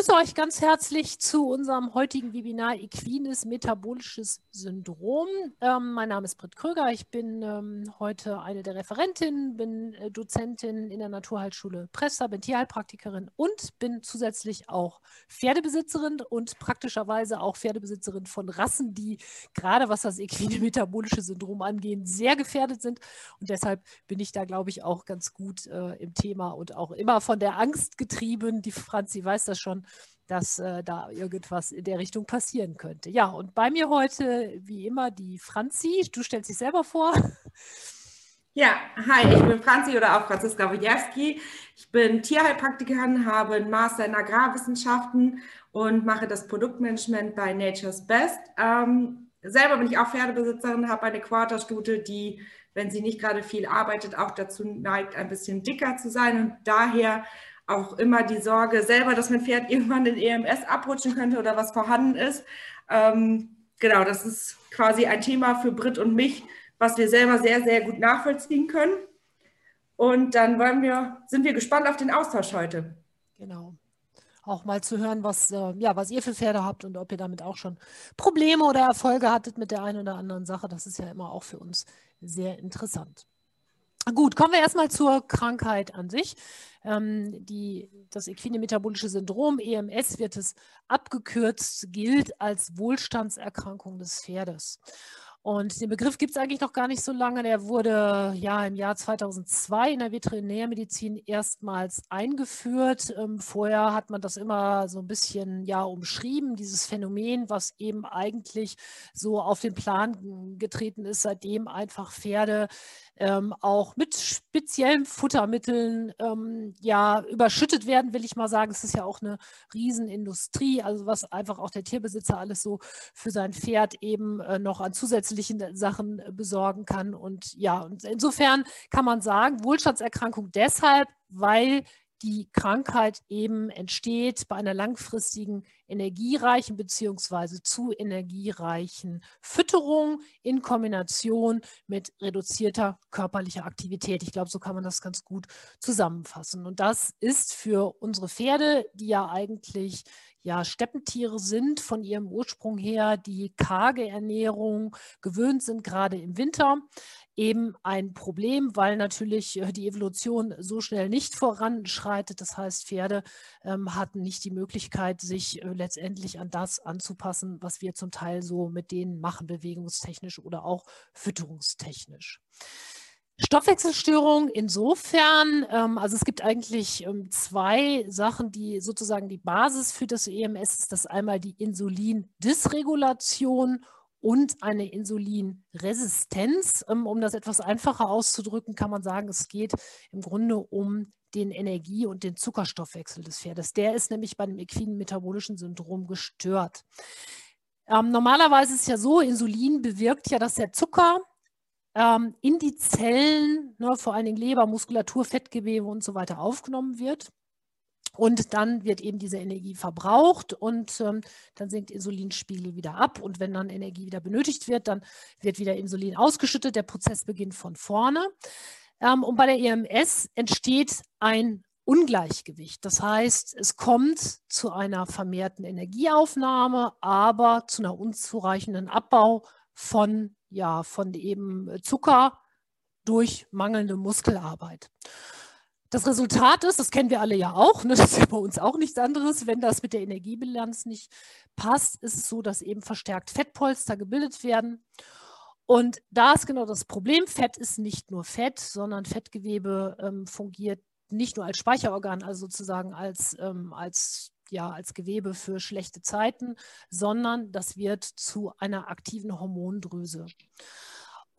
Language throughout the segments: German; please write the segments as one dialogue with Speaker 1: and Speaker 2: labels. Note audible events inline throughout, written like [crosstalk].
Speaker 1: begrüße euch ganz herzlich zu unserem heutigen Webinar Equines Metabolisches Syndrom. Ähm, mein Name ist Britt Kröger. Ich bin ähm, heute eine der Referentinnen, bin äh, Dozentin in der Naturheilschule Pressa, bin Tierheilpraktikerin und bin zusätzlich auch Pferdebesitzerin und praktischerweise auch Pferdebesitzerin von Rassen, die gerade was das Equine Metabolische Syndrom angeht, sehr gefährdet sind. Und deshalb bin ich da, glaube ich, auch ganz gut äh, im Thema und auch immer von der Angst getrieben. Die Franzi weiß das schon, dass äh, da irgendwas in der Richtung passieren könnte. Ja, und bei mir heute, wie immer, die Franzi. Du stellst dich selber vor.
Speaker 2: Ja, hi, ich bin Franzi oder auch Franziska Wojewski. Ich bin Tierheilpraktikerin, habe einen Master in Agrarwissenschaften und mache das Produktmanagement bei Nature's Best. Ähm, selber bin ich auch Pferdebesitzerin, habe eine Quarterstute, die, wenn sie nicht gerade viel arbeitet, auch dazu neigt, ein bisschen dicker zu sein und daher auch immer die Sorge selber, dass mein Pferd [laughs] irgendwann den EMS abrutschen könnte oder was vorhanden ist. Ähm, genau, das ist quasi ein Thema für Britt und mich, was wir selber sehr, sehr gut nachvollziehen können. Und dann wollen wir, sind wir gespannt auf den Austausch heute.
Speaker 1: Genau. Auch mal zu hören, was, äh, ja, was ihr für Pferde habt und ob ihr damit auch schon Probleme oder Erfolge hattet mit der einen oder anderen Sache. Das ist ja immer auch für uns sehr interessant. Gut, kommen wir erstmal zur Krankheit an sich. Ähm, die, das equine metabolische Syndrom, EMS wird es abgekürzt, gilt als Wohlstandserkrankung des Pferdes. Und den Begriff gibt es eigentlich noch gar nicht so lange. Der wurde ja im Jahr 2002 in der Veterinärmedizin erstmals eingeführt. Ähm, vorher hat man das immer so ein bisschen ja umschrieben, dieses Phänomen, was eben eigentlich so auf den Plan getreten ist, seitdem einfach Pferde ähm, auch mit speziellen Futtermitteln ähm, ja überschüttet werden, will ich mal sagen. Es ist ja auch eine Riesenindustrie, also was einfach auch der Tierbesitzer alles so für sein Pferd eben äh, noch an zusätzlichen Sachen besorgen kann. Und ja, und insofern kann man sagen, Wohlstandserkrankung deshalb, weil die Krankheit eben entsteht bei einer langfristigen energiereichen bzw. zu energiereichen Fütterung in Kombination mit reduzierter körperlicher Aktivität. Ich glaube, so kann man das ganz gut zusammenfassen. Und das ist für unsere Pferde, die ja eigentlich ja, Steppentiere sind von ihrem Ursprung her, die karge Ernährung gewöhnt sind, gerade im Winter, eben ein Problem, weil natürlich äh, die Evolution so schnell nicht voranschreitet. Das heißt, Pferde ähm, hatten nicht die Möglichkeit, sich äh, letztendlich an das anzupassen, was wir zum Teil so mit denen machen, bewegungstechnisch oder auch fütterungstechnisch. Stoffwechselstörung insofern, ähm, also es gibt eigentlich ähm, zwei Sachen, die sozusagen die Basis für das EMS ist. Das einmal die Insulindysregulation und eine Insulinresistenz. Ähm, um das etwas einfacher auszudrücken, kann man sagen, es geht im Grunde um den Energie- und den Zuckerstoffwechsel des Pferdes. Der ist nämlich bei dem equinen metabolischen Syndrom gestört. Ähm, normalerweise ist es ja so, Insulin bewirkt ja, dass der Zucker ähm, in die Zellen, ne, vor allen Dingen Leber, Muskulatur, Fettgewebe und so weiter aufgenommen wird. Und dann wird eben diese Energie verbraucht und ähm, dann sinkt Insulinspiegel wieder ab. Und wenn dann Energie wieder benötigt wird, dann wird wieder Insulin ausgeschüttet. Der Prozess beginnt von vorne. Ähm, und bei der EMS entsteht ein Ungleichgewicht. Das heißt, es kommt zu einer vermehrten Energieaufnahme, aber zu einer unzureichenden Abbau von, ja, von eben Zucker durch mangelnde Muskelarbeit. Das Resultat ist, das kennen wir alle ja auch, ne, das ist ja bei uns auch nichts anderes, wenn das mit der Energiebilanz nicht passt, ist es so, dass eben verstärkt Fettpolster gebildet werden. Und da ist genau das Problem, Fett ist nicht nur Fett, sondern Fettgewebe ähm, fungiert nicht nur als Speicherorgan, also sozusagen als, ähm, als, ja, als Gewebe für schlechte Zeiten, sondern das wird zu einer aktiven Hormondrüse.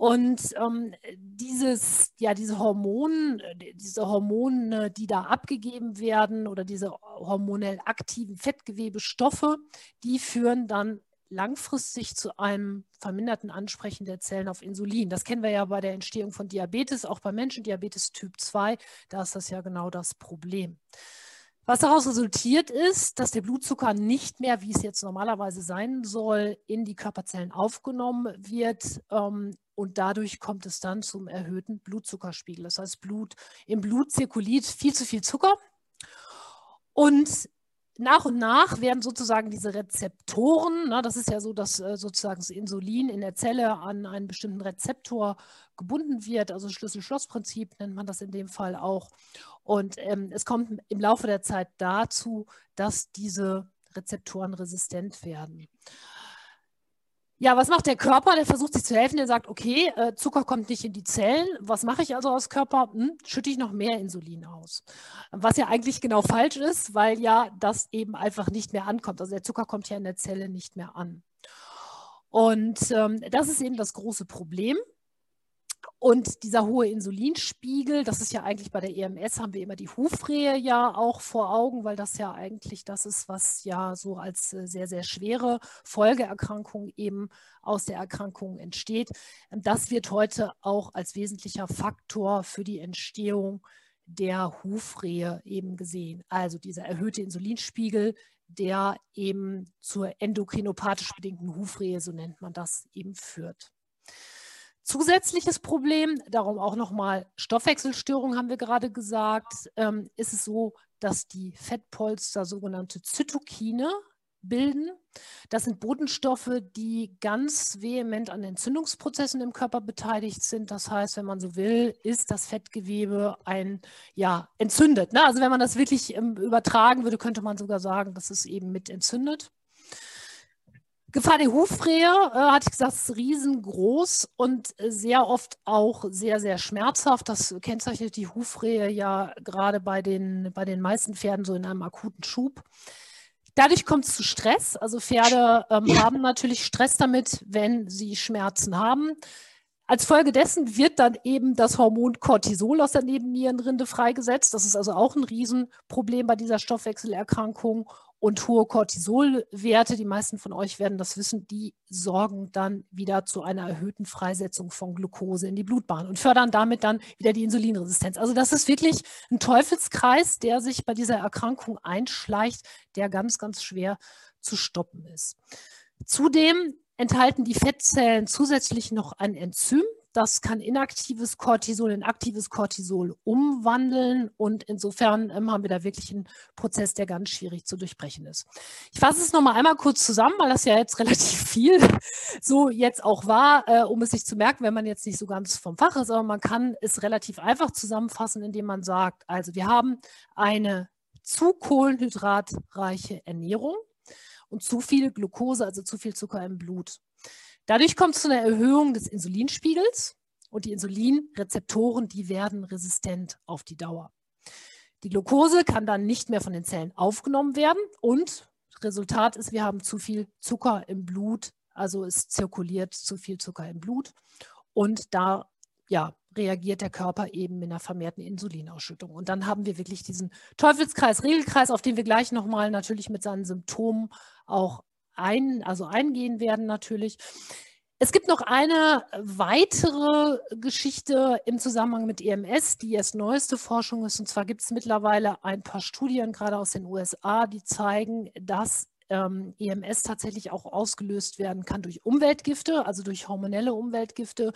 Speaker 1: Und ähm, dieses, ja, diese Hormone, diese Hormone, die da abgegeben werden oder diese hormonell aktiven Fettgewebestoffe, die führen dann langfristig zu einem verminderten Ansprechen der Zellen auf Insulin. Das kennen wir ja bei der Entstehung von Diabetes, auch bei Menschen Diabetes Typ 2, da ist das ja genau das Problem. Was daraus resultiert ist, dass der Blutzucker nicht mehr, wie es jetzt normalerweise sein soll, in die Körperzellen aufgenommen wird. Ähm, und dadurch kommt es dann zum erhöhten Blutzuckerspiegel. Das heißt, Blut, im Blut zirkuliert viel zu viel Zucker. Und nach und nach werden sozusagen diese Rezeptoren, na, das ist ja so, dass äh, sozusagen das Insulin in der Zelle an einen bestimmten Rezeptor gebunden wird, also Schlüssel-Schloss-Prinzip nennt man das in dem Fall auch. Und ähm, es kommt im Laufe der Zeit dazu, dass diese Rezeptoren resistent werden. Ja, was macht der Körper? Der versucht sich zu helfen. Der sagt, okay, äh, Zucker kommt nicht in die Zellen. Was mache ich also aus Körper? Hm, schütte ich noch mehr Insulin aus. Was ja eigentlich genau falsch ist, weil ja das eben einfach nicht mehr ankommt. Also der Zucker kommt ja in der Zelle nicht mehr an. Und ähm, das ist eben das große Problem. Und dieser hohe Insulinspiegel, das ist ja eigentlich bei der EMS, haben wir immer die Hufrehe ja auch vor Augen, weil das ja eigentlich das ist, was ja so als äh, sehr, sehr schwere Folgeerkrankung eben aus der Erkrankung entsteht. Das wird heute auch als wesentlicher Faktor für die Entstehung der Hufrehe eben gesehen. Also dieser erhöhte Insulinspiegel, der eben zur endokrinopathisch bedingten Hufrehe, so nennt man das, eben führt. Zusätzliches Problem, darum auch nochmal Stoffwechselstörung haben wir gerade gesagt, ähm, ist es so, dass die Fettpolster sogenannte Zytokine bilden. Das sind Botenstoffe, die ganz vehement an Entzündungsprozessen im Körper beteiligt sind. Das heißt, wenn man so will, ist das Fettgewebe ein, ja, entzündet. Ne? Also wenn man das wirklich ähm, übertragen würde, könnte man sogar sagen, dass es eben mit entzündet. Gefahr der Hufrehe, äh, hatte ich gesagt, ist riesengroß und sehr oft auch sehr, sehr schmerzhaft. Das kennzeichnet die Hufrehe ja gerade bei den, bei den meisten Pferden so in einem akuten Schub. Dadurch kommt es zu Stress. Also Pferde ähm, haben natürlich Stress damit, wenn sie Schmerzen haben. Als Folge dessen wird dann eben das Hormon Cortisol aus der Nebennierenrinde freigesetzt. Das ist also auch ein Riesenproblem bei dieser Stoffwechselerkrankung und hohe Cortisolwerte, die meisten von euch werden das wissen, die sorgen dann wieder zu einer erhöhten Freisetzung von Glucose in die Blutbahn und fördern damit dann wieder die Insulinresistenz. Also das ist wirklich ein Teufelskreis, der sich bei dieser Erkrankung einschleicht, der ganz, ganz schwer zu stoppen ist. Zudem enthalten die Fettzellen zusätzlich noch ein Enzym, das kann inaktives Cortisol in aktives Cortisol umwandeln. Und insofern ähm, haben wir da wirklich einen Prozess, der ganz schwierig zu durchbrechen ist. Ich fasse es nochmal einmal kurz zusammen, weil das ja jetzt [laughs] relativ viel so jetzt auch war, äh, um es sich zu merken, wenn man jetzt nicht so ganz vom Fach ist, aber man kann es relativ einfach zusammenfassen, indem man sagt, also wir haben eine zu kohlenhydratreiche Ernährung und zu viel Glucose, also zu viel Zucker im Blut. Dadurch kommt es zu einer Erhöhung des Insulinspiegels und die Insulinrezeptoren, die werden resistent auf die Dauer. Die Glucose kann dann nicht mehr von den Zellen aufgenommen werden und Resultat ist, wir haben zu viel Zucker im Blut, also es zirkuliert zu viel Zucker im Blut und da ja, reagiert der Körper eben mit einer vermehrten Insulinausschüttung. Und dann haben wir wirklich diesen Teufelskreis, Regelkreis, auf den wir gleich nochmal natürlich mit seinen Symptomen auch ein, also eingehen werden natürlich. Es gibt noch eine weitere Geschichte im Zusammenhang mit EMS, die jetzt neueste Forschung ist. Und zwar gibt es mittlerweile ein paar Studien, gerade aus den USA, die zeigen, dass ähm, EMS tatsächlich auch ausgelöst werden kann durch Umweltgifte, also durch hormonelle Umweltgifte.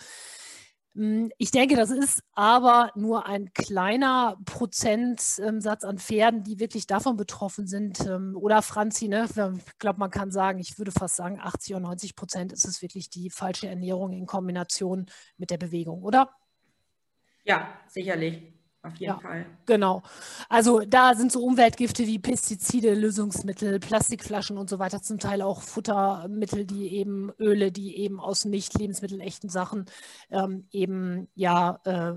Speaker 1: Hm, ich denke, das ist aber nur ein kleiner Prozentsatz an Pferden, die wirklich davon betroffen sind. Ähm, oder Franzi, ne? ich glaube, man kann sagen, ich würde fast sagen, 80 oder 90 Prozent ist es wirklich die falsche Ernährung in Kombination mit der Bewegung, oder?
Speaker 2: Ja, sicherlich auf jeden ja, Fall.
Speaker 1: Genau. Also da sind so Umweltgifte wie Pestizide, Lösungsmittel, Plastikflaschen und so weiter, zum Teil auch Futtermittel, die eben Öle, die eben aus nicht lebensmittelechten Sachen ähm, eben ja äh,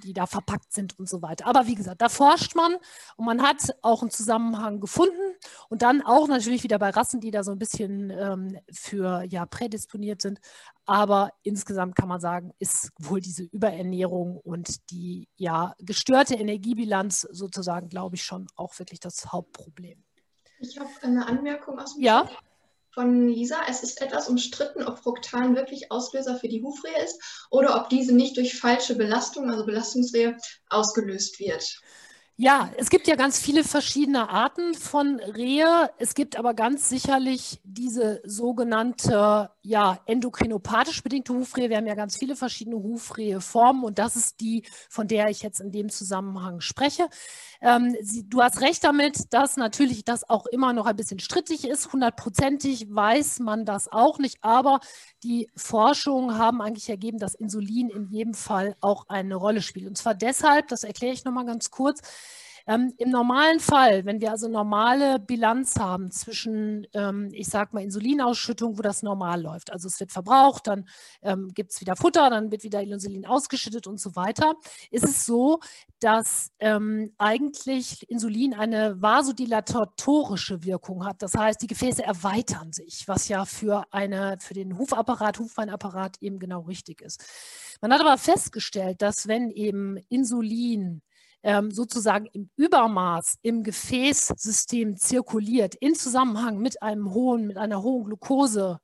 Speaker 1: die da verpackt sind und so weiter. Aber wie gesagt, da forscht man und man hat auch einen Zusammenhang gefunden und dann auch natürlich wieder bei Rassen, die da so ein bisschen ähm, für ja prädisponiert sind. Aber insgesamt kann man sagen, ist wohl diese Überernährung und die ja gestörte Energiebilanz sozusagen, glaube ich, schon auch wirklich das Hauptproblem.
Speaker 3: Ich habe eine Anmerkung aus dem
Speaker 1: Ja.
Speaker 3: Chat von Lisa. Es ist etwas umstritten, ob Fructan wirklich Auslöser für die Hufrehe ist oder ob diese nicht durch falsche Belastung, also Belastungsrehe, ausgelöst wird.
Speaker 1: Ja, es gibt ja ganz viele verschiedene Arten von Rehe. Es gibt aber ganz sicherlich diese sogenannte ja, endokrinopathisch bedingte Hufrehe. Wir haben ja ganz viele verschiedene Hufreheformen und das ist die, von der ich jetzt in dem Zusammenhang spreche. Ähm, Sie, du hast recht damit, dass natürlich das auch immer noch ein bisschen strittig ist. Hundertprozentig weiß man das auch nicht, aber die Forschungen haben eigentlich ergeben, dass Insulin in jedem Fall auch eine Rolle spielt. Und zwar deshalb, das erkläre ich nochmal ganz kurz, ähm, Im normalen Fall, wenn wir also normale Bilanz haben zwischen, ähm, ich sage mal, Insulinausschüttung, wo das normal läuft, also es wird verbraucht, dann ähm, gibt es wieder Futter, dann wird wieder Insulin ausgeschüttet und so weiter, ist es so, dass ähm, eigentlich Insulin eine vasodilatorische Wirkung hat. Das heißt, die Gefäße erweitern sich, was ja für, eine, für den Hufapparat, Hufbeinapparat eben genau richtig ist. Man hat aber festgestellt, dass wenn eben Insulin ähm, sozusagen im Übermaß im Gefäßsystem zirkuliert, in Zusammenhang mit einem hohen, mit einer hohen Glucose,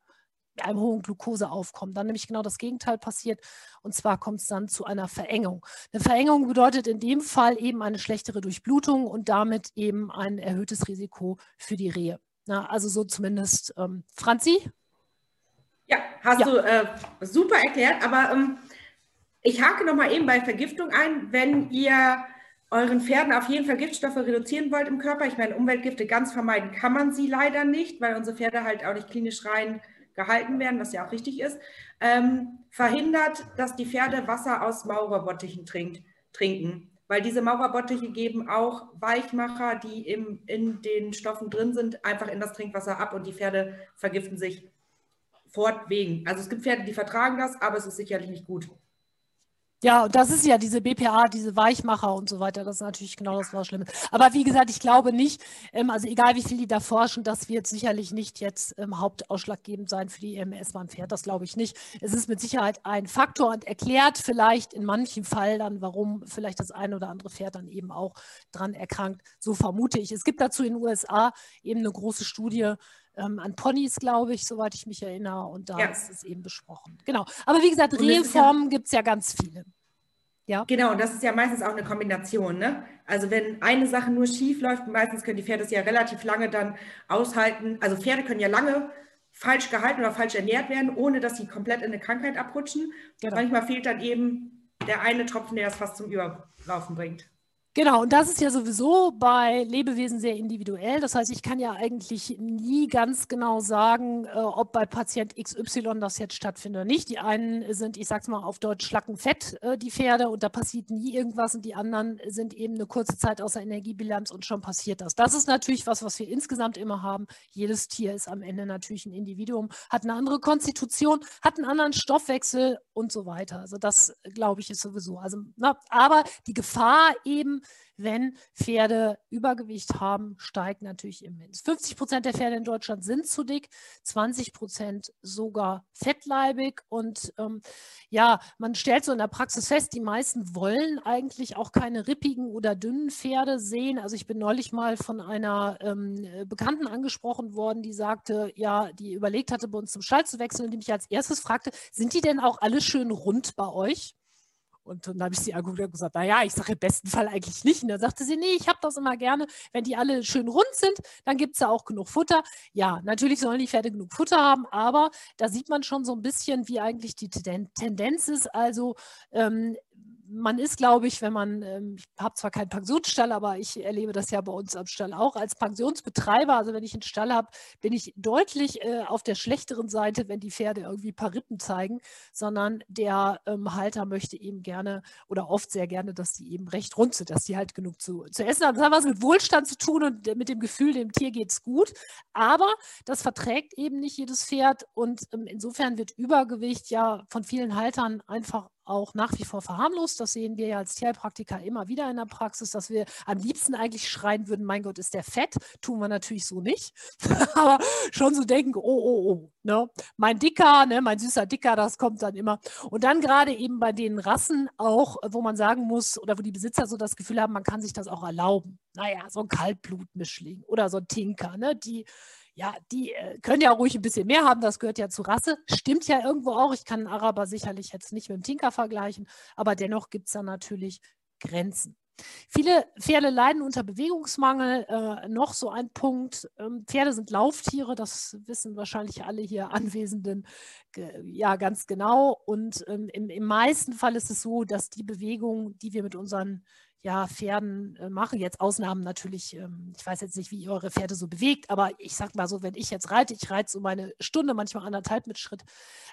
Speaker 1: einem hohen Glukoseaufkommen, dann nämlich genau das Gegenteil passiert. Und zwar kommt es dann zu einer Verengung. Eine Verengung bedeutet in dem Fall eben eine schlechtere Durchblutung und damit eben ein erhöhtes Risiko für die Rehe. Na, also so zumindest ähm, Franzi?
Speaker 2: Ja, hast ja. du äh, super erklärt, aber ähm, ich hake noch mal eben bei Vergiftung ein. Wenn ihr euren Pferden auf jeden Fall Giftstoffe reduzieren wollt im Körper, ich meine, Umweltgifte ganz vermeiden kann man sie leider nicht, weil unsere Pferde halt auch nicht klinisch rein gehalten werden, was ja auch richtig ist, ähm, verhindert, dass die Pferde Wasser aus Maurerbottichen trinkt, trinken. Weil diese Maurerbottiche geben auch Weichmacher, die im, in den Stoffen drin sind, einfach in das Trinkwasser ab und die Pferde vergiften sich fortwegen. Also es gibt Pferde, die vertragen das, aber es ist sicherlich nicht gut.
Speaker 1: Ja, und das ist ja diese BPA, diese Weichmacher und so weiter. Das ist natürlich genau das, was Schlimmes. Aber wie gesagt, ich glaube nicht, ähm, also egal wie viel die da forschen, das wird sicherlich nicht jetzt ähm, hauptausschlaggebend sein für die EMS beim Pferd. Das glaube ich nicht. Es ist mit Sicherheit ein Faktor und erklärt vielleicht in manchen Fällen dann, warum vielleicht das eine oder andere Pferd dann eben auch dran erkrankt. So vermute ich. Es gibt dazu in den USA eben eine große Studie, ähm, an Ponys, glaube ich, soweit ich mich erinnere. Und da ja. ist es eben besprochen. Genau. Aber wie gesagt, Rehenformen ja, gibt es ja ganz viele.
Speaker 2: Ja. Genau, und das ist ja meistens auch eine Kombination. Ne? Also wenn eine Sache nur schief läuft, meistens können die Pferde es ja relativ lange dann aushalten. Also Pferde können ja lange falsch gehalten oder falsch ernährt werden, ohne dass sie komplett in eine Krankheit abrutschen. Genau. Manchmal fehlt dann eben der eine Tropfen, der das fast zum Überlaufen bringt.
Speaker 1: Genau, und das ist ja sowieso bei Lebewesen sehr individuell. Das heißt, ich kann ja eigentlich nie ganz genau sagen, äh, ob bei Patient XY das jetzt stattfindet oder nicht. Die einen sind, ich sag's mal auf Deutsch, schlackenfett, äh, die Pferde, und da passiert nie irgendwas. Und die anderen sind eben eine kurze Zeit außer Energiebilanz und schon passiert das. Das ist natürlich was, was wir insgesamt immer haben. Jedes Tier ist am Ende natürlich ein Individuum, hat eine andere Konstitution, hat einen anderen Stoffwechsel und so weiter. Also das, glaube ich, ist sowieso. Also, na, aber die Gefahr eben, wenn Pferde Übergewicht haben, steigt natürlich immens. 50 Prozent der Pferde in Deutschland sind zu dick, 20 Prozent sogar fettleibig. Und ähm, ja, man stellt so in der Praxis fest, die meisten wollen eigentlich auch keine rippigen oder dünnen Pferde sehen. Also ich bin neulich mal von einer ähm, Bekannten angesprochen worden, die sagte, ja, die überlegt hatte, bei uns zum Stall zu wechseln und die mich als erstes fragte, sind die denn auch alle schön rund bei euch? Und dann habe ich sie angeguckt und gesagt, naja, ich sage im besten Fall eigentlich nicht. Und dann sagte sie, nee, ich habe das immer gerne. Wenn die alle schön rund sind, dann gibt es ja auch genug Futter. Ja, natürlich sollen die Pferde genug Futter haben, aber da sieht man schon so ein bisschen, wie eigentlich die Tendenz ist. Also ähm, man ist, glaube ich, wenn man, ähm, ich habe zwar keinen Pensionsstall, aber ich erlebe das ja bei uns am Stall auch als Pensionsbetreiber. Also wenn ich einen Stall habe, bin ich deutlich äh, auf der schlechteren Seite, wenn die Pferde irgendwie ein paar Rippen zeigen, sondern der ähm, Halter möchte eben gerne oder oft sehr gerne, dass die eben recht rund sind, dass die halt genug zu, zu essen haben. Das hat was mit Wohlstand zu tun und mit dem Gefühl, dem Tier geht es gut. Aber das verträgt eben nicht jedes Pferd und ähm, insofern wird Übergewicht ja von vielen Haltern einfach auch nach wie vor verharmlost. Das sehen wir ja als Tierpraktiker immer wieder in der Praxis, dass wir am liebsten eigentlich schreien würden, mein Gott, ist der fett? Tun wir natürlich so nicht. [laughs] Aber schon so denken, oh, oh, oh, ne? mein Dicker, ne? mein süßer Dicker, das kommt dann immer. Und dann gerade eben bei den Rassen auch, wo man sagen muss, oder wo die Besitzer so das Gefühl haben, man kann sich das auch erlauben. Naja, so ein Kaltblutmischling oder so ein Tinker, ne? die ja, die äh, können ja ruhig ein bisschen mehr haben, das gehört ja zur Rasse. Stimmt ja irgendwo auch. Ich kann einen Araber sicherlich jetzt nicht mit dem Tinker vergleichen, aber dennoch gibt es da natürlich Grenzen. Viele Pferde leiden unter Bewegungsmangel. Äh, noch so ein Punkt. Ähm, Pferde sind Lauftiere, das wissen wahrscheinlich alle hier Anwesenden ja ganz genau. Und ähm, im, im meisten Fall ist es so, dass die Bewegung, die wir mit unseren ja, Pferden äh, machen. Jetzt Ausnahmen natürlich, ähm, ich weiß jetzt nicht, wie ihr eure Pferde so bewegt, aber ich sag mal so, wenn ich jetzt reite, ich reite so meine Stunde, manchmal anderthalb mit Schritt,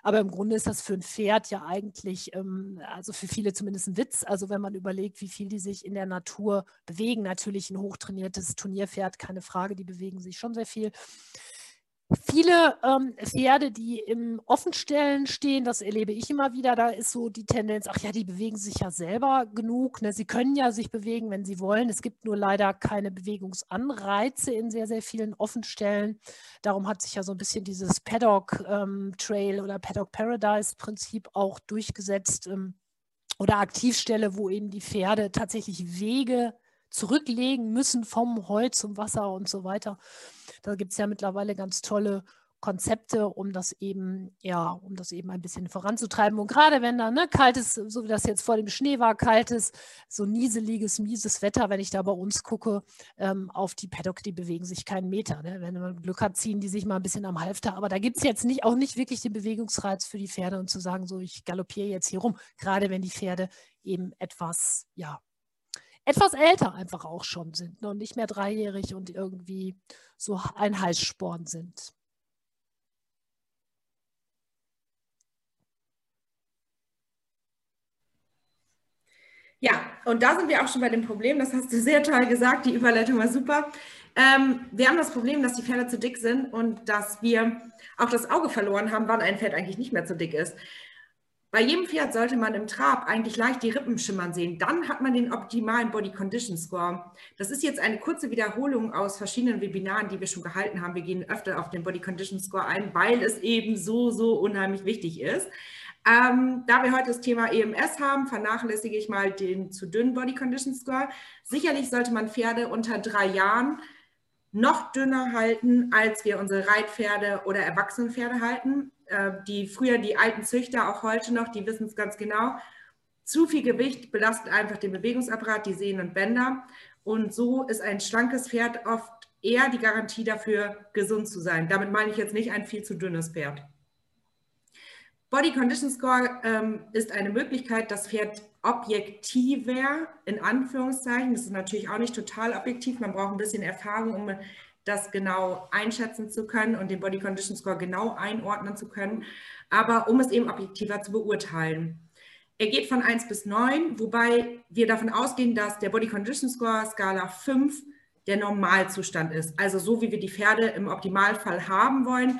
Speaker 1: aber im Grunde ist das für ein Pferd ja eigentlich, ähm, also für viele zumindest ein Witz. Also wenn man überlegt, wie viel die sich in der Natur bewegen, natürlich ein hochtrainiertes Turnierpferd, keine Frage, die bewegen sich schon sehr viel. Viele ähm, Pferde, die im Offenstellen stehen, das erlebe ich immer wieder, da ist so die Tendenz, ach ja, die bewegen sich ja selber genug. Ne? Sie können ja sich bewegen, wenn sie wollen. Es gibt nur leider keine Bewegungsanreize in sehr, sehr vielen Offenstellen. Darum hat sich ja so ein bisschen dieses Paddock ähm, Trail oder Paddock Paradise Prinzip auch durchgesetzt. Ähm, oder Aktivstelle, wo eben die Pferde tatsächlich Wege zurücklegen müssen vom Heu zum Wasser und so weiter. Da gibt es ja mittlerweile ganz tolle Konzepte, um das eben, ja, um das eben ein bisschen voranzutreiben. Und gerade wenn da ne, kaltes, so wie das jetzt vor dem Schnee war, kaltes, so nieseliges, mieses Wetter, wenn ich da bei uns gucke, ähm, auf die Paddock, die bewegen sich keinen Meter. Ne? Wenn man Glück hat, ziehen die sich mal ein bisschen am Halfter. Aber da gibt es jetzt nicht, auch nicht wirklich den Bewegungsreiz für die Pferde und zu sagen, so, ich galoppiere jetzt hier rum, gerade wenn die Pferde eben etwas, ja, etwas älter einfach auch schon sind ne? und nicht mehr dreijährig und irgendwie so ein Heißsporn sind.
Speaker 2: Ja, und da sind wir auch schon bei dem Problem, das hast du sehr toll gesagt, die Überleitung war super. Ähm, wir haben das Problem, dass die Pferde zu dick sind und dass wir auch das Auge verloren haben, wann ein Pferd eigentlich nicht mehr zu dick ist. Bei jedem Pferd sollte man im Trab eigentlich leicht die Rippen schimmern sehen. Dann hat man den optimalen Body Condition Score. Das ist jetzt eine kurze Wiederholung aus verschiedenen Webinaren, die wir schon gehalten haben. Wir gehen öfter auf den Body Condition Score ein, weil es eben so, so unheimlich wichtig ist. Ähm, da wir heute das Thema EMS haben, vernachlässige ich mal den zu dünnen Body Condition Score. Sicherlich sollte man Pferde unter drei Jahren noch dünner halten, als wir unsere Reitpferde oder Erwachsenenpferde halten. Äh, die früher die alten Züchter, auch heute noch, die wissen es ganz genau. Zu viel Gewicht belastet einfach den Bewegungsapparat, die Sehnen und Bänder. Und so ist ein schlankes Pferd oft eher die Garantie dafür, gesund zu sein. Damit meine ich jetzt nicht ein viel zu dünnes Pferd. Body Condition Score ähm, ist eine Möglichkeit, das Pferd objektiver, in Anführungszeichen, das ist natürlich auch nicht total objektiv, man braucht ein bisschen Erfahrung, um das genau einschätzen zu können und den Body Condition Score genau einordnen zu können, aber um es eben objektiver zu beurteilen. Er geht von 1 bis 9, wobei wir davon ausgehen, dass der Body Condition Score Skala 5 der Normalzustand ist. Also so wie wir die Pferde im Optimalfall haben wollen.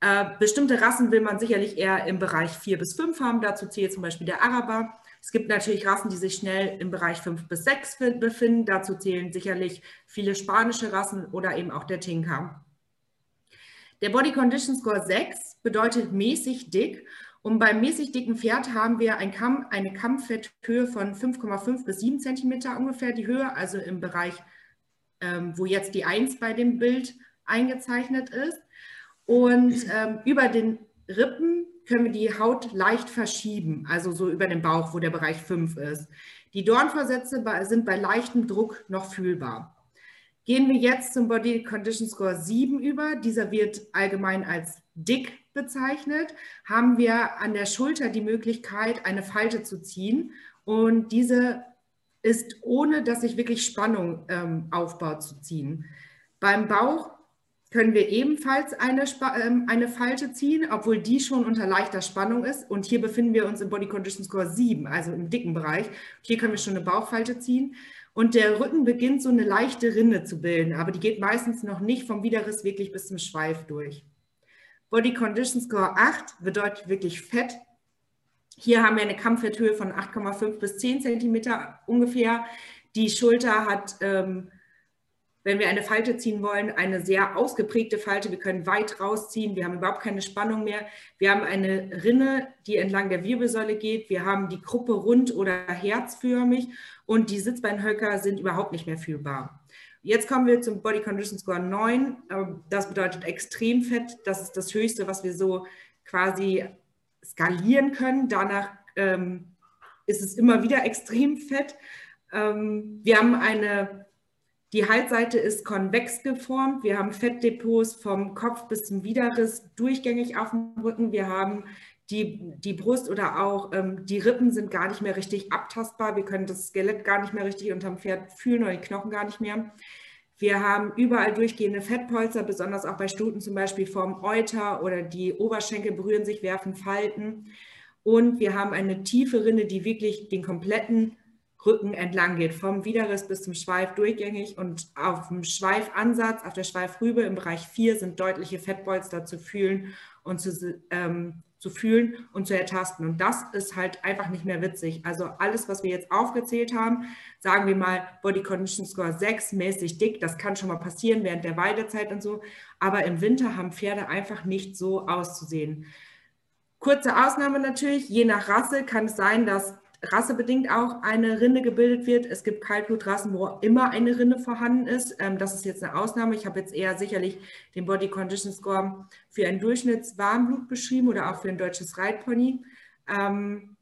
Speaker 2: Äh, bestimmte Rassen will man sicherlich eher im Bereich 4 bis 5 haben. Dazu zählt zum Beispiel der Araber. Es gibt natürlich Rassen, die sich schnell im Bereich 5 bis 6 befinden. Dazu zählen sicherlich viele spanische Rassen oder eben auch der Tinker. Der Body Condition Score 6 bedeutet mäßig dick. Und beim mäßig dicken Pferd haben wir ein Kamm, eine Kammfetthöhe von 5,5 bis 7 cm ungefähr die Höhe, also im Bereich, ähm, wo jetzt die 1 bei dem Bild eingezeichnet ist. Und ähm, über den Rippen können wir die Haut leicht verschieben, also so über den Bauch, wo der Bereich 5 ist. Die Dornvorsätze sind bei leichtem Druck noch fühlbar. Gehen wir jetzt zum Body Condition Score 7 über. Dieser wird allgemein als dick bezeichnet. Haben wir an der Schulter die Möglichkeit, eine Falte zu ziehen. Und diese ist, ohne dass sich wirklich Spannung ähm, aufbaut, zu ziehen. Beim Bauch können wir ebenfalls eine, ähm, eine Falte ziehen, obwohl die schon unter leichter Spannung ist. Und hier befinden wir uns im Body Condition Score 7, also im dicken Bereich. Hier können wir schon eine Bauchfalte ziehen. Und der Rücken beginnt so eine leichte Rinne zu bilden, aber die geht meistens noch nicht vom Widerriss wirklich bis zum Schweif durch. Body Condition Score 8 bedeutet wirklich Fett. Hier haben wir eine Kampffetthöhe von 8,5 bis 10 Zentimeter ungefähr. Die Schulter hat ähm, wenn wir eine Falte ziehen wollen, eine sehr ausgeprägte Falte. Wir können weit rausziehen. Wir haben überhaupt keine Spannung mehr. Wir haben eine Rinne, die entlang der Wirbelsäule geht. Wir haben die Gruppe rund oder herzförmig und die Sitzbeinhöcker sind überhaupt nicht mehr fühlbar. Jetzt kommen wir zum Body Condition Score 9. Ähm, das bedeutet Extremfett. Das ist das Höchste, was wir so quasi skalieren können. Danach ähm, ist es immer wieder Extremfett. Ähm, wir haben eine, die Halsseite ist konvex geformt. Wir haben Fettdepots vom Kopf bis zum Widerriss durchgängig auf dem Rücken. Wir haben die, die Brust oder auch ähm, die Rippen sind gar nicht mehr richtig abtastbar. Wir können das Skelett gar nicht mehr richtig unterm Pferd fühlen oder die Knochen gar nicht mehr. Wir haben überall durchgehende Fettpolster, besonders auch bei Stuten zum Beispiel vom Euter oder die Oberschenkel berühren sich, werfen Falten. Und wir haben eine tiefe Rinne, die wirklich den kompletten Rücken entlang geht, vom Widerriss bis zum Schweif durchgängig. Und auf dem Schweifansatz, auf der Schweifrübe im Bereich 4 sind deutliche Fettpolster zu fühlen und zu, ähm, zu fühlen und zu ertasten. Und das ist halt einfach nicht mehr witzig. Also alles, was wir jetzt aufgezählt haben, sagen wir mal Body Condition Score 6, mäßig dick, das kann schon mal passieren während der Weidezeit und so. Aber im Winter haben Pferde einfach nicht so auszusehen. Kurze Ausnahme natürlich, je nach Rasse kann es sein, dass rassebedingt auch eine Rinne gebildet wird. Es gibt Kaltblutrassen, wo immer eine Rinne vorhanden ist. Ähm, das ist jetzt eine Ausnahme. Ich habe jetzt eher sicherlich den Body Condition Score für ein Durchschnittswarmblut beschrieben oder auch für ein deutsches Reitpony. Ähm,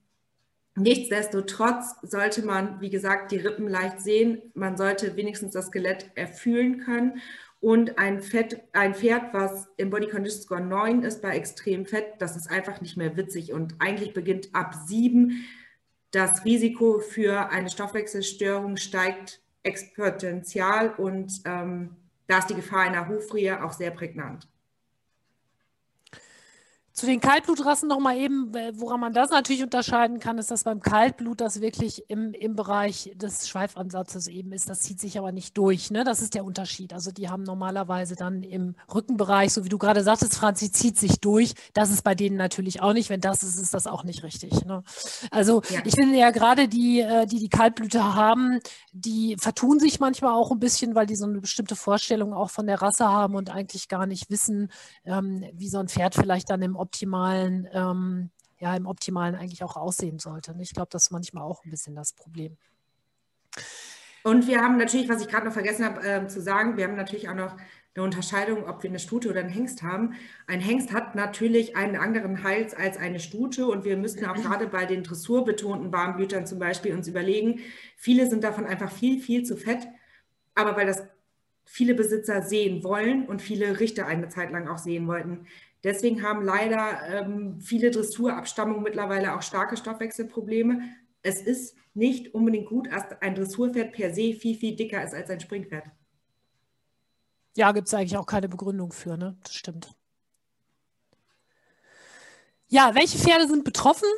Speaker 2: nichtsdestotrotz sollte man, wie gesagt, die Rippen leicht sehen. Man sollte wenigstens das Skelett erfühlen können. Und ein, Fett, ein Pferd, was im Body Condition Score 9 ist bei extrem Fett, das ist einfach nicht mehr witzig. Und eigentlich beginnt ab 7 das Risiko für eine Stoffwechselstörung steigt exponentiell und ähm, da ist die Gefahr einer Hufrehe auch sehr prägnant.
Speaker 1: Zu den Kaltblutrassen nochmal eben, woran man das natürlich unterscheiden kann, ist, dass beim Kaltblut das wirklich im, im Bereich des Schweifansatzes eben ist. Das zieht sich aber nicht durch. Ne? Das ist der Unterschied. Also die haben normalerweise dann im Rückenbereich, so wie du gerade sagtest, Franzi, zieht sich durch. Das ist bei denen natürlich auch nicht. Wenn das ist, ist das auch nicht richtig. Ne? Also ja. ich finde ja gerade die, äh, die die Kaltblüter haben, die vertun sich manchmal auch ein bisschen, weil die so eine bestimmte Vorstellung auch von der Rasse haben und eigentlich gar nicht wissen, ähm, wie so ein Pferd vielleicht dann im optimalen, ähm, ja, im optimalen eigentlich auch aussehen sollte. Und ich glaube, das ist manchmal auch ein bisschen das Problem.
Speaker 2: Und wir haben natürlich, was ich gerade noch vergessen habe äh, zu sagen, wir haben natürlich auch noch eine Unterscheidung, ob wir eine Stute oder einen Hengst haben. Ein Hengst hat natürlich einen anderen Hals als eine Stute und wir müssen auch [laughs] gerade bei den dressurbetonten Warmblütern zum Beispiel uns überlegen, viele sind davon einfach viel, viel zu fett, aber weil das viele Besitzer sehen wollen und viele Richter eine Zeit lang auch sehen wollten. Deswegen haben leider ähm, viele Dressurabstammungen mittlerweile auch starke Stoffwechselprobleme. Es ist nicht unbedingt gut, dass ein Dressurpferd per se viel, viel dicker ist als ein Springpferd.
Speaker 1: Ja, gibt es eigentlich auch keine Begründung für, ne? Das stimmt. Ja, welche Pferde sind betroffen?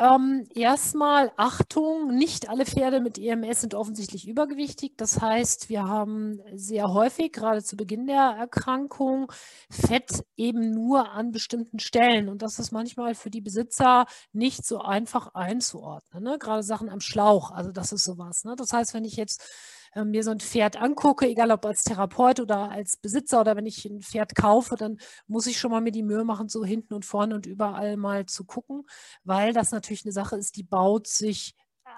Speaker 1: Ähm, erstmal Achtung, nicht alle Pferde mit EMS sind offensichtlich übergewichtig. Das heißt, wir haben sehr häufig, gerade zu Beginn der Erkrankung, Fett eben nur an bestimmten Stellen. Und das ist manchmal für die Besitzer nicht so einfach einzuordnen. Ne? Gerade Sachen am Schlauch, also das ist sowas. Ne? Das heißt, wenn ich jetzt äh, mir so ein Pferd angucke, egal ob als Therapeut oder als Besitzer oder wenn ich ein Pferd kaufe, dann muss ich schon mal mir die Mühe machen, so hinten und vorne und überall mal zu gucken, weil das natürlich eine Sache ist, die baut sich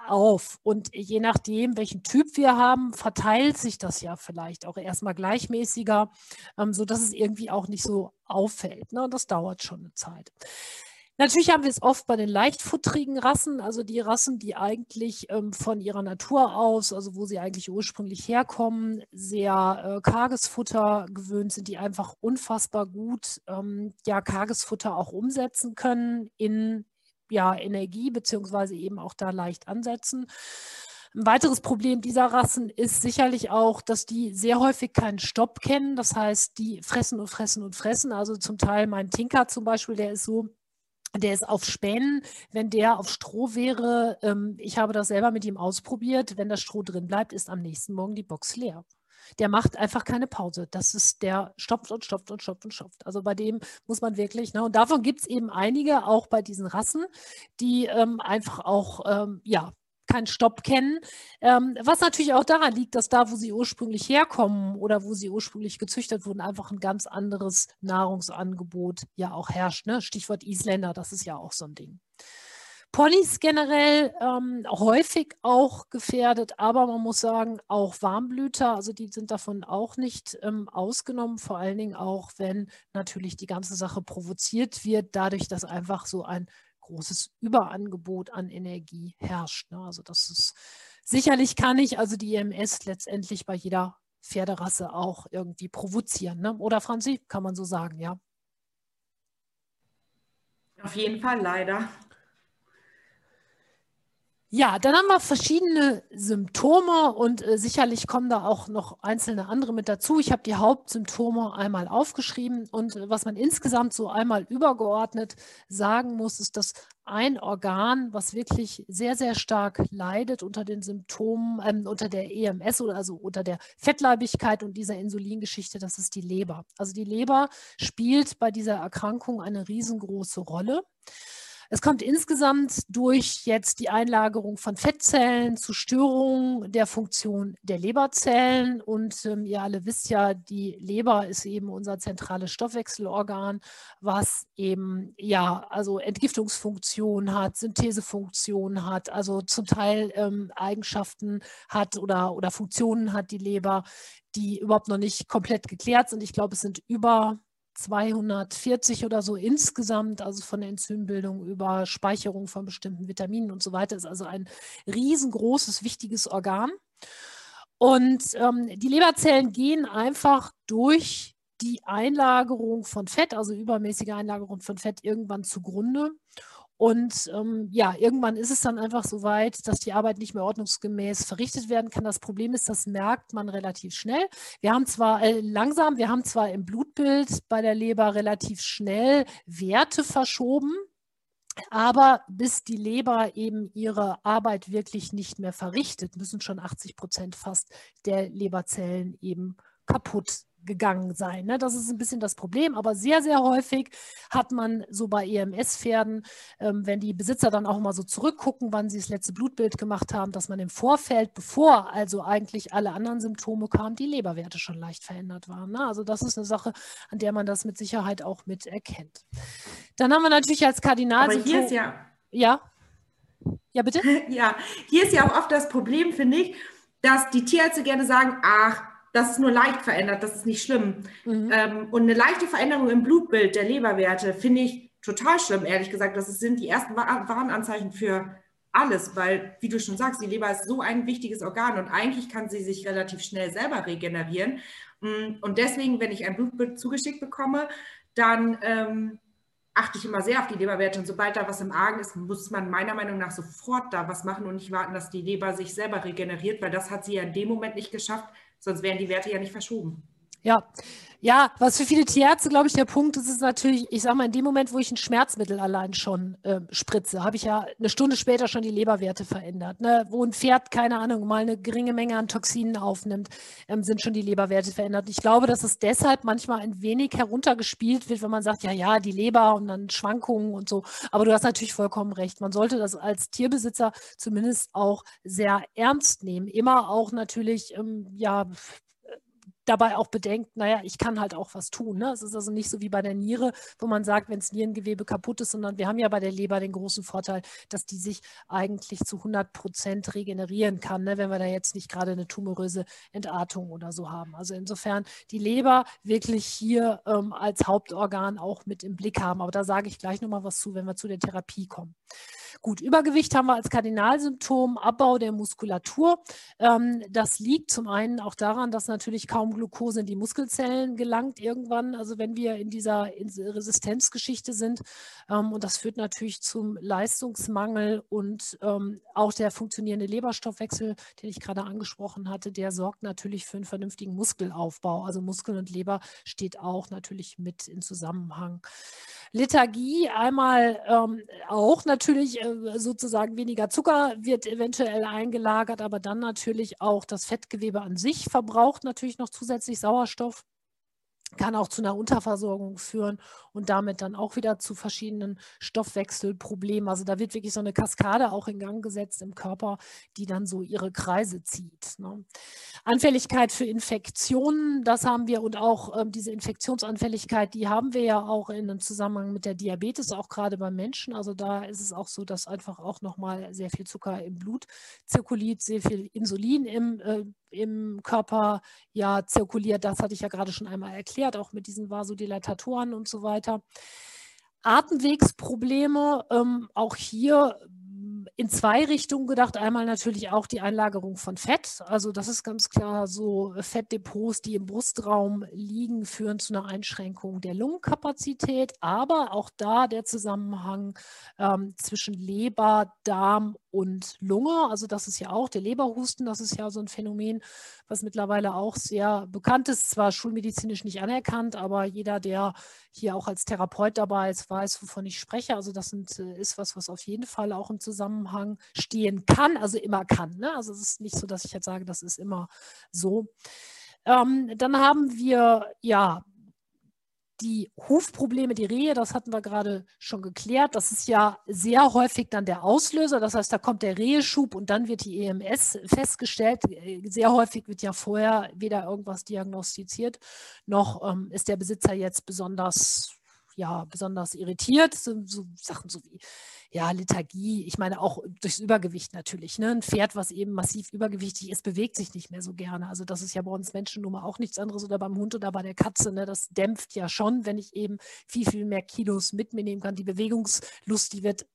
Speaker 1: auf. Und je nachdem, welchen Typ wir haben, verteilt sich das ja vielleicht auch erstmal gleichmäßiger, ähm, sodass es irgendwie auch nicht so auffällt. Ne? Und das dauert schon eine Zeit. Natürlich haben wir es oft bei den leichtfutterigen Rassen, also die Rassen, die eigentlich ähm, von ihrer Natur aus, also wo sie eigentlich ursprünglich herkommen, sehr äh, karges Futter gewöhnt sind, die einfach unfassbar gut ähm, ja, karges Futter auch umsetzen können in ja, Energie, beziehungsweise eben auch da leicht ansetzen. Ein weiteres Problem dieser Rassen ist sicherlich auch, dass die sehr häufig keinen Stopp kennen. Das heißt, die fressen und fressen und fressen. Also zum Teil mein Tinker zum Beispiel, der ist so, der ist auf Spänen, wenn der auf Stroh wäre, ähm, ich habe das selber mit ihm ausprobiert, wenn das Stroh drin bleibt, ist am nächsten Morgen die Box leer. Der macht einfach keine Pause. Das ist, der stopft und stopft und stopft und stopft. Also bei dem muss man wirklich, ne, und davon gibt es eben einige, auch bei diesen Rassen, die ähm, einfach auch, ähm, ja, keinen Stopp kennen. Ähm, was natürlich auch daran liegt, dass da, wo sie ursprünglich herkommen oder wo sie ursprünglich gezüchtet wurden, einfach ein ganz anderes Nahrungsangebot ja auch herrscht. Ne? Stichwort Isländer, das ist ja auch so ein Ding. Ponys generell ähm, häufig auch gefährdet, aber man muss sagen, auch Warmblüter, also die sind davon auch nicht ähm, ausgenommen, vor allen Dingen auch, wenn natürlich die ganze Sache provoziert wird, dadurch, dass einfach so ein großes Überangebot an Energie herrscht. Ne? Also das ist sicherlich kann ich also die EMS letztendlich bei jeder Pferderasse auch irgendwie provozieren. Ne? Oder Franzi, kann man so sagen, ja.
Speaker 2: Auf jeden Fall, leider.
Speaker 1: Ja, dann haben wir verschiedene Symptome und äh, sicherlich kommen da auch noch einzelne andere mit dazu. Ich habe die Hauptsymptome einmal aufgeschrieben und äh, was man insgesamt so einmal übergeordnet sagen muss, ist, dass ein Organ, was wirklich sehr, sehr stark leidet unter den Symptomen, ähm, unter der EMS oder also unter der Fettleibigkeit und dieser Insulingeschichte, das ist die Leber. Also die Leber spielt bei dieser Erkrankung eine riesengroße Rolle. Es kommt insgesamt durch jetzt die Einlagerung von Fettzellen zu Störungen der Funktion der Leberzellen. Und ähm, ihr alle wisst ja, die Leber ist eben unser zentrales Stoffwechselorgan, was eben ja also Entgiftungsfunktion hat, Synthesefunktion hat, also zum Teil ähm, Eigenschaften hat oder, oder Funktionen hat die Leber, die überhaupt noch nicht komplett geklärt sind. Ich glaube, es sind über 240 oder so insgesamt, also von der Enzymbildung über Speicherung von bestimmten Vitaminen und so weiter, ist also ein riesengroßes, wichtiges Organ. Und ähm, die Leberzellen gehen einfach durch die Einlagerung von Fett, also übermäßige Einlagerung von Fett, irgendwann zugrunde. Und ähm, ja, irgendwann ist es dann einfach so weit, dass die Arbeit nicht mehr ordnungsgemäß verrichtet werden kann. Das Problem ist, das merkt man relativ schnell. Wir haben zwar äh, langsam, wir haben zwar im Blutbild bei der Leber relativ schnell Werte verschoben, aber bis die Leber eben ihre Arbeit wirklich nicht mehr verrichtet, müssen schon 80 Prozent fast der Leberzellen eben kaputt gegangen sein. Ne? Das ist ein bisschen das Problem, aber sehr, sehr häufig hat man so bei EMS-Pferden, ähm, wenn die Besitzer dann auch mal so zurückgucken, wann sie das letzte Blutbild gemacht haben, dass man im Vorfeld, bevor also eigentlich alle anderen Symptome kamen, die Leberwerte schon leicht verändert waren. Ne? Also das ist eine Sache, an der man das mit Sicherheit auch mit erkennt. Dann haben wir natürlich als Kardinal.
Speaker 2: Aber hier ist ja.
Speaker 1: Ja. Ja, bitte? [laughs]
Speaker 2: Ja, hier ist ja auch oft das Problem, finde ich, dass die Tierärzte gerne sagen, ach, das ist nur leicht verändert, das ist nicht schlimm. Mhm. Ähm, und eine leichte Veränderung im Blutbild der Leberwerte finde ich total schlimm, ehrlich gesagt. Das sind die ersten Warnanzeichen für alles, weil, wie du schon sagst, die Leber ist so ein wichtiges Organ und eigentlich kann sie sich relativ schnell selber regenerieren. Mm, und deswegen, wenn ich ein Blutbild zugeschickt bekomme, dann ähm, achte ich immer sehr auf die Leberwerte. Und sobald da was im Argen ist, muss man meiner Meinung nach sofort da was machen und nicht warten, dass die Leber sich selber regeneriert, weil das hat sie ja in dem Moment nicht geschafft, Sonst wären die Werte ja nicht verschoben.
Speaker 1: Ja, ja, was für viele Tierärzte, glaube ich, der Punkt ist, ist natürlich, ich sage mal, in dem Moment, wo ich ein Schmerzmittel allein schon äh, spritze, habe ich ja eine Stunde später schon die Leberwerte verändert. Ne? Wo ein Pferd, keine Ahnung, mal eine geringe Menge an Toxinen aufnimmt, ähm, sind schon die Leberwerte verändert. Ich glaube, dass es deshalb manchmal ein wenig heruntergespielt wird, wenn man sagt, ja, ja, die Leber und dann Schwankungen und so. Aber du hast natürlich vollkommen recht. Man sollte das als Tierbesitzer zumindest auch sehr ernst nehmen. Immer auch natürlich, ähm, ja, dabei auch bedenkt, naja, ich kann halt auch was tun. Ne? Es ist also nicht so wie bei der Niere, wo man sagt, wenn das Nierengewebe kaputt ist, sondern wir haben ja bei der Leber den großen Vorteil, dass die sich eigentlich zu 100 Prozent regenerieren kann, ne? wenn wir da jetzt nicht gerade eine tumoröse Entartung oder so haben. Also insofern die Leber wirklich hier ähm, als Hauptorgan auch mit im Blick haben. Aber da sage ich gleich nochmal was zu, wenn wir zu der Therapie kommen. Gut, Übergewicht haben wir als Kardinalsymptom, Abbau der Muskulatur. Ähm, das liegt zum einen auch daran, dass natürlich kaum Glucose in die Muskelzellen gelangt irgendwann, also wenn wir in dieser Resistenzgeschichte sind. Ähm, und das führt natürlich zum Leistungsmangel und ähm, auch der funktionierende Leberstoffwechsel, den ich gerade angesprochen hatte, der sorgt natürlich für einen vernünftigen Muskelaufbau. Also Muskeln und Leber steht auch natürlich mit in Zusammenhang. Lethargie einmal ähm, auch natürlich äh, sozusagen weniger Zucker wird eventuell eingelagert, aber dann natürlich auch das Fettgewebe an sich verbraucht natürlich noch zusätzlich Sauerstoff kann auch zu einer Unterversorgung führen und damit dann auch wieder zu verschiedenen Stoffwechselproblemen. Also da wird wirklich so eine Kaskade auch in Gang gesetzt im Körper, die dann so ihre Kreise zieht. Ne? Anfälligkeit für Infektionen, das haben wir und auch ähm, diese Infektionsanfälligkeit, die haben wir ja auch in einem Zusammenhang mit der Diabetes, auch gerade beim Menschen. Also da ist es auch so, dass einfach auch nochmal sehr viel Zucker im Blut zirkuliert, sehr viel Insulin im äh, im Körper ja zirkuliert. Das hatte ich ja gerade schon einmal erklärt, auch mit diesen Vasodilatatoren und so weiter. Atemwegsprobleme, ähm, auch hier in zwei Richtungen gedacht. Einmal natürlich auch die Einlagerung von Fett. Also das ist ganz klar so Fettdepots, die im Brustraum liegen, führen zu einer Einschränkung der Lungenkapazität. Aber auch da der Zusammenhang ähm, zwischen Leber, Darm und Lunge. Also das ist ja auch der Leberhusten, das ist ja so ein Phänomen, was mittlerweile auch sehr bekannt ist, zwar schulmedizinisch nicht anerkannt, aber jeder, der hier auch als Therapeut dabei ist, weiß, wovon ich spreche. Also das sind, äh, ist was, was auf jeden Fall auch im Zusammenhang stehen kann, also immer kann. Ne? Also es ist nicht so, dass ich jetzt sage, das ist immer so. Ähm, dann haben wir ja die Hufprobleme, die Rehe, das hatten wir gerade schon geklärt. Das ist ja sehr häufig dann der Auslöser. Das heißt, da kommt der Reheschub und dann wird die EMS festgestellt. Sehr häufig wird ja vorher weder irgendwas diagnostiziert, noch ähm, ist der Besitzer jetzt besonders ja, besonders irritiert. So, so, Sachen so wie ja, Lethargie, ich meine auch durchs Übergewicht natürlich. Ne? Ein Pferd, was eben massiv übergewichtig ist, bewegt sich nicht mehr so gerne. Also das ist ja bei uns Menschen nun mal auch nichts anderes oder beim Hund oder bei der Katze. Ne? Das dämpft ja schon, wenn ich eben viel, viel mehr Kilos mit mir nehmen kann. Die Bewegungslust, die wird,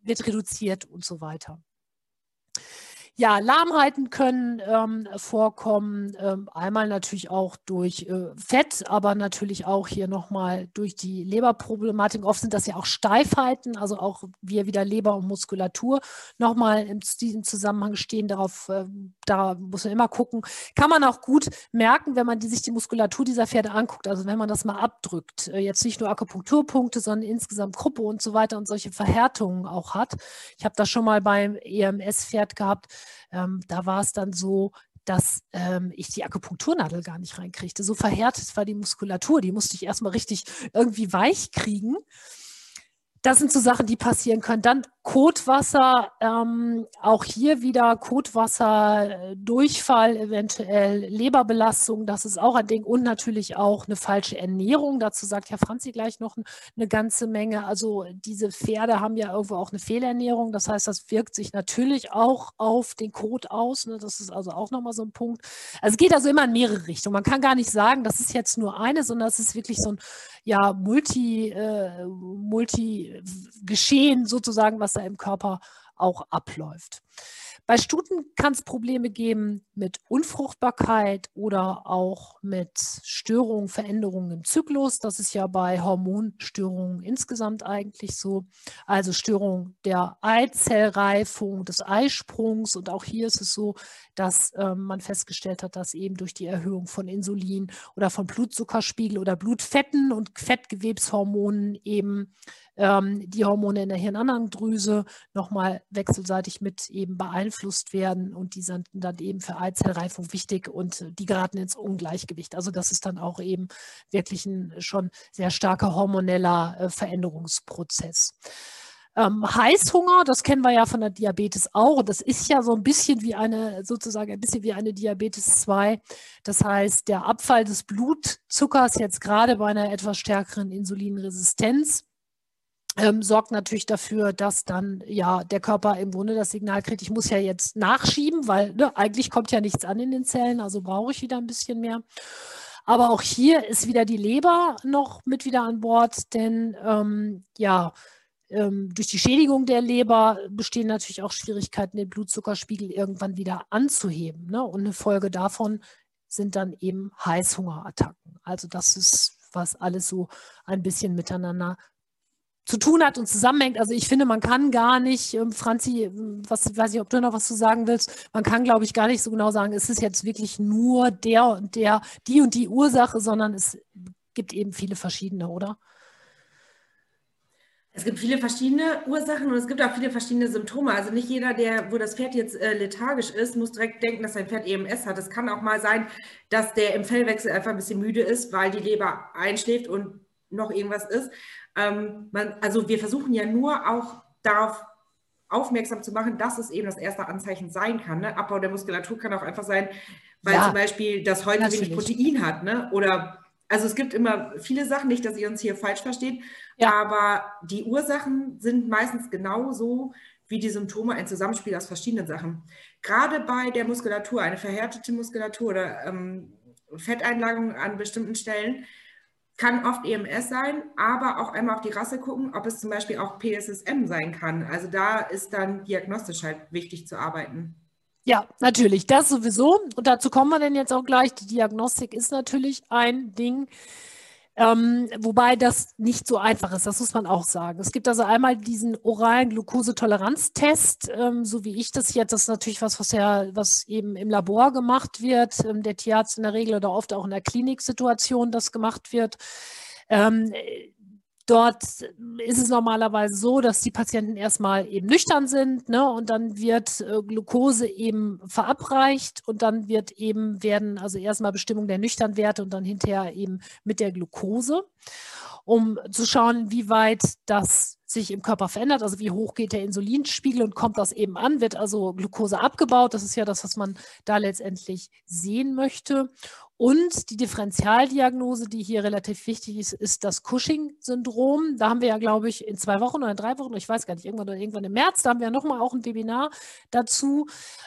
Speaker 1: wird reduziert und so weiter. Ja, Lahmheiten können ähm, vorkommen, ähm, einmal natürlich auch durch äh, Fett, aber natürlich auch hier nochmal durch die Leberproblematik. Oft sind das ja auch Steifheiten, also auch wir wieder Leber und Muskulatur nochmal in diesem Zusammenhang stehen. Darauf, äh, da muss man immer gucken. Kann man auch gut merken, wenn man die, sich die Muskulatur dieser Pferde anguckt, also wenn man das mal abdrückt. Äh, jetzt nicht nur Akupunkturpunkte, sondern insgesamt Gruppe und so weiter und solche Verhärtungen auch hat. Ich habe das schon mal beim EMS-Pferd gehabt ähm, da war es dann so, dass ähm, ich die Akupunkturnadel gar nicht reinkriegte. So verhärtet war die Muskulatur, die musste ich erstmal richtig irgendwie weich kriegen das sind so Sachen, die passieren können. Dann Kotwasser, ähm, auch hier wieder Kotwasser, Durchfall, eventuell Leberbelastung, das ist auch ein Ding und natürlich auch eine falsche Ernährung. Dazu sagt Herr Franzi gleich noch eine ganze Menge. Also diese Pferde haben ja irgendwo auch eine Fehlernährung. Das heißt, das wirkt sich natürlich auch auf den Kot aus. Ne? Das ist also auch nochmal so ein Punkt. Also es geht also immer in mehrere Richtungen. Man kann gar nicht sagen, das ist jetzt nur eine, sondern es ist wirklich so ein ja, Multi, äh, Multi-Geschehen sozusagen, was da im Körper auch abläuft. Bei Stuten kann es Probleme geben mit Unfruchtbarkeit oder auch mit Störungen, Veränderungen im Zyklus. Das ist ja bei Hormonstörungen insgesamt eigentlich so. Also Störung der Eizellreifung, des Eisprungs. Und auch hier ist es so, dass äh, man festgestellt hat, dass eben durch die Erhöhung von Insulin oder von Blutzuckerspiegel oder Blutfetten und Fettgewebshormonen eben ähm, die Hormone in der Hirnanhangdrüse nochmal wechselseitig mit eben beeinflusst werden und die sind dann eben für Eizellreifung wichtig und die geraten ins Ungleichgewicht. Also das ist dann auch eben wirklich ein schon sehr starker hormoneller äh, Veränderungsprozess. Ähm, Heißhunger, das kennen wir ja von der Diabetes auch. Das ist ja so ein bisschen wie eine, sozusagen ein bisschen wie eine Diabetes 2. Das heißt, der Abfall des Blutzuckers jetzt gerade bei einer etwas stärkeren Insulinresistenz ähm, sorgt natürlich dafür, dass dann ja der Körper im Grunde das Signal kriegt, ich muss ja jetzt nachschieben, weil ne, eigentlich kommt ja nichts an in den Zellen, also brauche ich wieder ein bisschen mehr. Aber auch hier ist wieder die Leber noch mit wieder an Bord, denn ähm, ja, ähm, durch die Schädigung der Leber bestehen natürlich auch Schwierigkeiten, den Blutzuckerspiegel irgendwann wieder anzuheben. Ne? Und eine Folge davon sind dann eben Heißhungerattacken. Also das ist, was alles so ein bisschen miteinander zu tun hat und zusammenhängt. Also ich finde, man kann gar nicht, ähm, Franzi, was weiß ich, ob du noch was zu sagen willst, man kann, glaube ich, gar nicht so genau sagen, es ist jetzt wirklich nur der und der, die und die Ursache, sondern es gibt eben viele verschiedene, oder?
Speaker 2: Es gibt viele verschiedene Ursachen und es gibt auch viele verschiedene Symptome. Also nicht jeder, der, wo das Pferd jetzt äh, lethargisch ist, muss direkt denken, dass sein Pferd EMS hat. Es kann auch mal sein, dass der im Fellwechsel einfach ein bisschen müde ist, weil die Leber einschläft und noch irgendwas ist. Ähm, man, also wir versuchen ja nur auch darauf aufmerksam zu machen, dass es eben das erste Anzeichen sein kann. Ne? Abbau der Muskulatur kann auch einfach sein, weil ja, zum Beispiel das heute wenig Protein hat. Ne? Oder also es gibt immer viele Sachen, nicht, dass ihr uns hier falsch versteht, ja. aber die Ursachen sind meistens genauso wie die Symptome ein Zusammenspiel aus verschiedenen Sachen. Gerade bei der Muskulatur, eine verhärtete Muskulatur oder ähm, Fetteinlagerung an bestimmten Stellen, kann oft EMS sein, aber auch einmal auf die Rasse gucken, ob es zum Beispiel auch PSSM sein kann. Also da ist dann diagnostisch halt wichtig zu arbeiten.
Speaker 1: Ja, natürlich, das sowieso. Und dazu kommen wir denn jetzt auch gleich. Die Diagnostik ist natürlich ein Ding. Ähm, wobei das nicht so einfach ist, das muss man auch sagen. Es gibt also einmal diesen oralen Glukosetoleranztest, ähm, so wie ich das jetzt, das ist natürlich was, was ja, was eben im Labor gemacht wird. Ähm, der Tierarzt in der Regel oder oft auch in der Kliniksituation das gemacht wird. Ähm, Dort ist es normalerweise so, dass die Patienten erstmal eben nüchtern sind ne, und dann wird äh, Glucose eben verabreicht und dann wird eben werden also erstmal Bestimmung der Nüchternwerte und dann hinterher eben mit der Glucose, um zu schauen, wie weit das sich im Körper verändert, also wie hoch geht der Insulinspiegel und kommt das eben an, wird also Glucose abgebaut. Das ist ja das, was man da letztendlich sehen möchte. Und die Differentialdiagnose, die hier relativ wichtig ist, ist das Cushing-Syndrom. Da haben wir ja, glaube ich, in zwei Wochen oder drei Wochen, ich weiß gar nicht, irgendwann oder irgendwann im März, da haben wir ja nochmal auch ein Webinar dazu.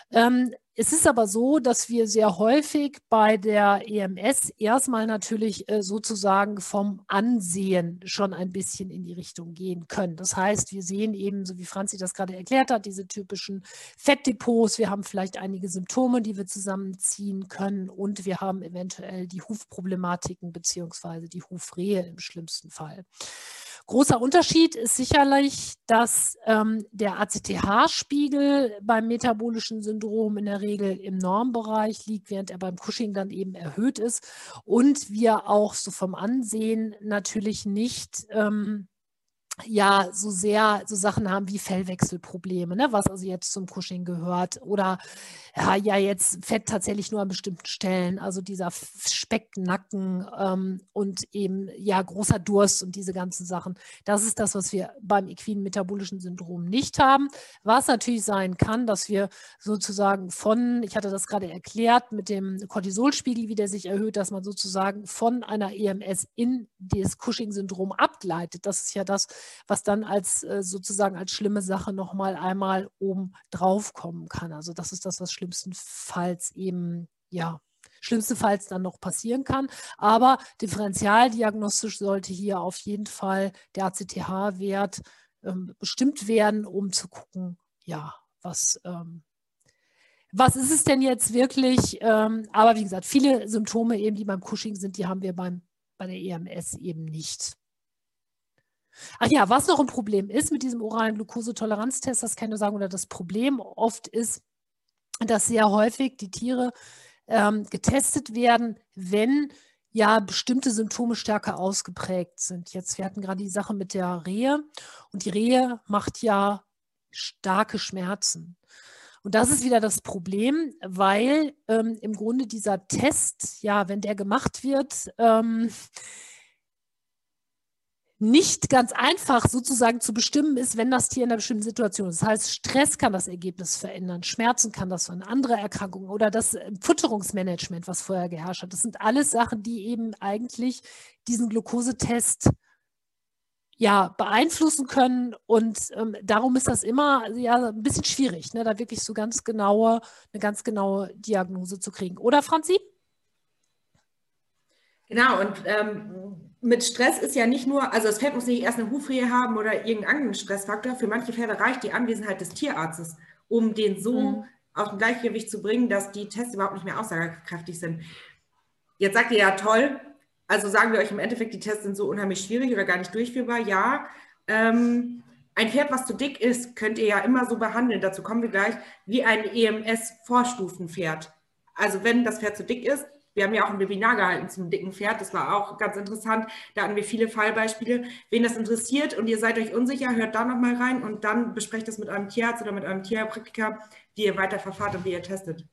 Speaker 1: Ähm, es ist aber so, dass wir sehr häufig bei der EMS erstmal natürlich äh, sozusagen vom Ansehen schon ein bisschen in die Richtung gehen können. Das heißt, wir sehen eben, so wie Franzi das gerade erklärt hat, diese typischen Fettdepots. Wir haben vielleicht einige Symptome, die wir zusammenziehen können und wir haben eventuell die Hufproblematiken beziehungsweise die Hufrehe im schlimmsten Fall. Großer Unterschied ist sicherlich, dass ähm, der ACTH-Spiegel beim metabolischen Syndrom in der Regel im Normbereich liegt, während er beim Cushing dann eben erhöht ist und wir auch so vom Ansehen natürlich nicht ähm, ja so sehr so Sachen haben wie Fellwechselprobleme, ne, was also jetzt zum Cushing gehört oder ja, ja jetzt Fett tatsächlich nur an bestimmten Stellen, also dieser Specknacken ähm, und eben ja großer Durst und diese ganzen Sachen. Das ist das, was wir beim equinen metabolischen Syndrom nicht haben. Was natürlich sein kann, dass wir sozusagen von, ich hatte das gerade erklärt, mit dem Cortisolspiegel, wie der sich erhöht, dass man sozusagen von einer EMS in das Cushing-Syndrom abgleitet. Das ist ja das, was dann als äh, sozusagen als schlimme Sache nochmal einmal oben drauf kommen kann. Also das ist das, was schlimmstenfalls eben, ja, schlimmstenfalls dann noch passieren kann. Aber differentialdiagnostisch sollte hier auf jeden Fall der ACTH-Wert ähm, bestimmt werden, um zu gucken, ja, was, ähm, was ist es denn jetzt wirklich? Ähm, aber wie gesagt, viele Symptome eben, die beim Cushing sind, die haben wir beim, bei der EMS eben nicht. Ach ja, was noch ein Problem ist mit diesem oralen Glukosetoleranztest, das kann ich nur sagen, oder das Problem oft ist, dass sehr häufig die Tiere ähm, getestet werden, wenn ja bestimmte Symptome stärker ausgeprägt sind. Jetzt, wir hatten gerade die Sache mit der Rehe und die Rehe macht ja starke Schmerzen. Und das ist wieder das Problem, weil ähm, im Grunde dieser Test, ja, wenn der gemacht wird, ähm, nicht ganz einfach sozusagen zu bestimmen ist, wenn das Tier in einer bestimmten Situation ist. Das heißt, Stress kann das Ergebnis verändern, Schmerzen kann das verändern, andere Erkrankungen oder das äh, Futterungsmanagement, was vorher geherrscht hat. Das sind alles Sachen, die eben eigentlich diesen Glukosetest ja, beeinflussen können. Und ähm, darum ist das immer ja, ein bisschen schwierig, ne, da wirklich so ganz genaue, eine ganz genaue Diagnose zu kriegen. Oder Franzi?
Speaker 2: Genau, und ähm, mit Stress ist ja nicht nur, also das Pferd muss nicht erst eine Hufrehe haben oder irgendeinen anderen Stressfaktor. Für manche Pferde reicht die Anwesenheit des Tierarztes, um den so mhm. auf ein Gleichgewicht zu bringen, dass die Tests überhaupt nicht mehr aussagekräftig sind. Jetzt sagt ihr ja toll, also sagen wir euch im Endeffekt, die Tests sind so unheimlich schwierig oder gar nicht durchführbar. Ja, ähm, ein Pferd, was zu dick ist, könnt ihr ja immer so behandeln, dazu kommen wir gleich, wie ein EMS-Vorstufenpferd. Also wenn das Pferd zu dick ist, wir haben ja auch ein Webinar gehalten zum dicken Pferd. Das war auch ganz interessant. Da hatten wir viele Fallbeispiele. Wen das interessiert und ihr seid euch unsicher, hört da nochmal rein und dann besprecht das mit einem Tierarzt oder mit einem Tierpraktiker, wie ihr weiter verfahrt und wie ihr testet.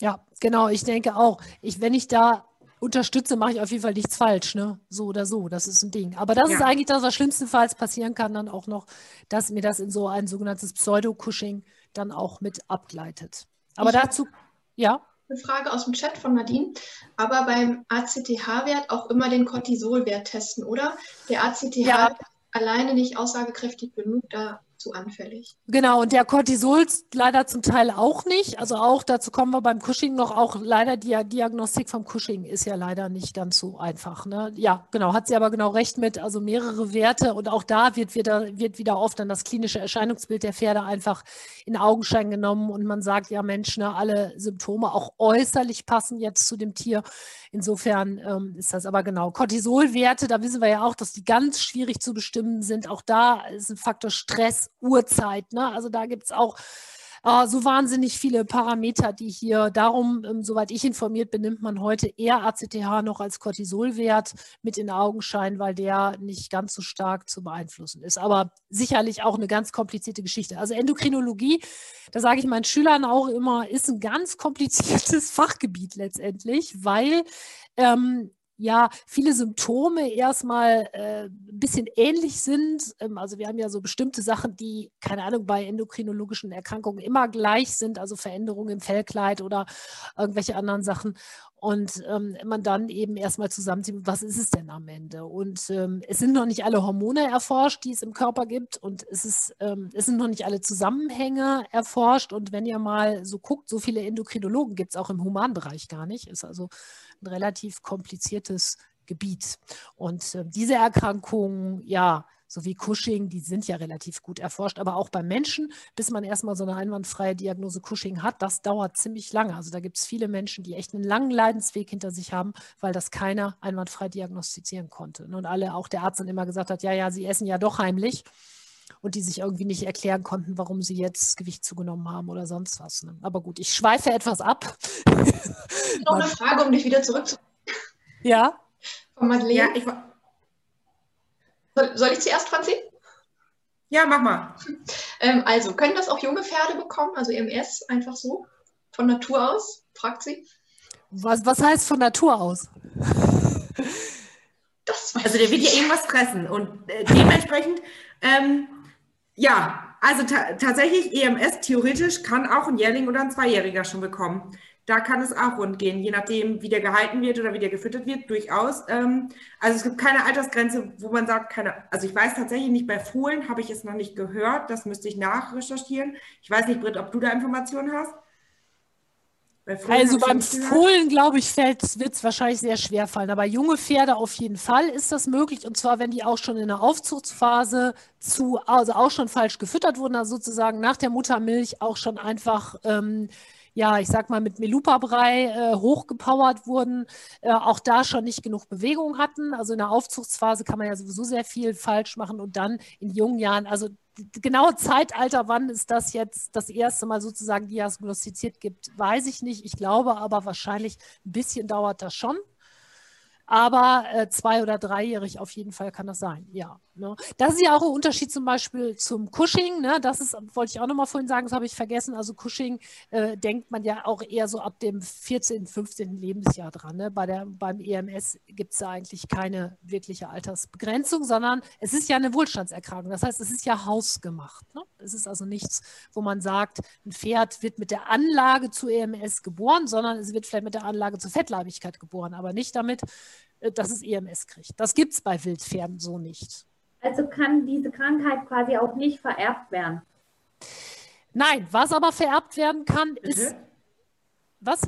Speaker 1: Ja, genau. Ich denke auch, ich, wenn ich da unterstütze, mache ich auf jeden Fall nichts falsch, ne? So oder so, das ist ein Ding. Aber das ja. ist eigentlich das, was schlimmstenfalls passieren kann, dann auch noch, dass mir das in so ein sogenanntes Pseudo-Cushing dann auch mit abgleitet. Aber ich dazu, ja
Speaker 3: eine Frage aus dem Chat von Nadine. Aber beim ACTH-Wert auch immer den Cortisolwert testen, oder? Der ACTH ja. alleine nicht aussagekräftig genug. Da zu anfällig.
Speaker 1: Genau, und der Cortisol leider zum Teil auch nicht. Also auch dazu kommen wir beim Cushing noch, auch leider die Diagnostik vom Cushing ist ja leider nicht ganz so einfach. Ne? Ja, genau, hat sie aber genau recht mit, also mehrere Werte und auch da wird wieder, wird wieder oft dann das klinische Erscheinungsbild der Pferde einfach in Augenschein genommen und man sagt, ja Mensch, ne, alle Symptome auch äußerlich passen jetzt zu dem Tier. Insofern ähm, ist das aber genau. Cortisolwerte, da wissen wir ja auch, dass die ganz schwierig zu bestimmen sind. Auch da ist ein Faktor Stress, Uhrzeit. Ne? Also da gibt es auch äh, so wahnsinnig viele Parameter, die hier, darum, ähm, soweit ich informiert bin, nimmt man heute eher ACTH noch als Cortisolwert mit in Augenschein, weil der nicht ganz so stark zu beeinflussen ist. Aber sicherlich auch eine ganz komplizierte Geschichte. Also Endokrinologie, da sage ich meinen Schülern auch immer, ist ein ganz [laughs] kompliziertes Fachgebiet letztendlich, weil ähm, ja viele Symptome erstmal äh, ein bisschen ähnlich sind. Ähm, also wir haben ja so bestimmte Sachen, die, keine Ahnung, bei endokrinologischen Erkrankungen immer gleich sind, also Veränderungen im Fellkleid oder irgendwelche anderen Sachen. Und ähm, man dann eben erstmal zusammenzieht, was ist es denn am Ende? Und ähm, es sind noch nicht alle Hormone erforscht, die es im Körper gibt. Und es, ist, ähm, es sind noch nicht alle Zusammenhänge erforscht. Und wenn ihr mal so guckt, so viele Endokrinologen gibt es auch im Humanbereich gar nicht. Ist also ein relativ kompliziertes Gebiet. Und äh, diese Erkrankungen, ja, so wie Cushing, die sind ja relativ gut erforscht, aber auch beim Menschen, bis man erstmal so eine einwandfreie Diagnose Cushing hat, das dauert ziemlich lange. Also da gibt es viele Menschen, die echt einen langen Leidensweg hinter sich haben, weil das keiner einwandfrei diagnostizieren konnte. Und alle, auch der Arzt dann immer gesagt hat, ja, ja, sie essen ja doch heimlich und die sich irgendwie nicht erklären konnten, warum sie jetzt Gewicht zugenommen haben oder sonst was. Ne? Aber gut, ich schweife etwas ab.
Speaker 3: Noch eine Frage, um dich wieder zurückzuholen.
Speaker 1: Ja.
Speaker 3: Von Madeleine. Ja, ich, soll, soll ich zuerst, Franzi?
Speaker 2: Ja, mach mal.
Speaker 3: Ähm, also, können das auch junge Pferde bekommen, also EMS, einfach so, von Natur aus? Fragt sie.
Speaker 1: Was, was heißt von Natur aus?
Speaker 2: also der wird ja irgendwas fressen und äh, dementsprechend, ähm, ja, also ta tatsächlich EMS theoretisch kann auch ein Jährling oder ein Zweijähriger schon bekommen da kann es auch rund gehen, je nachdem, wie der gehalten wird oder wie der gefüttert wird, durchaus. Ähm, also es gibt keine Altersgrenze, wo man sagt, keine, also ich weiß tatsächlich nicht, bei Fohlen habe ich es noch nicht gehört, das müsste ich nachrecherchieren. Ich weiß nicht, Britt, ob du da Informationen hast?
Speaker 1: Also beim Fohlen, glaube ich, wird es wahrscheinlich sehr schwer fallen. Aber junge Pferde auf jeden Fall ist das möglich. Und zwar, wenn die auch schon in der Aufzuchtsphase zu, also auch schon falsch gefüttert wurden, also sozusagen nach der Muttermilch auch schon einfach ähm, ja, ich sag mal, mit Melupa-Brei äh, hochgepowert wurden, äh, auch da schon nicht genug Bewegung hatten. Also in der Aufzuchtsphase kann man ja sowieso sehr viel falsch machen und dann in jungen Jahren, also genaue Zeitalter, wann es das jetzt das erste Mal sozusagen diagnostiziert gibt, weiß ich nicht. Ich glaube aber wahrscheinlich ein bisschen dauert das schon. Aber äh, zwei- oder dreijährig auf jeden Fall kann das sein, ja. Ne? Das ist ja auch ein Unterschied zum Beispiel zum Cushing. Ne? Das ist, wollte ich auch nochmal vorhin sagen, das habe ich vergessen. Also Cushing äh, denkt man ja auch eher so ab dem 14., 15. Lebensjahr dran. Ne? Bei der, beim EMS gibt es da eigentlich keine wirkliche Altersbegrenzung, sondern es ist ja eine Wohlstandserkrankung. Das heißt, es ist ja hausgemacht. Ne? Es ist also nichts, wo man sagt, ein Pferd wird mit der Anlage zu EMS geboren, sondern es wird vielleicht mit der Anlage zur Fettleibigkeit geboren, aber nicht damit, dass es EMS kriegt. Das gibt es bei Wildpferden so nicht.
Speaker 4: Also kann diese Krankheit quasi auch nicht vererbt werden.
Speaker 1: Nein, was aber vererbt werden kann, ist. Mhm. Was?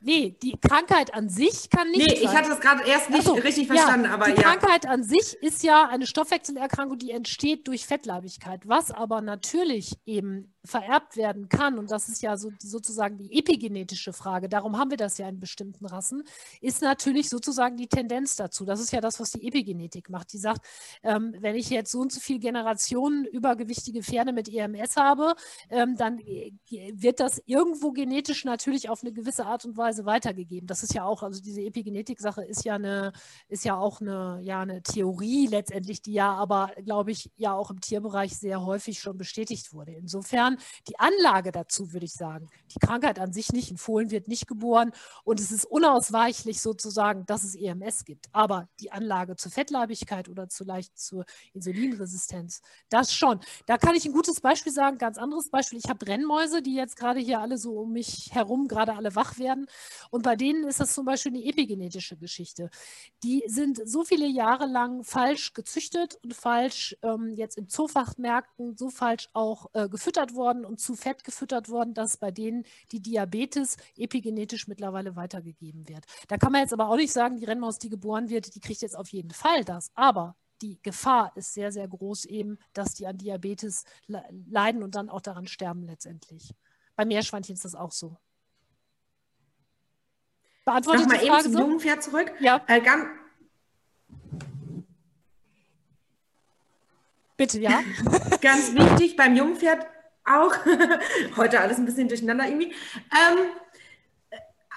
Speaker 1: Nee, die Krankheit an sich kann nicht.
Speaker 2: Nee, ich hatte das gerade erst nicht so, richtig verstanden,
Speaker 1: ja,
Speaker 2: aber
Speaker 1: die ja. Krankheit an sich ist ja eine Stoffwechselerkrankung, die entsteht durch Fettleibigkeit. Was aber natürlich eben vererbt werden kann, und das ist ja so, sozusagen die epigenetische Frage, darum haben wir das ja in bestimmten Rassen, ist natürlich sozusagen die Tendenz dazu. Das ist ja das, was die Epigenetik macht. Die sagt, ähm, wenn ich jetzt so und so viele Generationen übergewichtige Pferde mit EMS habe, ähm, dann äh, wird das irgendwo genetisch natürlich auf eine gewisse Art und Weise weitergegeben. Das ist ja auch, also diese Epigenetik-Sache ist ja eine, ist ja auch eine, ja, eine Theorie letztendlich, die ja aber, glaube ich, ja auch im Tierbereich sehr häufig schon bestätigt wurde. Insofern Die Anlage dazu, würde ich sagen. Die Krankheit an sich nicht. Ein Fohlen wird nicht geboren. Und es ist unausweichlich sozusagen, dass es EMS gibt. Aber die Anlage zur Fettleibigkeit oder zu leicht zur Insulinresistenz, das schon. Da kann ich ein gutes Beispiel sagen, ganz anderes Beispiel. Ich habe Brennmäuse, die jetzt gerade hier alle so um mich herum gerade alle wach werden. Und bei denen ist das zum Beispiel eine epigenetische Geschichte. Die sind so viele Jahre lang falsch gezüchtet und falsch ähm, jetzt in Zoofachmärkten so falsch auch äh, gefüttert worden und zu fett gefüttert worden, dass bei denen die Diabetes epigenetisch mittlerweile weitergegeben wird. Da kann man jetzt aber auch nicht sagen, die Rennmaus, die geboren wird, die kriegt jetzt auf jeden Fall das. Aber die Gefahr ist sehr, sehr groß eben, dass die an Diabetes leiden und dann auch daran sterben letztendlich. Bei Meerschweinchen ist das auch so.
Speaker 2: Beantwortet Nochmal die Frage eben zum so? Jungpferd zurück.
Speaker 1: Ja. Äh, Bitte, ja. [laughs]
Speaker 2: ganz wichtig beim Jungpferd auch, [laughs] heute alles ein bisschen durcheinander irgendwie, ähm,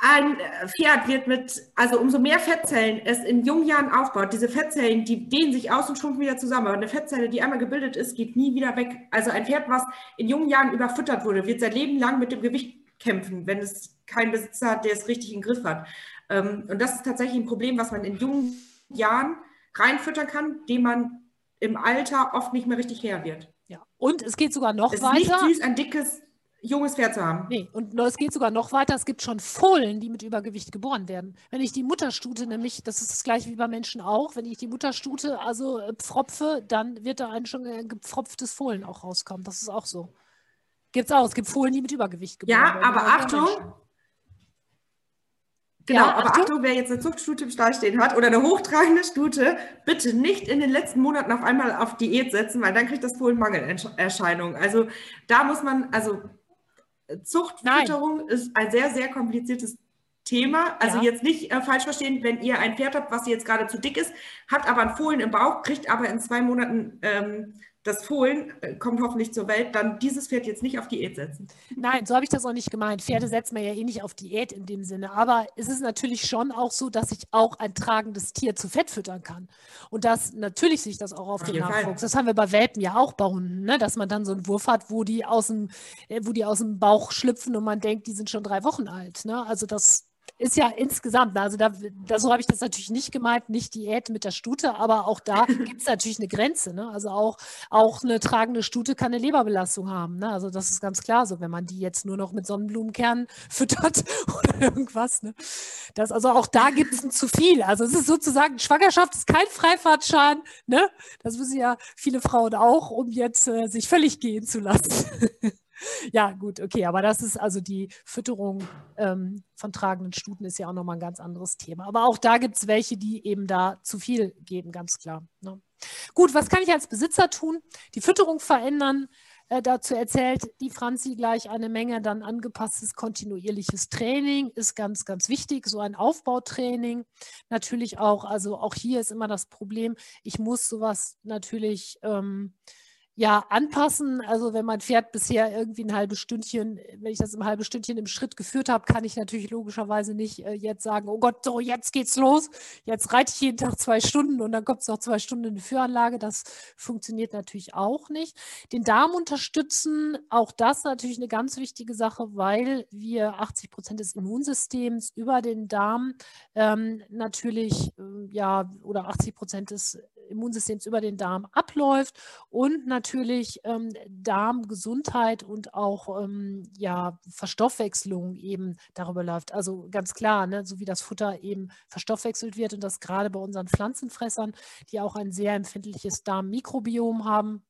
Speaker 2: ein Pferd wird mit, also umso mehr Fettzellen es in jungen Jahren aufbaut, diese Fettzellen, die dehnen sich aus und schrumpfen wieder zusammen. Aber eine Fettzelle, die einmal gebildet ist, geht nie wieder weg. Also ein Pferd, was in jungen Jahren überfüttert wurde, wird sein Leben lang mit dem Gewicht kämpfen, wenn es keinen Besitzer hat, der es richtig im Griff hat. Ähm, und das ist tatsächlich ein Problem, was man in jungen Jahren reinfüttern kann, dem man im Alter oft nicht mehr richtig her wird.
Speaker 1: Und es geht sogar noch
Speaker 2: es
Speaker 1: weiter.
Speaker 2: Es ist nicht süß, ein dickes junges Pferd zu haben.
Speaker 1: Nee, und es geht sogar noch weiter. Es gibt schon Fohlen, die mit Übergewicht geboren werden. Wenn ich die Mutterstute nämlich, das ist das gleiche wie bei Menschen auch, wenn ich die Mutterstute also äh, pfropfe, dann wird da ein schon gepfropftes Fohlen auch rauskommen. Das ist auch so. Gibt es auch. Es gibt Fohlen, die mit Übergewicht
Speaker 2: geboren ja, werden. Ja, aber Achtung. Genau, ja, aber Achtung. Achtung, wer jetzt eine Zuchtstute im Stall stehen hat oder eine hochtragende Stute, bitte nicht in den letzten Monaten auf einmal auf Diät setzen, weil dann kriegt das Fohlen Mangelerscheinungen. Also da muss man, also Zuchtfütterung Nein. ist ein sehr, sehr kompliziertes Thema. Also ja. jetzt nicht äh, falsch verstehen, wenn ihr ein Pferd habt, was jetzt gerade zu dick ist, habt aber ein Fohlen im Bauch, kriegt aber in zwei Monaten ähm, das Fohlen äh, kommt hoffentlich zur Welt, dann dieses Pferd jetzt nicht auf Diät setzen.
Speaker 1: Nein, so habe ich das auch nicht gemeint. Pferde setzt man ja eh nicht auf Diät in dem Sinne. Aber es ist natürlich schon auch so, dass ich auch ein tragendes Tier zu Fett füttern kann. Und das natürlich sich das auch auf, auf den Nachwuchs. Fall. Das haben wir bei Welpen ja auch bei Hunden, ne? dass man dann so einen Wurf hat, wo die aus dem, äh, wo die aus dem Bauch schlüpfen und man denkt, die sind schon drei Wochen alt. Ne? Also das ist ja insgesamt, also da, da so habe ich das natürlich nicht gemeint, nicht Diät mit der Stute, aber auch da [laughs] gibt es natürlich eine Grenze. Ne? Also auch, auch eine tragende Stute kann eine Leberbelastung haben. Ne? Also das ist ganz klar so, wenn man die jetzt nur noch mit Sonnenblumenkernen [laughs] füttert oder irgendwas. Ne? Das, also auch da gibt es ein zu viel. Also es ist sozusagen, Schwangerschaft ist kein Freifahrtschein. Ne? Das wissen ja viele Frauen auch, um jetzt äh, sich völlig gehen zu lassen. [laughs] ja, gut, okay, aber das ist also die Fütterung ähm, von tragenden Stuten ist ja auch nochmal ein ganz anderes Thema. Aber auch da gibt es welche, die eben da zu viel geben, ganz klar. Ne? Gut, was kann ich als Besitzer tun? Die Fütterung verändern. Äh, dazu erzählt die Franzi gleich eine Menge. Dann angepasstes kontinuierliches Training ist ganz, ganz wichtig. So ein Aufbautraining natürlich auch. Also auch hier ist immer das Problem, ich muss sowas natürlich. Ähm, ja, anpassen. Also wenn mein Pferd bisher irgendwie ein halbes Stündchen, wenn ich das ein halbes Stündchen im Schritt geführt habe, kann ich natürlich logischerweise nicht äh, jetzt sagen, oh Gott, so jetzt geht's los. Jetzt reite ich jeden Tag zwei Stunden und dann kommt es noch zwei Stunden in die Führanlage. Das funktioniert natürlich auch nicht. Den Darm unterstützen, auch das natürlich eine ganz wichtige Sache, weil wir 80 Prozent des Immunsystems über den Darm ähm, natürlich, äh, ja, oder 80 Prozent des Immunsystems über den Darm abläuft und natürlich ähm, Darmgesundheit und auch ähm, ja, Verstoffwechslung eben darüber läuft. Also ganz klar, ne, so wie das Futter eben verstoffwechselt wird und das gerade bei unseren Pflanzenfressern, die auch ein sehr empfindliches Darmmikrobiom haben,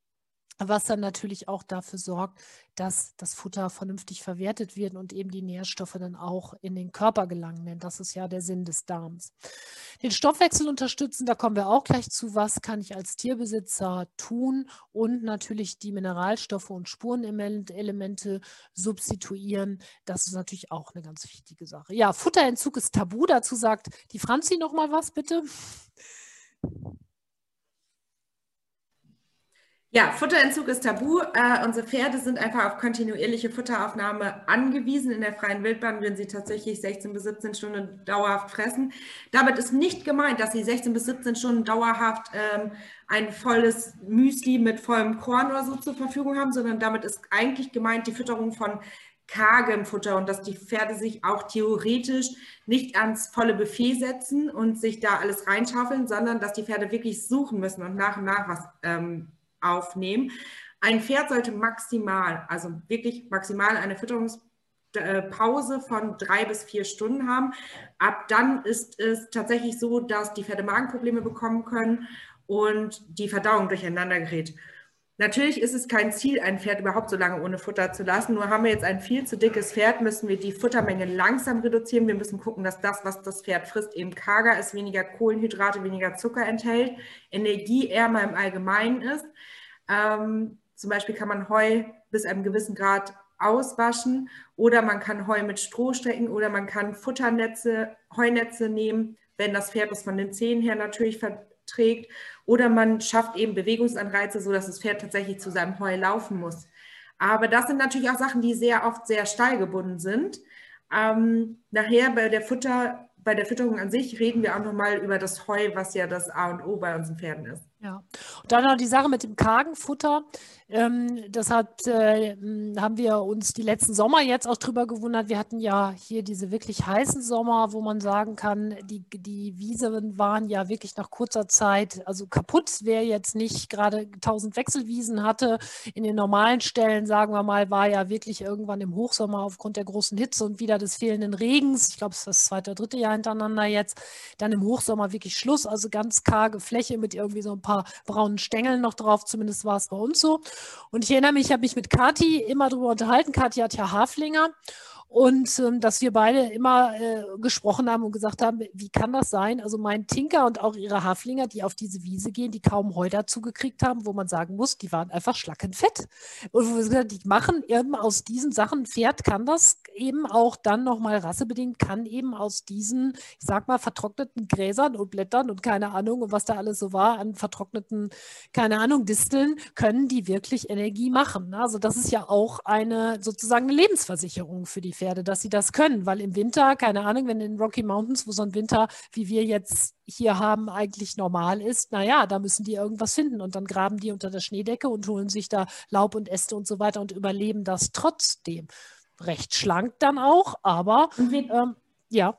Speaker 1: was dann natürlich auch dafür sorgt, dass das Futter vernünftig verwertet wird und eben die Nährstoffe dann auch in den Körper gelangen. Denn das ist ja der Sinn des Darms. Den Stoffwechsel unterstützen, da kommen wir auch gleich zu. Was kann ich als Tierbesitzer tun? Und natürlich die Mineralstoffe und Spurenelemente substituieren. Das ist natürlich auch eine ganz wichtige Sache. Ja, Futterentzug ist tabu. Dazu sagt die Franzi noch mal was, bitte.
Speaker 2: Ja, Futterentzug ist tabu. Äh, unsere Pferde sind einfach auf kontinuierliche Futteraufnahme angewiesen. In der freien Wildbahn wenn sie tatsächlich 16 bis 17 Stunden dauerhaft fressen. Damit ist nicht gemeint, dass sie 16 bis 17 Stunden dauerhaft ähm, ein volles Müsli mit vollem Korn oder so zur Verfügung haben, sondern damit ist eigentlich gemeint die Fütterung von kargem Futter und dass die Pferde sich auch theoretisch nicht ans volle Buffet setzen und sich da alles reinschaufeln, sondern dass die Pferde wirklich suchen müssen und nach und nach was ähm, aufnehmen. Ein Pferd sollte maximal, also wirklich maximal eine Fütterungspause von drei bis vier Stunden haben. Ab dann ist es tatsächlich so, dass die Pferde Magenprobleme bekommen können und die Verdauung durcheinander gerät. Natürlich ist es kein Ziel, ein Pferd überhaupt so lange ohne Futter zu lassen. Nur haben wir jetzt ein viel zu dickes Pferd, müssen wir die Futtermenge langsam reduzieren. Wir müssen gucken, dass das, was das Pferd frisst, eben karger ist, weniger Kohlenhydrate, weniger Zucker enthält, energieärmer im Allgemeinen ist. Ähm, zum Beispiel kann man Heu bis einem gewissen Grad auswaschen oder man kann Heu mit Stroh strecken oder man kann Futternetze, Heunetze nehmen, wenn das Pferd es von den Zähnen her natürlich verträgt oder man schafft eben Bewegungsanreize, sodass das Pferd tatsächlich zu seinem Heu laufen muss. Aber das sind natürlich auch Sachen, die sehr oft sehr stallgebunden sind. Ähm, nachher bei der Futter, bei der Fütterung an sich reden wir auch nochmal über das Heu, was ja das A und O bei unseren Pferden ist.
Speaker 1: Ja, und dann noch die Sache mit dem kargen Futter. Ähm, das äh, haben wir uns die letzten Sommer jetzt auch drüber gewundert. Wir hatten ja hier diese wirklich heißen Sommer, wo man sagen kann, die, die Wiesen waren ja wirklich nach kurzer Zeit also kaputt. Wer jetzt nicht gerade 1000 Wechselwiesen hatte, in den normalen Stellen, sagen wir mal, war ja wirklich irgendwann im Hochsommer aufgrund der großen Hitze und wieder des fehlenden Regens. Ich glaube, es ist das zweite, dritte Jahr hintereinander jetzt. Dann im Hochsommer wirklich Schluss, also ganz karge Fläche mit irgendwie so ein paar braunen Stängeln noch drauf. Zumindest war es bei uns so. Und ich erinnere mich, ich habe mich mit Kati immer darüber unterhalten. Kati hat ja Haflinger und ähm, dass wir beide immer äh, gesprochen haben und gesagt haben, wie kann das sein? Also mein Tinker und auch ihre Haflinger, die auf diese Wiese gehen, die kaum Heu dazu gekriegt haben, wo man sagen muss, die waren einfach schlackenfett. Und wo wir gesagt die machen eben aus diesen Sachen, Pferd kann das eben auch dann nochmal rassebedingt, kann eben aus diesen, ich sag mal, vertrockneten Gräsern und Blättern und keine Ahnung und was da alles so war an vertrockneten, keine Ahnung, Disteln, können die wirklich Energie machen. Also das ist ja auch eine sozusagen eine Lebensversicherung für die Pferde, dass sie das können, weil im Winter, keine Ahnung, wenn in den Rocky Mountains, wo so ein Winter, wie wir jetzt hier haben, eigentlich normal ist, naja, da müssen die irgendwas finden und dann graben die unter der Schneedecke und holen sich da Laub und Äste und so weiter und überleben das trotzdem. Recht schlank dann auch, aber ähm, ja.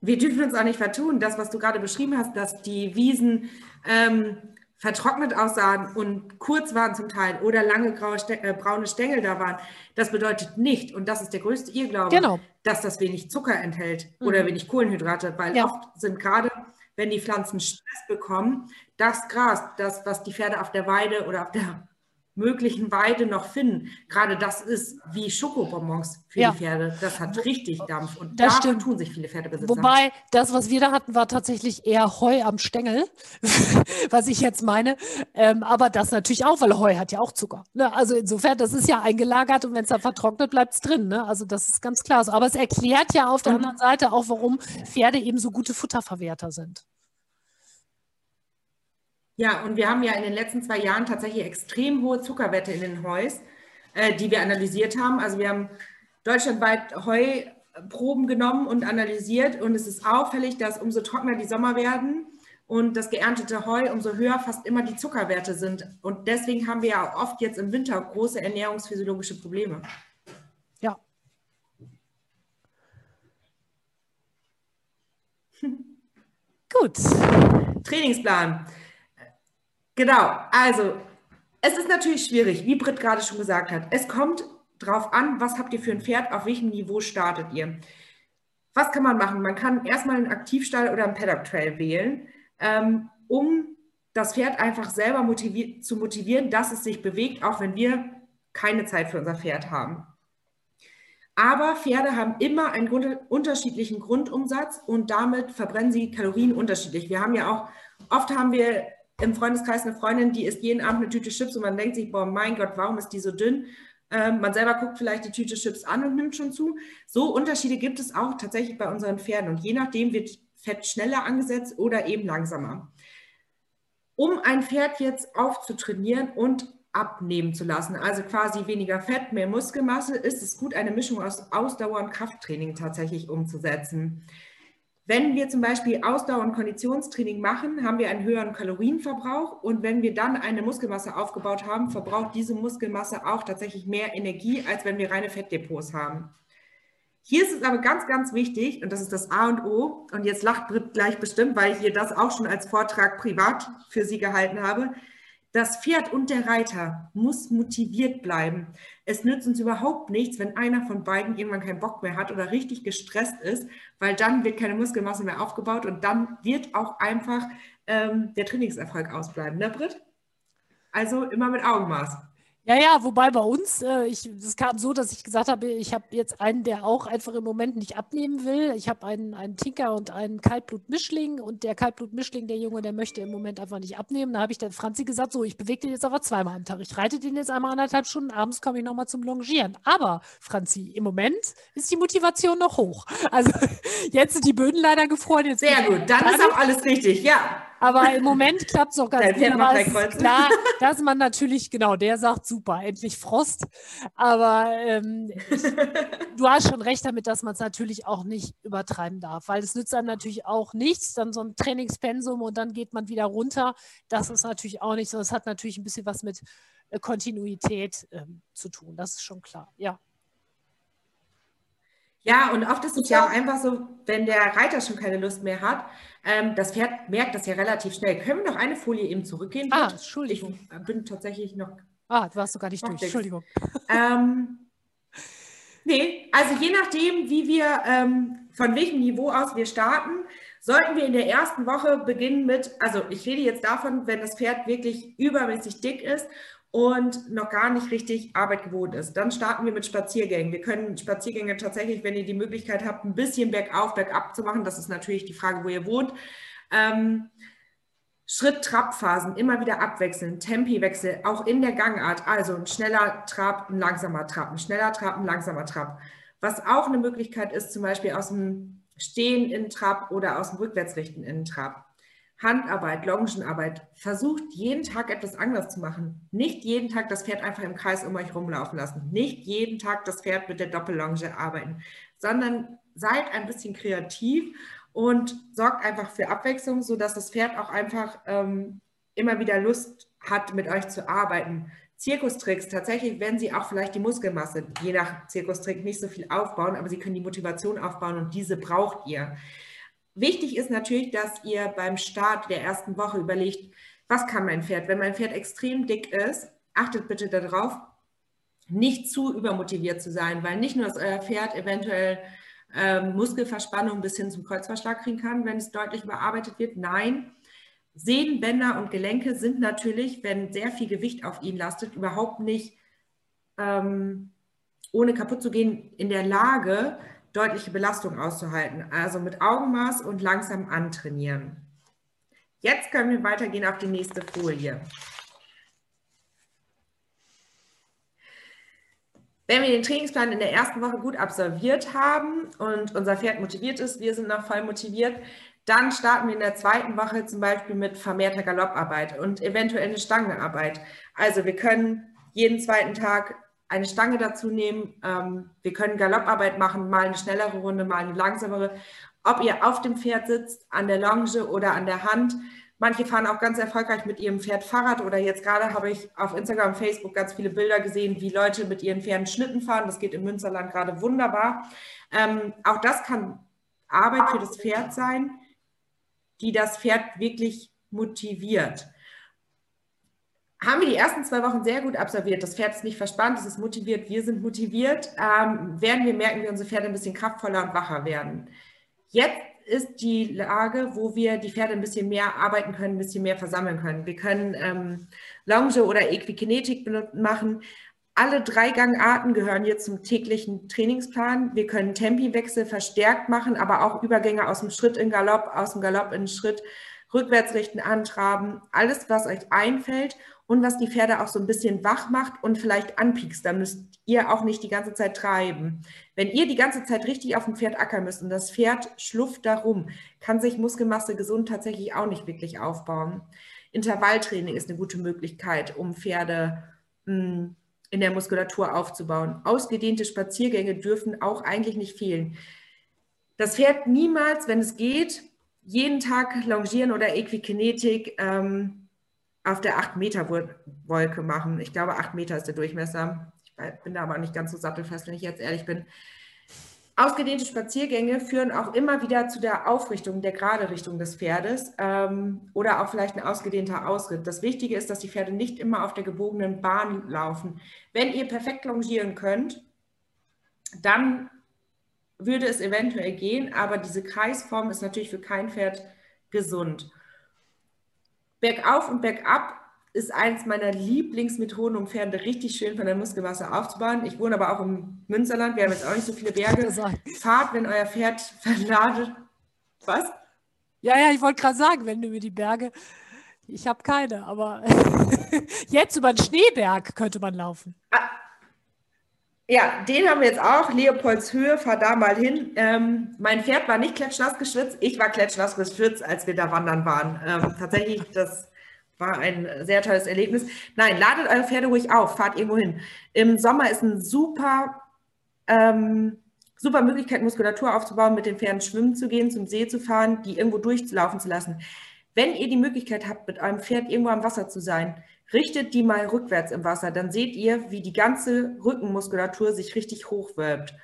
Speaker 2: Wir dürfen uns auch nicht vertun, das, was du gerade beschrieben hast, dass die Wiesen ähm, vertrocknet aussahen und kurz waren zum Teil oder lange graue äh, braune Stängel da waren, das bedeutet nicht, und das ist der größte Irrglaube,
Speaker 1: genau.
Speaker 2: dass das wenig Zucker enthält mhm. oder wenig Kohlenhydrate, weil ja. oft sind gerade, wenn die Pflanzen Stress bekommen, das Gras, das, was die Pferde auf der Weide oder auf der möglichen Weide noch finden. Gerade das ist wie Schokobonbons für ja. die Pferde. Das hat richtig Dampf und
Speaker 1: das
Speaker 2: da tun sich viele Pferdebesitzer.
Speaker 1: Wobei das, was wir da hatten, war tatsächlich eher Heu am Stängel, [laughs] was ich jetzt meine. Ähm, aber das natürlich auch, weil Heu hat ja auch Zucker. Ne? Also insofern, das ist ja eingelagert und wenn es dann vertrocknet, bleibt es drin. Ne? Also das ist ganz klar so. Aber es erklärt ja auf der anderen Seite auch, warum Pferde eben so gute Futterverwerter sind.
Speaker 2: Ja, und wir haben ja in den letzten zwei Jahren tatsächlich extrem hohe Zuckerwerte in den Heus, äh, die wir analysiert haben. Also wir haben deutschlandweit Heuproben genommen und analysiert und es ist auffällig, dass umso trockener die Sommer werden und das geerntete Heu, umso höher fast immer die Zuckerwerte sind. Und deswegen haben wir ja oft jetzt im Winter große ernährungsphysiologische Probleme.
Speaker 1: Ja. [laughs]
Speaker 2: Gut. Trainingsplan. Genau, also es ist natürlich schwierig, wie Britt gerade schon gesagt hat. Es kommt drauf an, was habt ihr für ein Pferd, auf welchem Niveau startet ihr. Was kann man machen? Man kann erstmal einen Aktivstall oder einen Paddock Trail wählen, ähm, um das Pferd einfach selber motivier zu motivieren, dass es sich bewegt, auch wenn wir keine Zeit für unser Pferd haben. Aber Pferde haben immer einen unterschiedlichen Grundumsatz und damit verbrennen sie Kalorien unterschiedlich. Wir haben ja auch, oft haben wir im Freundeskreis eine Freundin, die isst jeden Abend eine Tüte Chips und man denkt sich, boah, mein Gott, warum ist die so dünn? Ähm, man selber guckt vielleicht die Tüte Chips an und nimmt schon zu. So Unterschiede gibt es auch tatsächlich bei unseren Pferden und je nachdem wird Fett schneller angesetzt oder eben langsamer. um ein Pferd jetzt aufzutrainieren und abnehmen zu lassen, also quasi weniger Fett, mehr Muskelmasse, ist es gut, eine Mischung aus Ausdauer und Krafttraining tatsächlich umzusetzen. Wenn wir zum Beispiel Ausdauer- und Konditionstraining machen, haben wir einen höheren Kalorienverbrauch. Und wenn wir dann eine Muskelmasse aufgebaut haben, verbraucht diese Muskelmasse auch tatsächlich mehr Energie, als wenn wir reine Fettdepots haben. Hier ist es aber ganz, ganz wichtig, und das ist das A und O, und jetzt lacht Britt gleich bestimmt, weil ich ihr das auch schon als Vortrag privat für sie gehalten habe, das Pferd und der Reiter muss motiviert bleiben. Es nützt uns überhaupt nichts, wenn einer von beiden irgendwann keinen Bock mehr hat oder richtig gestresst ist, weil dann wird keine Muskelmasse mehr aufgebaut und dann wird auch einfach ähm, der Trainingserfolg ausbleiben, ne Britt? Also immer mit Augenmaß.
Speaker 1: Ja, ja, wobei bei uns, äh, ich, es kam so, dass ich gesagt habe, ich habe jetzt einen, der auch einfach im Moment nicht abnehmen will. Ich habe einen, einen Tinker und einen Kaltblut-Mischling und der Kaltblut-Mischling, der Junge, der möchte im Moment einfach nicht abnehmen. Da habe ich dann Franzi gesagt, so, ich bewege den jetzt aber zweimal am Tag. Ich reite den jetzt einmal anderthalb Stunden, abends komme ich nochmal zum Longieren. Aber, Franzi, im Moment ist die Motivation noch hoch. Also [laughs] jetzt sind die Böden leider gefroren.
Speaker 2: Sehr gut, dann ist auch alles richtig, ja.
Speaker 1: Aber im Moment klappt es auch ganz gut. Aber ist klar, dass man natürlich, genau, der sagt super, endlich Frost. Aber ähm, ich, du hast schon recht damit, dass man es natürlich auch nicht übertreiben darf, weil es nützt einem natürlich auch nichts, dann so ein Trainingspensum und dann geht man wieder runter. Das ist natürlich auch nicht so. Es hat natürlich ein bisschen was mit äh, Kontinuität ähm, zu tun. Das ist schon klar, ja.
Speaker 2: Ja, und oft ist es ja auch einfach so, wenn der Reiter schon keine Lust mehr hat, ähm, das Pferd merkt das ja relativ schnell. Können wir noch eine Folie eben zurückgehen?
Speaker 1: Ah, Entschuldigung.
Speaker 2: Ich bin tatsächlich noch.
Speaker 1: Ah, du warst sogar nicht durch. Entschuldigung.
Speaker 2: Ähm, nee, also je nachdem, wie wir, ähm, von welchem Niveau aus wir starten, sollten wir in der ersten Woche beginnen mit, also ich rede jetzt davon, wenn das Pferd wirklich übermäßig dick ist und noch gar nicht richtig Arbeit gewohnt ist. Dann starten wir mit Spaziergängen. Wir können Spaziergänge tatsächlich, wenn ihr die Möglichkeit habt, ein bisschen bergauf, bergab zu machen, das ist natürlich die Frage, wo ihr wohnt. Ähm, Schritt-Trab-Phasen immer wieder abwechseln, Tempiwechsel, auch in der Gangart, also ein schneller Trab, ein langsamer Trab, ein schneller Trab, ein langsamer Trab. Was auch eine Möglichkeit ist, zum Beispiel aus dem Stehen in Trab oder aus dem Rückwärtsrichten in Trab. Handarbeit, Longenarbeit, versucht jeden Tag etwas anderes zu machen. Nicht jeden Tag das Pferd einfach im Kreis um euch rumlaufen lassen. Nicht jeden Tag das Pferd mit der Doppellonge arbeiten, sondern seid ein bisschen kreativ und sorgt einfach für Abwechslung, sodass das Pferd auch einfach ähm, immer wieder Lust hat, mit euch zu arbeiten. Zirkustricks, tatsächlich werden sie auch vielleicht die Muskelmasse, je nach Zirkustrick, nicht so viel aufbauen, aber sie können die Motivation aufbauen und diese braucht ihr. Wichtig ist natürlich, dass ihr beim Start der ersten Woche überlegt, was kann mein Pferd? Wenn mein Pferd extrem dick ist, achtet bitte darauf, nicht zu übermotiviert zu sein, weil nicht nur, dass euer Pferd eventuell ähm, Muskelverspannung bis hin zum Kreuzverschlag kriegen kann, wenn es deutlich überarbeitet wird. Nein, Sehnen, Bänder und Gelenke sind natürlich, wenn sehr viel Gewicht auf ihn lastet, überhaupt nicht ähm, ohne kaputt zu gehen in der Lage, deutliche Belastung auszuhalten. Also mit Augenmaß und langsam antrainieren. Jetzt können wir weitergehen auf die nächste Folie. Wenn wir den Trainingsplan in der ersten Woche gut absolviert haben und unser Pferd motiviert ist, wir sind noch voll motiviert, dann starten wir in der zweiten Woche zum Beispiel mit vermehrter Galopparbeit und eventuell eine Stangenarbeit. Also wir können jeden zweiten Tag eine Stange dazu nehmen. Ähm, wir können Galopparbeit machen, mal eine schnellere Runde, mal eine langsamere. Ob ihr auf dem Pferd sitzt, an der Longe oder an der Hand. Manche fahren auch ganz erfolgreich mit ihrem Pferd Fahrrad oder jetzt gerade habe ich auf Instagram und Facebook ganz viele Bilder gesehen, wie Leute mit ihren Pferden Schlitten fahren. Das geht im Münsterland gerade wunderbar. Ähm, auch das kann Arbeit für das Pferd sein, die das Pferd wirklich motiviert haben wir die ersten zwei Wochen sehr gut absolviert. Das Pferd ist nicht verspannt, es ist motiviert, wir sind motiviert, ähm, werden wir merken, wie unsere Pferde ein bisschen kraftvoller und wacher werden. Jetzt ist die Lage, wo wir die Pferde ein bisschen mehr arbeiten können, ein bisschen mehr versammeln können. Wir können ähm, Longe oder Equikinetik machen. Alle drei Gangarten gehören jetzt zum täglichen Trainingsplan. Wir können Tempiwechsel verstärkt machen, aber auch Übergänge aus dem Schritt in Galopp, aus dem Galopp in Schritt, rückwärts richten, antraben. Alles, was euch einfällt und was die Pferde auch so ein bisschen wach macht und vielleicht anpiekst. Da müsst ihr auch nicht die ganze Zeit treiben. Wenn ihr die ganze Zeit richtig auf dem Pferd ackern müsst und das Pferd schlufft darum, kann sich Muskelmasse gesund tatsächlich auch nicht wirklich aufbauen. Intervalltraining ist eine gute Möglichkeit, um Pferde hm, in der Muskulatur aufzubauen. Ausgedehnte Spaziergänge dürfen auch eigentlich nicht fehlen. Das Pferd niemals, wenn es geht, jeden Tag Longieren oder Equikinetik ähm, auf der 8-Meter-Wolke machen. Ich glaube, 8 Meter ist der Durchmesser. Ich bin da aber nicht ganz so sattelfest, wenn ich jetzt ehrlich bin. Ausgedehnte Spaziergänge führen auch immer wieder zu der Aufrichtung, der gerade Richtung des Pferdes ähm, oder auch vielleicht ein ausgedehnter Ausritt. Das Wichtige ist, dass die Pferde nicht immer auf der gebogenen Bahn laufen. Wenn ihr perfekt longieren könnt, dann würde es eventuell gehen, aber diese Kreisform ist natürlich für kein Pferd gesund. Bergauf und bergab ist eins meiner Lieblingsmethoden, um Pferde richtig schön von der Muskelmasse aufzubauen. Ich wohne aber auch im Münsterland. Wir haben jetzt auch nicht so viele Berge. Fahrt, wenn euer Pferd [laughs] verladet. Was?
Speaker 1: Ja, ja, ich wollte gerade sagen, wenn du mir die Berge. Ich habe keine, aber [laughs] jetzt über den Schneeberg könnte man laufen. Ah,
Speaker 2: ja, den haben wir jetzt auch. Leopoldshöhe, fahr da mal hin. Ähm, mein Pferd war nicht klatschnass geschwitzt. Ich war klatschnass geschwitzt, als wir da wandern waren. Ähm, tatsächlich, das war ein sehr tolles Erlebnis. Nein, ladet eure Pferde ruhig auf, fahrt irgendwo hin. Im Sommer ist eine super, ähm, super Möglichkeit, Muskulatur aufzubauen, mit den Pferden schwimmen zu gehen, zum See zu fahren, die irgendwo durchlaufen zu lassen. Wenn ihr die Möglichkeit habt, mit eurem Pferd irgendwo am Wasser zu sein, richtet die mal rückwärts im Wasser, dann seht ihr, wie die ganze Rückenmuskulatur sich richtig hochwölbt.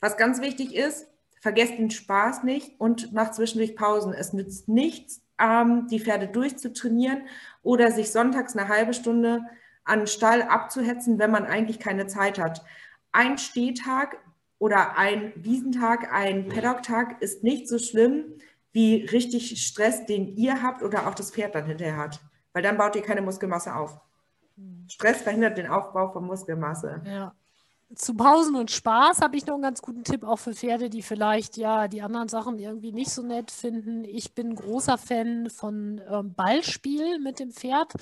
Speaker 2: Was ganz wichtig ist, vergesst den Spaß nicht und macht zwischendurch Pausen. Es nützt nichts, ähm, die Pferde durchzutrainieren oder sich sonntags eine halbe Stunde an den Stall abzuhetzen, wenn man eigentlich keine Zeit hat. Ein Stehtag oder ein Wiesentag, ein Paddocktag ist nicht so schlimm wie richtig Stress, den ihr habt oder auch das Pferd dann hinterher hat. Weil dann baut ihr keine Muskelmasse auf. Stress verhindert den Aufbau von Muskelmasse.
Speaker 1: Ja zu Pausen und Spaß habe ich noch einen ganz guten Tipp, auch für Pferde, die vielleicht ja die anderen Sachen irgendwie nicht so nett finden. Ich bin großer Fan von ähm, Ballspiel mit dem Pferd.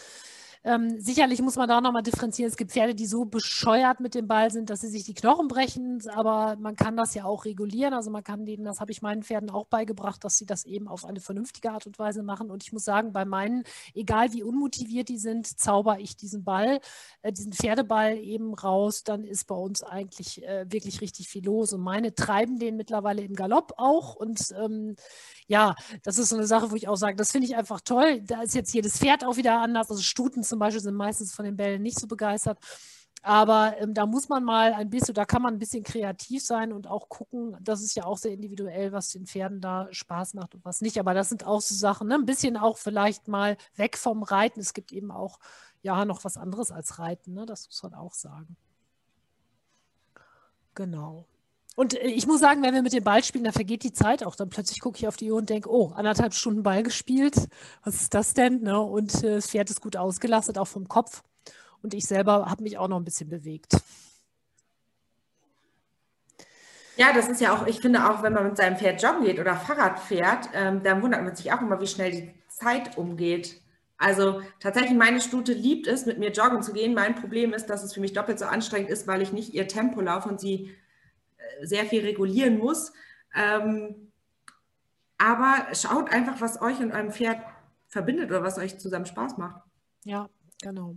Speaker 1: Ähm, sicherlich muss man da nochmal differenzieren. Es gibt Pferde, die so bescheuert mit dem Ball sind, dass sie sich die Knochen brechen, aber man kann das ja auch regulieren. Also man kann denen, das habe ich meinen Pferden auch beigebracht, dass sie das eben auf eine vernünftige Art und Weise machen. Und ich muss sagen, bei meinen, egal wie unmotiviert die sind, zauber ich diesen Ball, äh, diesen Pferdeball eben raus, dann ist bei uns eigentlich äh, wirklich richtig viel los. Und meine treiben den mittlerweile im Galopp auch. Und ähm, ja, das ist so eine Sache, wo ich auch sage, das finde ich einfach toll. Da ist jetzt jedes Pferd auch wieder anders. Also Stuten zum Beispiel sind meistens von den Bällen nicht so begeistert. Aber ähm, da muss man mal ein bisschen, da kann man ein bisschen kreativ sein und auch gucken, das ist ja auch sehr individuell, was den Pferden da Spaß macht und was nicht. Aber das sind auch so Sachen, ne? ein bisschen auch vielleicht mal weg vom Reiten. Es gibt eben auch ja noch was anderes als Reiten, ne? das muss man auch sagen. Genau. Und äh, ich muss sagen, wenn wir mit dem Ball spielen, da vergeht die Zeit auch. Dann plötzlich gucke ich auf die Uhr und denke, oh, anderthalb Stunden Ball gespielt. Was ist das denn? Ne? Und äh, das Pferd ist gut ausgelastet, auch vom Kopf. Und ich selber habe mich auch noch ein bisschen bewegt.
Speaker 2: Ja, das ist ja auch, ich finde auch, wenn man mit seinem Pferd joggen geht oder Fahrrad fährt, ähm, dann wundert man sich auch immer, wie schnell die Zeit umgeht. Also tatsächlich, meine Stute liebt es, mit mir joggen zu gehen. Mein Problem ist, dass es für mich doppelt so anstrengend ist, weil ich nicht ihr Tempo laufe und sie sehr viel regulieren muss. Ähm, aber schaut einfach, was euch und eurem Pferd verbindet oder was euch zusammen Spaß macht.
Speaker 1: Ja, genau.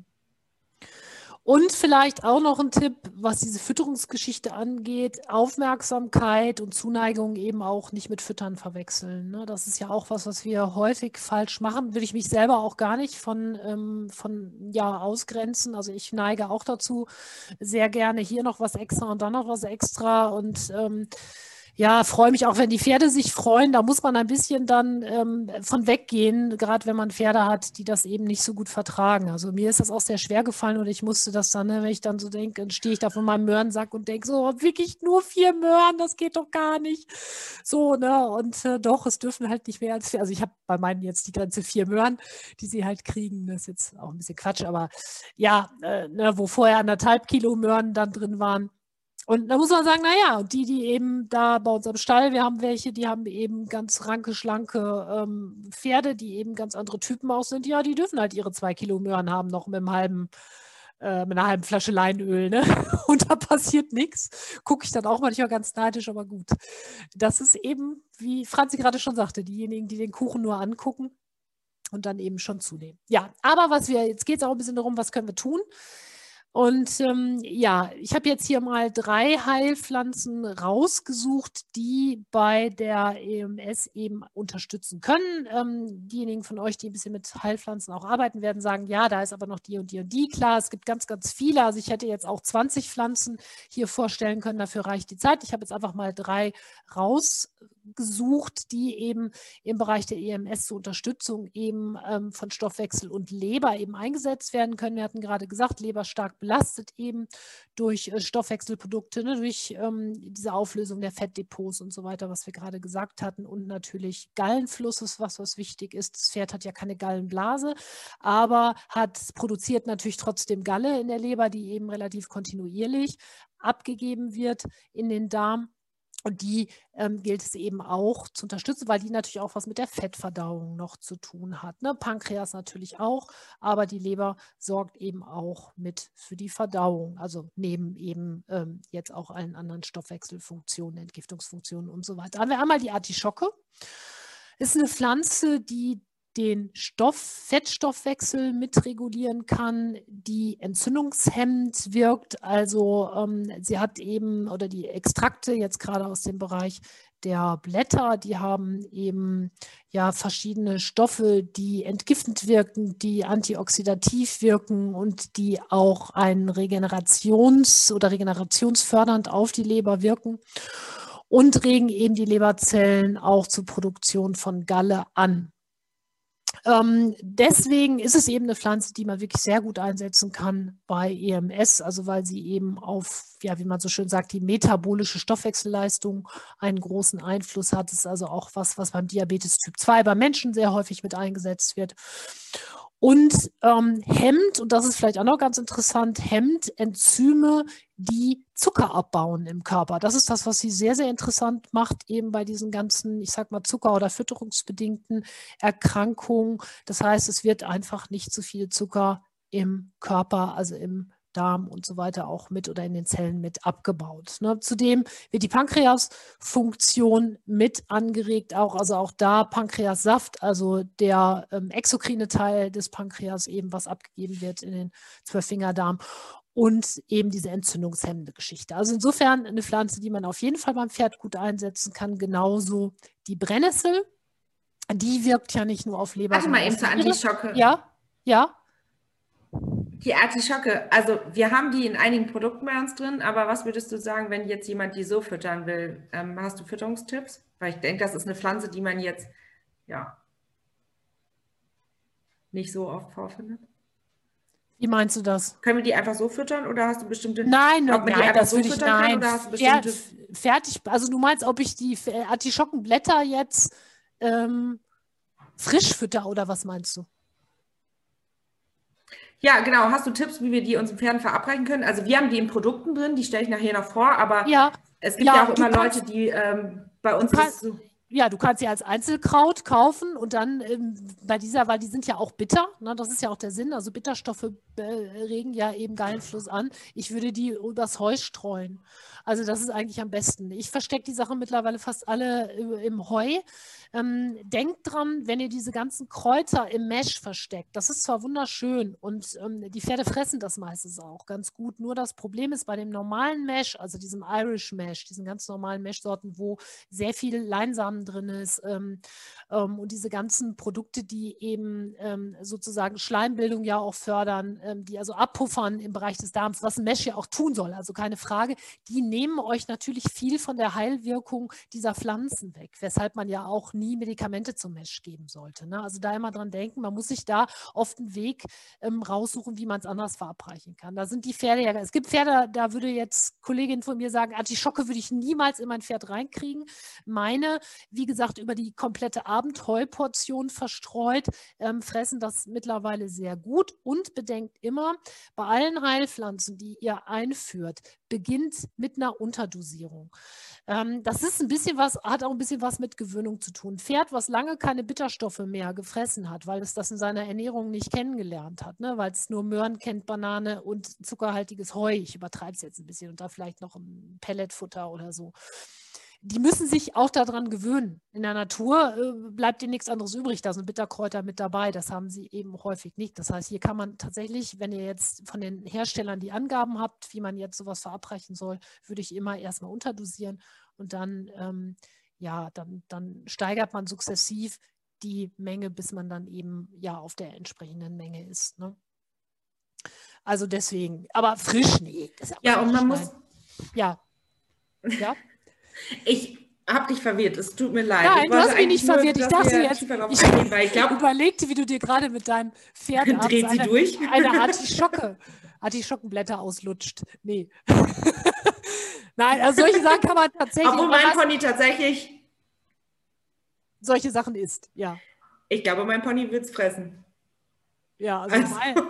Speaker 1: Und vielleicht auch noch ein Tipp, was diese Fütterungsgeschichte angeht, Aufmerksamkeit und Zuneigung eben auch nicht mit Füttern verwechseln. Ne? Das ist ja auch was, was wir häufig falsch machen. Will ich mich selber auch gar nicht von, ähm, von ja, ausgrenzen. Also ich neige auch dazu, sehr gerne hier noch was extra und dann noch was extra und ähm, ja, freue mich auch, wenn die Pferde sich freuen. Da muss man ein bisschen dann ähm, von weggehen, gerade wenn man Pferde hat, die das eben nicht so gut vertragen. Also mir ist das auch sehr schwer gefallen und ich musste das dann, ne, wenn ich dann so denke, dann stehe ich da von meinem Möhrensack und denke so, wirklich nur vier Möhren, das geht doch gar nicht. So, ne? Und äh, doch, es dürfen halt nicht mehr als vier. Also ich habe bei meinen jetzt die Grenze vier Möhren, die sie halt kriegen. Das ist jetzt auch ein bisschen Quatsch, aber ja, äh, ne, wo vorher anderthalb Kilo Möhren dann drin waren und da muss man sagen, naja, die, die eben da bei uns am Stall, wir haben welche, die haben eben ganz ranke, schlanke ähm, Pferde, die eben ganz andere Typen auch sind, ja, die dürfen halt ihre zwei Kilo Möhren haben, noch mit einem halben, äh, mit einer halben Flasche Leinöl, ne? [laughs] Und da passiert nichts. Gucke ich dann auch manchmal ganz neidisch, aber gut. Das ist eben, wie Franzi gerade schon sagte, diejenigen, die den Kuchen nur angucken, und dann eben schon zunehmen. Ja, aber was wir, jetzt geht es auch ein bisschen darum, was können wir tun? Und ähm, ja, ich habe jetzt hier mal drei Heilpflanzen rausgesucht, die bei der EMS eben unterstützen können. Ähm, diejenigen von euch, die ein bisschen mit Heilpflanzen auch arbeiten werden, sagen, ja, da ist aber noch die und die und die. Klar, es gibt ganz, ganz viele. Also ich hätte jetzt auch 20 Pflanzen hier vorstellen können. Dafür reicht die Zeit. Ich habe jetzt einfach mal drei rausgesucht, die eben im Bereich der EMS zur Unterstützung eben ähm, von Stoffwechsel und Leber eben eingesetzt werden können. Wir hatten gerade gesagt, Leber stark belastet eben durch äh, Stoffwechselprodukte, ne, durch ähm, diese Auflösung der Fettdepots und so weiter, was wir gerade gesagt hatten und natürlich Gallenfluss ist was, was wichtig ist. Das Pferd hat ja keine Gallenblase, aber hat produziert natürlich trotzdem Galle in der Leber, die eben relativ kontinuierlich abgegeben wird in den Darm. Und die ähm, gilt es eben auch zu unterstützen, weil die natürlich auch was mit der Fettverdauung noch zu tun hat. Ne? Pankreas natürlich auch, aber die Leber sorgt eben auch mit für die Verdauung, also neben eben ähm, jetzt auch allen anderen Stoffwechselfunktionen, Entgiftungsfunktionen und so weiter. Haben wir einmal die Artischocke. Ist eine Pflanze, die den Stoff, Fettstoffwechsel mitregulieren kann, die entzündungshemmend wirkt. Also ähm, sie hat eben, oder die Extrakte jetzt gerade aus dem Bereich der Blätter, die haben eben ja verschiedene Stoffe, die entgiftend wirken, die antioxidativ wirken und die auch ein Regenerations- oder regenerationsfördernd auf die Leber wirken und regen eben die Leberzellen auch zur Produktion von Galle an. Ähm, deswegen ist es eben eine Pflanze, die man wirklich sehr gut einsetzen kann bei EMS, also weil sie eben auf, ja, wie man so schön sagt, die metabolische Stoffwechselleistung einen großen Einfluss hat. Das ist also auch was, was beim Diabetes Typ 2 bei Menschen sehr häufig mit eingesetzt wird und ähm, hemmt, und das ist vielleicht auch noch ganz interessant, hemmt Enzyme, die Zucker abbauen im Körper. Das ist das, was sie sehr, sehr interessant macht, eben bei diesen ganzen, ich sag mal, Zucker- oder fütterungsbedingten Erkrankungen. Das heißt, es wird einfach nicht zu viel Zucker im Körper, also im Darm und so weiter auch mit oder in den Zellen mit abgebaut. Ne? Zudem wird die Pankreasfunktion mit angeregt, auch, also auch da Pankreassaft, also der ähm, exokrine Teil des Pankreas eben, was abgegeben wird in den Zwölffingerdarm und eben diese entzündungshemmende Geschichte. Also insofern eine Pflanze, die man auf jeden Fall beim Pferd gut einsetzen kann, genauso die Brennnessel. Die wirkt ja nicht nur auf Leber.
Speaker 2: Warte mal eben zur Antischocke.
Speaker 1: Ja, ja.
Speaker 2: Die Artischocke, also wir haben die in einigen Produkten bei uns drin, aber was würdest du sagen, wenn jetzt jemand die so füttern will? Ähm, hast du Fütterungstipps? Weil ich denke, das ist eine Pflanze, die man jetzt ja nicht so oft vorfindet.
Speaker 1: Wie meinst du das?
Speaker 2: Können wir die einfach so füttern oder hast du bestimmte?
Speaker 1: Nein, nein, das so würde ich nein. Bestimmte... Fertig. Also du meinst, ob ich die Artischockenblätter jetzt ähm, frisch fütter oder was meinst du?
Speaker 2: Ja, genau. Hast du Tipps, wie wir die unseren Pferden verabreichen können? Also wir haben die in Produkten drin, die stelle ich nachher noch vor, aber ja. es gibt ja, ja auch immer kannst, Leute, die ähm, bei uns
Speaker 1: kannst, so ja, du kannst sie als Einzelkraut kaufen und dann ähm, bei dieser, weil die sind ja auch bitter, ne, das ist ja auch der Sinn, also Bitterstoffe äh, regen ja eben Gallenfluss an. Ich würde die übers Heu streuen. Also das ist eigentlich am besten. Ich verstecke die Sachen mittlerweile fast alle äh, im Heu. Ähm, denkt dran, wenn ihr diese ganzen Kräuter im Mesh versteckt, das ist zwar wunderschön und ähm, die Pferde fressen das meistens auch ganz gut. Nur das Problem ist bei dem normalen Mesh, also diesem Irish Mesh, diesen ganz normalen Mesh-Sorten, wo sehr viel Leinsamen drin ist ähm, ähm und diese ganzen Produkte, die eben ähm, sozusagen Schleimbildung ja auch fördern, ähm, die also abpuffern im Bereich des Darms, was ein Mesh ja auch tun soll, also keine Frage, die nehmen euch natürlich viel von der Heilwirkung dieser Pflanzen weg, weshalb man ja auch nie Medikamente zum Mesh geben sollte. Ne? Also da immer dran denken, man muss sich da oft einen Weg ähm, raussuchen, wie man es anders verabreichen kann. Da sind die Pferde ja, es gibt Pferde, da würde jetzt Kollegin von mir sagen, Artischocke würde ich niemals in mein Pferd reinkriegen. Meine, wie gesagt, über die komplette Abendheuportion verstreut, ähm, fressen das mittlerweile sehr gut und bedenkt immer, bei allen Heilpflanzen, die ihr einführt, beginnt mit einer Unterdosierung. Ähm, das ist ein bisschen was, hat auch ein bisschen was mit Gewöhnung zu tun. Ein Pferd, was lange keine Bitterstoffe mehr gefressen hat, weil es das in seiner Ernährung nicht kennengelernt hat, ne? weil es nur Möhren kennt, Banane und zuckerhaltiges Heu. Ich übertreibe es jetzt ein bisschen und da vielleicht noch ein Pelletfutter oder so die müssen sich auch daran gewöhnen. In der Natur äh, bleibt ihnen nichts anderes übrig. Da sind Bitterkräuter mit dabei. Das haben sie eben häufig nicht. Das heißt, hier kann man tatsächlich, wenn ihr jetzt von den Herstellern die Angaben habt, wie man jetzt sowas verabreichen soll, würde ich immer erstmal unterdosieren und dann, ähm, ja, dann, dann steigert man sukzessiv die Menge, bis man dann eben ja auf der entsprechenden Menge ist. Ne? Also deswegen, aber frisch, nee.
Speaker 2: ja, und man muss.
Speaker 1: Ja.
Speaker 2: Ja. [laughs] Ich habe dich verwirrt, es tut mir leid.
Speaker 1: Nein, du hast mich nicht
Speaker 2: nur,
Speaker 1: verwirrt. Ich dachte jetzt,
Speaker 2: ich, eingehen, ich glaub, [laughs]
Speaker 1: überlegte, wie du dir gerade mit deinem Pferd
Speaker 2: dreht sie
Speaker 1: eine,
Speaker 2: durch?
Speaker 1: eine Artischocke, [laughs] Artischockenblätter auslutscht. Nee. Nein, also solche Sachen kann man tatsächlich.
Speaker 2: Obwohl mein Pony tatsächlich
Speaker 1: solche Sachen isst, ja.
Speaker 2: Ich glaube, mein Pony wird es fressen.
Speaker 1: Ja, also, also. Meine,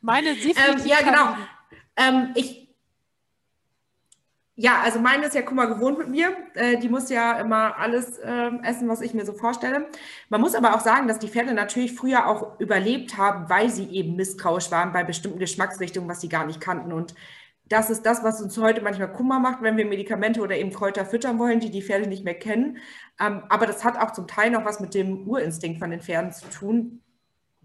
Speaker 1: meine [laughs]
Speaker 2: ähm, Ja, genau. Ähm, ich, ja, also meine ist ja Kummer gewohnt mit mir. Äh, die muss ja immer alles äh, essen, was ich mir so vorstelle. Man muss aber auch sagen, dass die Pferde natürlich früher auch überlebt haben, weil sie eben misstrauisch waren bei bestimmten Geschmacksrichtungen, was sie gar nicht kannten. Und das ist das, was uns heute manchmal Kummer macht, wenn wir Medikamente oder eben Kräuter füttern wollen, die die Pferde nicht mehr kennen. Ähm, aber das hat auch zum Teil noch was mit dem Urinstinkt von den Pferden zu tun,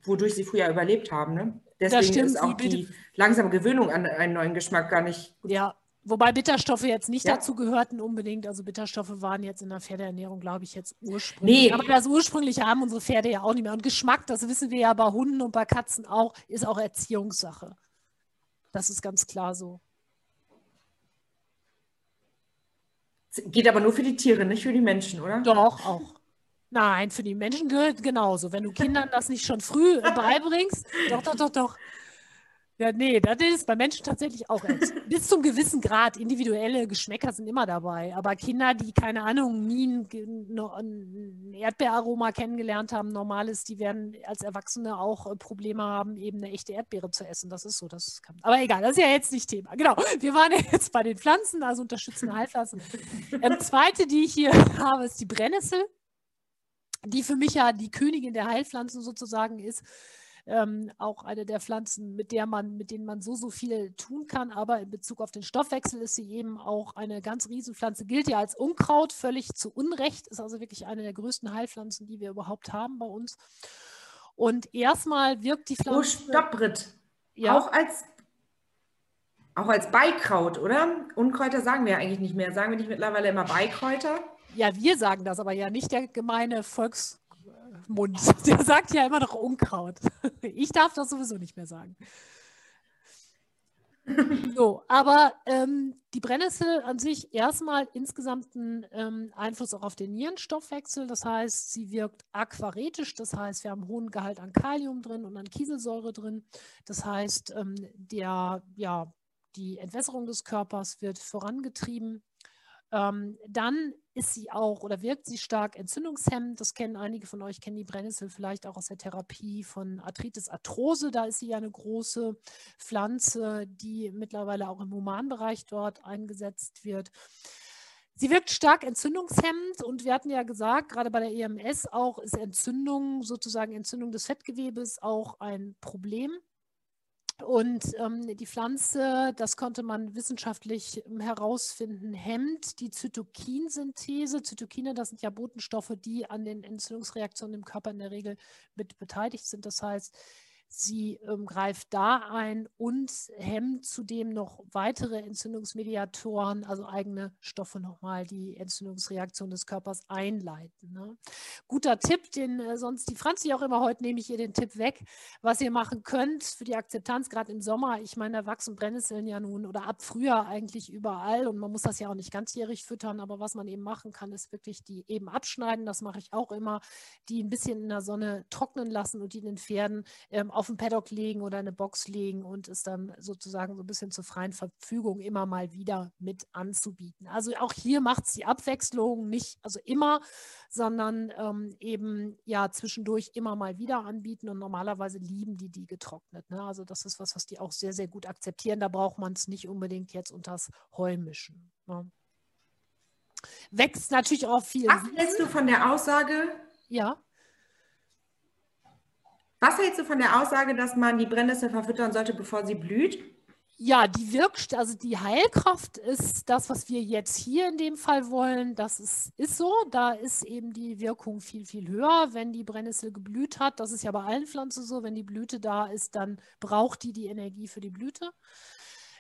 Speaker 2: wodurch sie früher überlebt haben. Ne? Deswegen stimmt, ist auch die langsame Gewöhnung an einen neuen Geschmack gar nicht.
Speaker 1: Ja, wobei Bitterstoffe jetzt nicht ja. dazu gehörten unbedingt. Also Bitterstoffe waren jetzt in der Pferdeernährung, glaube ich, jetzt ursprünglich. Nee. Aber das ursprüngliche haben unsere Pferde ja auch nicht mehr. Und Geschmack, das wissen wir ja bei Hunden und bei Katzen auch, ist auch Erziehungssache. Das ist ganz klar so.
Speaker 2: Geht aber nur für die Tiere, nicht für die Menschen, oder?
Speaker 1: Doch, auch. Nein, für die Menschen gehört genauso. Wenn du Kindern das nicht schon früh beibringst, doch, doch, doch, doch. Ja, nee, das ist bei Menschen tatsächlich auch [laughs] bis zum gewissen Grad. Individuelle Geschmäcker sind immer dabei. Aber Kinder, die, keine Ahnung, nie ein, ein Erdbeeraroma kennengelernt haben, normales, die werden als Erwachsene auch äh, Probleme haben, eben eine echte Erdbeere zu essen. Das ist so. Das kann, aber egal, das ist ja jetzt nicht Thema. Genau, wir waren ja jetzt bei den Pflanzen, also unterstützende Heilpflanzen. Ähm, zweite, die ich hier [laughs] habe, ist die Brennnessel, die für mich ja die Königin der Heilpflanzen sozusagen ist ähm, auch eine der Pflanzen, mit der man, mit denen man so, so viel tun kann. Aber in Bezug auf den Stoffwechsel ist sie eben auch eine ganz Riesenpflanze, gilt ja als Unkraut, völlig zu Unrecht, ist also wirklich eine der größten Heilpflanzen, die wir überhaupt haben bei uns. Und erstmal wirkt die Pflanze.
Speaker 2: Oh, stopp, Britt. Ja. Auch als auch als Beikraut, oder? Unkräuter sagen wir eigentlich nicht mehr. Sagen wir nicht mittlerweile immer Beikräuter?
Speaker 1: Ja, wir sagen das, aber ja nicht der gemeine Volks, Mund. [laughs] Der sagt ja immer noch Unkraut. [laughs] Ich darf das sowieso nicht mehr sagen. So, aber ähm, die Brennnessel an sich erstmal insgesamt einen ähm, Einfluss auch auf den Nierenstoffwechsel. Das heißt, sie wirkt aquaretisch. Das heißt, wir haben einen hohen Gehalt an Kalium drin und an Kieselsäure drin. Das heißt, ähm, der, ja, die Entwässerung des Körpers wird vorangetrieben. Ähm, dann ist sie auch oder wirkt sie stark entzündungshemmend. Das kennen einige von euch, kennen die Brennnessel vielleicht auch aus der Therapie von Arthritis Arthrose. Da ist sie ja eine große Pflanze, die mittlerweile auch im Humanbereich dort eingesetzt wird. Sie wirkt stark entzündungshemmend und wir hatten ja gesagt, gerade bei der EMS auch ist Entzündung, sozusagen Entzündung des Fettgewebes auch ein Problem. Und ähm, die Pflanze, das konnte man wissenschaftlich ähm, herausfinden, hemmt die Zytokinsynthese. Zytokine, das sind ja Botenstoffe, die an den Entzündungsreaktionen im Körper in der Regel mit beteiligt sind. Das heißt, Sie ähm, greift da ein und hemmt zudem noch weitere Entzündungsmediatoren, also eigene Stoffe nochmal, die Entzündungsreaktion des Körpers einleiten. Ne? Guter Tipp, den äh, sonst die Franzi auch immer heute nehme ich ihr den Tipp weg, was ihr machen könnt für die Akzeptanz, gerade im Sommer. Ich meine, da wachsen Brennnesseln ja nun oder ab Frühjahr eigentlich überall und man muss das ja auch nicht ganzjährig füttern, aber was man eben machen kann, ist wirklich die eben abschneiden, das mache ich auch immer, die ein bisschen in der Sonne trocknen lassen und die den Pferden ähm, auf den Paddock legen oder eine Box legen und es dann sozusagen so ein bisschen zur freien Verfügung immer mal wieder mit anzubieten. Also auch hier macht es die Abwechslung nicht, also immer, sondern ähm, eben ja zwischendurch immer mal wieder anbieten und normalerweise lieben die die getrocknet. Ne? Also das ist was, was die auch sehr, sehr gut akzeptieren. Da braucht man es nicht unbedingt jetzt unters Heu mischen. Ne? Wächst natürlich auch viel.
Speaker 2: Was hältst du von der Aussage?
Speaker 1: Ja.
Speaker 2: Was hältst du von der Aussage, dass man die Brennnessel verfüttern sollte, bevor sie blüht?
Speaker 1: Ja, die wirkt, also die Heilkraft ist das, was wir jetzt hier in dem Fall wollen. Das ist, ist so. Da ist eben die Wirkung viel, viel höher, wenn die Brennnessel geblüht hat. Das ist ja bei allen Pflanzen so. Wenn die Blüte da ist, dann braucht die die Energie für die Blüte.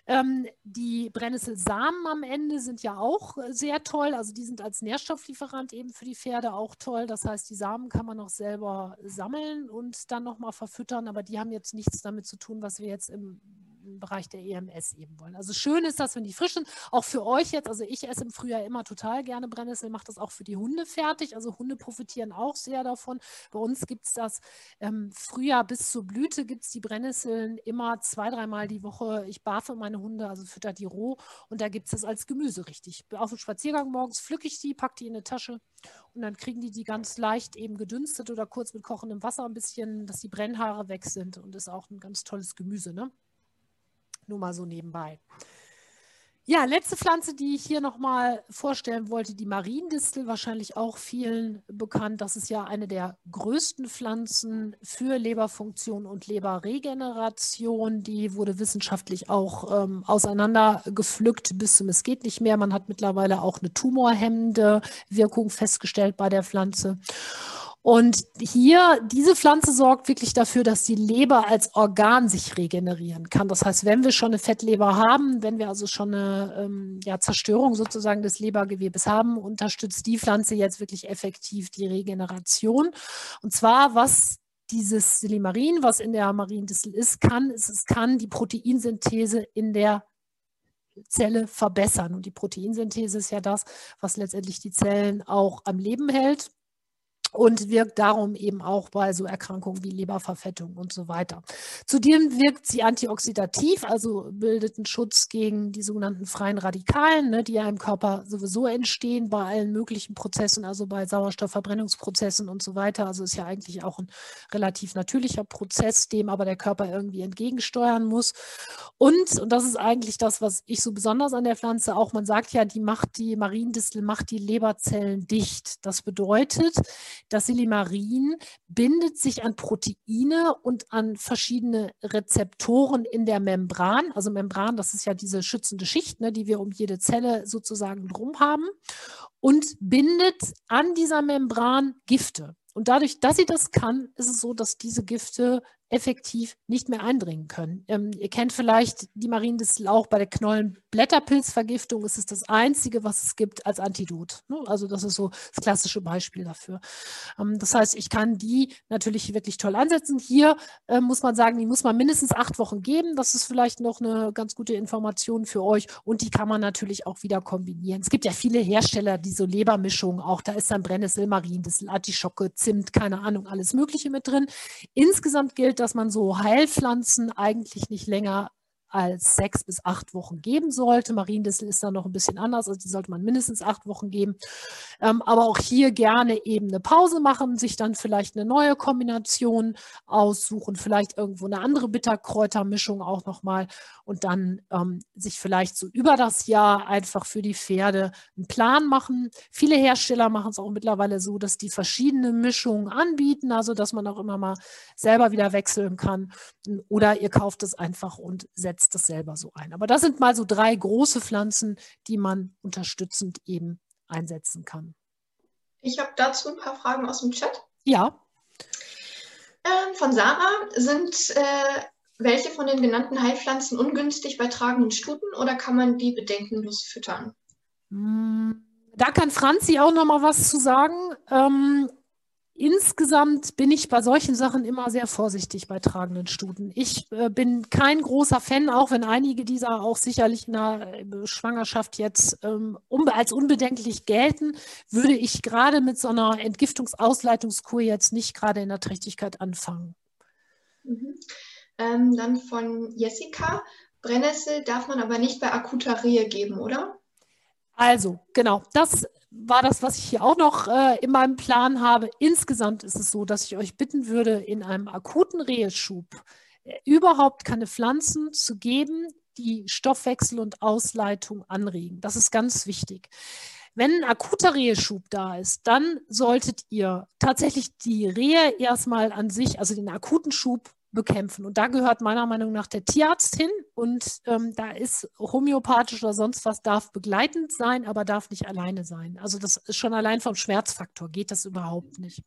Speaker 1: Ähm, die Brennnesselsamen am Ende sind ja auch äh, sehr toll. Also die sind als Nährstofflieferant eben für die Pferde auch toll. Das heißt, die Samen kann man auch selber sammeln und dann nochmal verfüttern. Aber die haben jetzt nichts damit zu tun, was wir jetzt im Bereich der EMS eben wollen. Also schön ist das, wenn die frisch sind. Auch für euch jetzt, also ich esse im Frühjahr immer total gerne Brennnessel, mache das auch für die Hunde fertig. Also Hunde profitieren auch sehr davon. Bei uns gibt es das ähm, Frühjahr bis zur Blüte gibt es die Brennnesseln immer zwei, dreimal die Woche. Ich barfe meine Hunde, also fütter die roh und da gibt es das als Gemüse richtig. Auf dem Spaziergang morgens pflücke ich die, packe die in eine Tasche und dann kriegen die die ganz leicht eben gedünstet oder kurz mit kochendem Wasser ein bisschen, dass die Brennhaare weg sind und ist auch ein ganz tolles Gemüse. Ne? Nur mal so nebenbei. Ja, letzte Pflanze, die ich hier nochmal vorstellen wollte, die Mariendistel, wahrscheinlich auch vielen bekannt. Das ist ja eine der größten Pflanzen für Leberfunktion und Leberregeneration. Die wurde wissenschaftlich auch ähm, auseinandergepflückt bis zum Es geht nicht mehr. Man hat mittlerweile auch eine tumorhemmende Wirkung festgestellt bei der Pflanze. Und hier, diese Pflanze sorgt wirklich dafür, dass die Leber als Organ sich regenerieren kann. Das heißt, wenn wir schon eine Fettleber haben, wenn wir also schon eine ähm, ja, Zerstörung sozusagen des Lebergewebes haben, unterstützt die Pflanze jetzt wirklich effektiv die Regeneration. Und zwar, was dieses Silimarin, was in der Mariendistel ist, kann, ist, es kann die Proteinsynthese in der Zelle verbessern. Und die Proteinsynthese ist ja das, was letztendlich die Zellen auch am Leben hält und wirkt darum eben auch bei so Erkrankungen wie Leberverfettung und so weiter. Zudem wirkt sie antioxidativ, also bildet einen Schutz gegen die sogenannten freien Radikalen, ne, die ja im Körper sowieso entstehen bei allen möglichen Prozessen, also bei Sauerstoffverbrennungsprozessen und so weiter. Also ist ja eigentlich auch ein relativ natürlicher Prozess, dem aber der Körper irgendwie entgegensteuern muss. Und, und das ist eigentlich das, was ich so besonders an der Pflanze auch, man sagt ja, die macht die Mariendistel macht die Leberzellen dicht. Das bedeutet, das Silimarin bindet sich an Proteine und an verschiedene Rezeptoren in der Membran. Also Membran, das ist ja diese schützende Schicht, ne, die wir um jede Zelle sozusagen drum haben und bindet an dieser Membran Gifte. Und dadurch, dass sie das kann, ist es so, dass diese Gifte effektiv nicht mehr eindringen können. Ähm, ihr kennt vielleicht die Mariendistel auch bei der Knollenblätterpilzvergiftung. Es ist das einzige, was es gibt als Antidot. Ne? Also das ist so das klassische Beispiel dafür. Ähm, das heißt, ich kann die natürlich wirklich toll ansetzen. Hier äh, muss man sagen, die muss man mindestens acht Wochen geben. Das ist vielleicht noch eine ganz gute Information für euch. Und die kann man natürlich auch wieder kombinieren. Es gibt ja viele Hersteller, die so Lebermischungen auch. Da ist dann Brennnessel, Mariendistel, Artischocke, Zimt, keine Ahnung, alles Mögliche mit drin. Insgesamt gilt, dass man so Heilpflanzen eigentlich nicht länger als sechs bis acht Wochen geben sollte. Mariendissel ist da noch ein bisschen anders, also die sollte man mindestens acht Wochen geben. Ähm, aber auch hier gerne eben eine Pause machen, sich dann vielleicht eine neue Kombination aussuchen, vielleicht irgendwo eine andere Bitterkräutermischung auch nochmal und dann ähm, sich vielleicht so über das Jahr einfach für die Pferde einen Plan machen. Viele Hersteller machen es auch mittlerweile so, dass die verschiedene Mischungen anbieten, also dass man auch immer mal selber wieder wechseln kann oder ihr kauft es einfach und setzt setzt das selber so ein. Aber das sind mal so drei große Pflanzen, die man unterstützend eben einsetzen kann.
Speaker 3: Ich habe dazu ein paar Fragen aus dem Chat.
Speaker 1: Ja.
Speaker 3: Ähm, von Sarah sind äh, welche von den genannten Heilpflanzen ungünstig bei tragenden Stuten oder kann man die bedenkenlos füttern?
Speaker 1: Hm, da kann Franzi auch noch mal was zu sagen. Ähm, Insgesamt bin ich bei solchen Sachen immer sehr vorsichtig bei tragenden Stuten. Ich äh, bin kein großer Fan, auch wenn einige dieser auch sicherlich in der äh, Schwangerschaft jetzt ähm, un als unbedenklich gelten, würde ich gerade mit so einer Entgiftungsausleitungskur jetzt nicht gerade in der Trächtigkeit anfangen.
Speaker 3: Mhm. Ähm, dann von Jessica. Brennnessel darf man aber nicht bei akuter Rehe geben, oder?
Speaker 1: Also, genau, das war das, was ich hier auch noch äh, in meinem Plan habe. Insgesamt ist es so, dass ich euch bitten würde, in einem akuten Reheschub äh, überhaupt keine Pflanzen zu geben, die Stoffwechsel und Ausleitung anregen. Das ist ganz wichtig. Wenn ein akuter Reheschub da ist, dann solltet ihr tatsächlich die Rehe erstmal an sich, also den akuten Schub bekämpfen. Und da gehört meiner Meinung nach der Tierarzt hin. Und ähm, da ist homöopathisch oder sonst was, darf begleitend sein, aber darf nicht alleine sein. Also das ist schon allein vom Schmerzfaktor, geht das überhaupt nicht.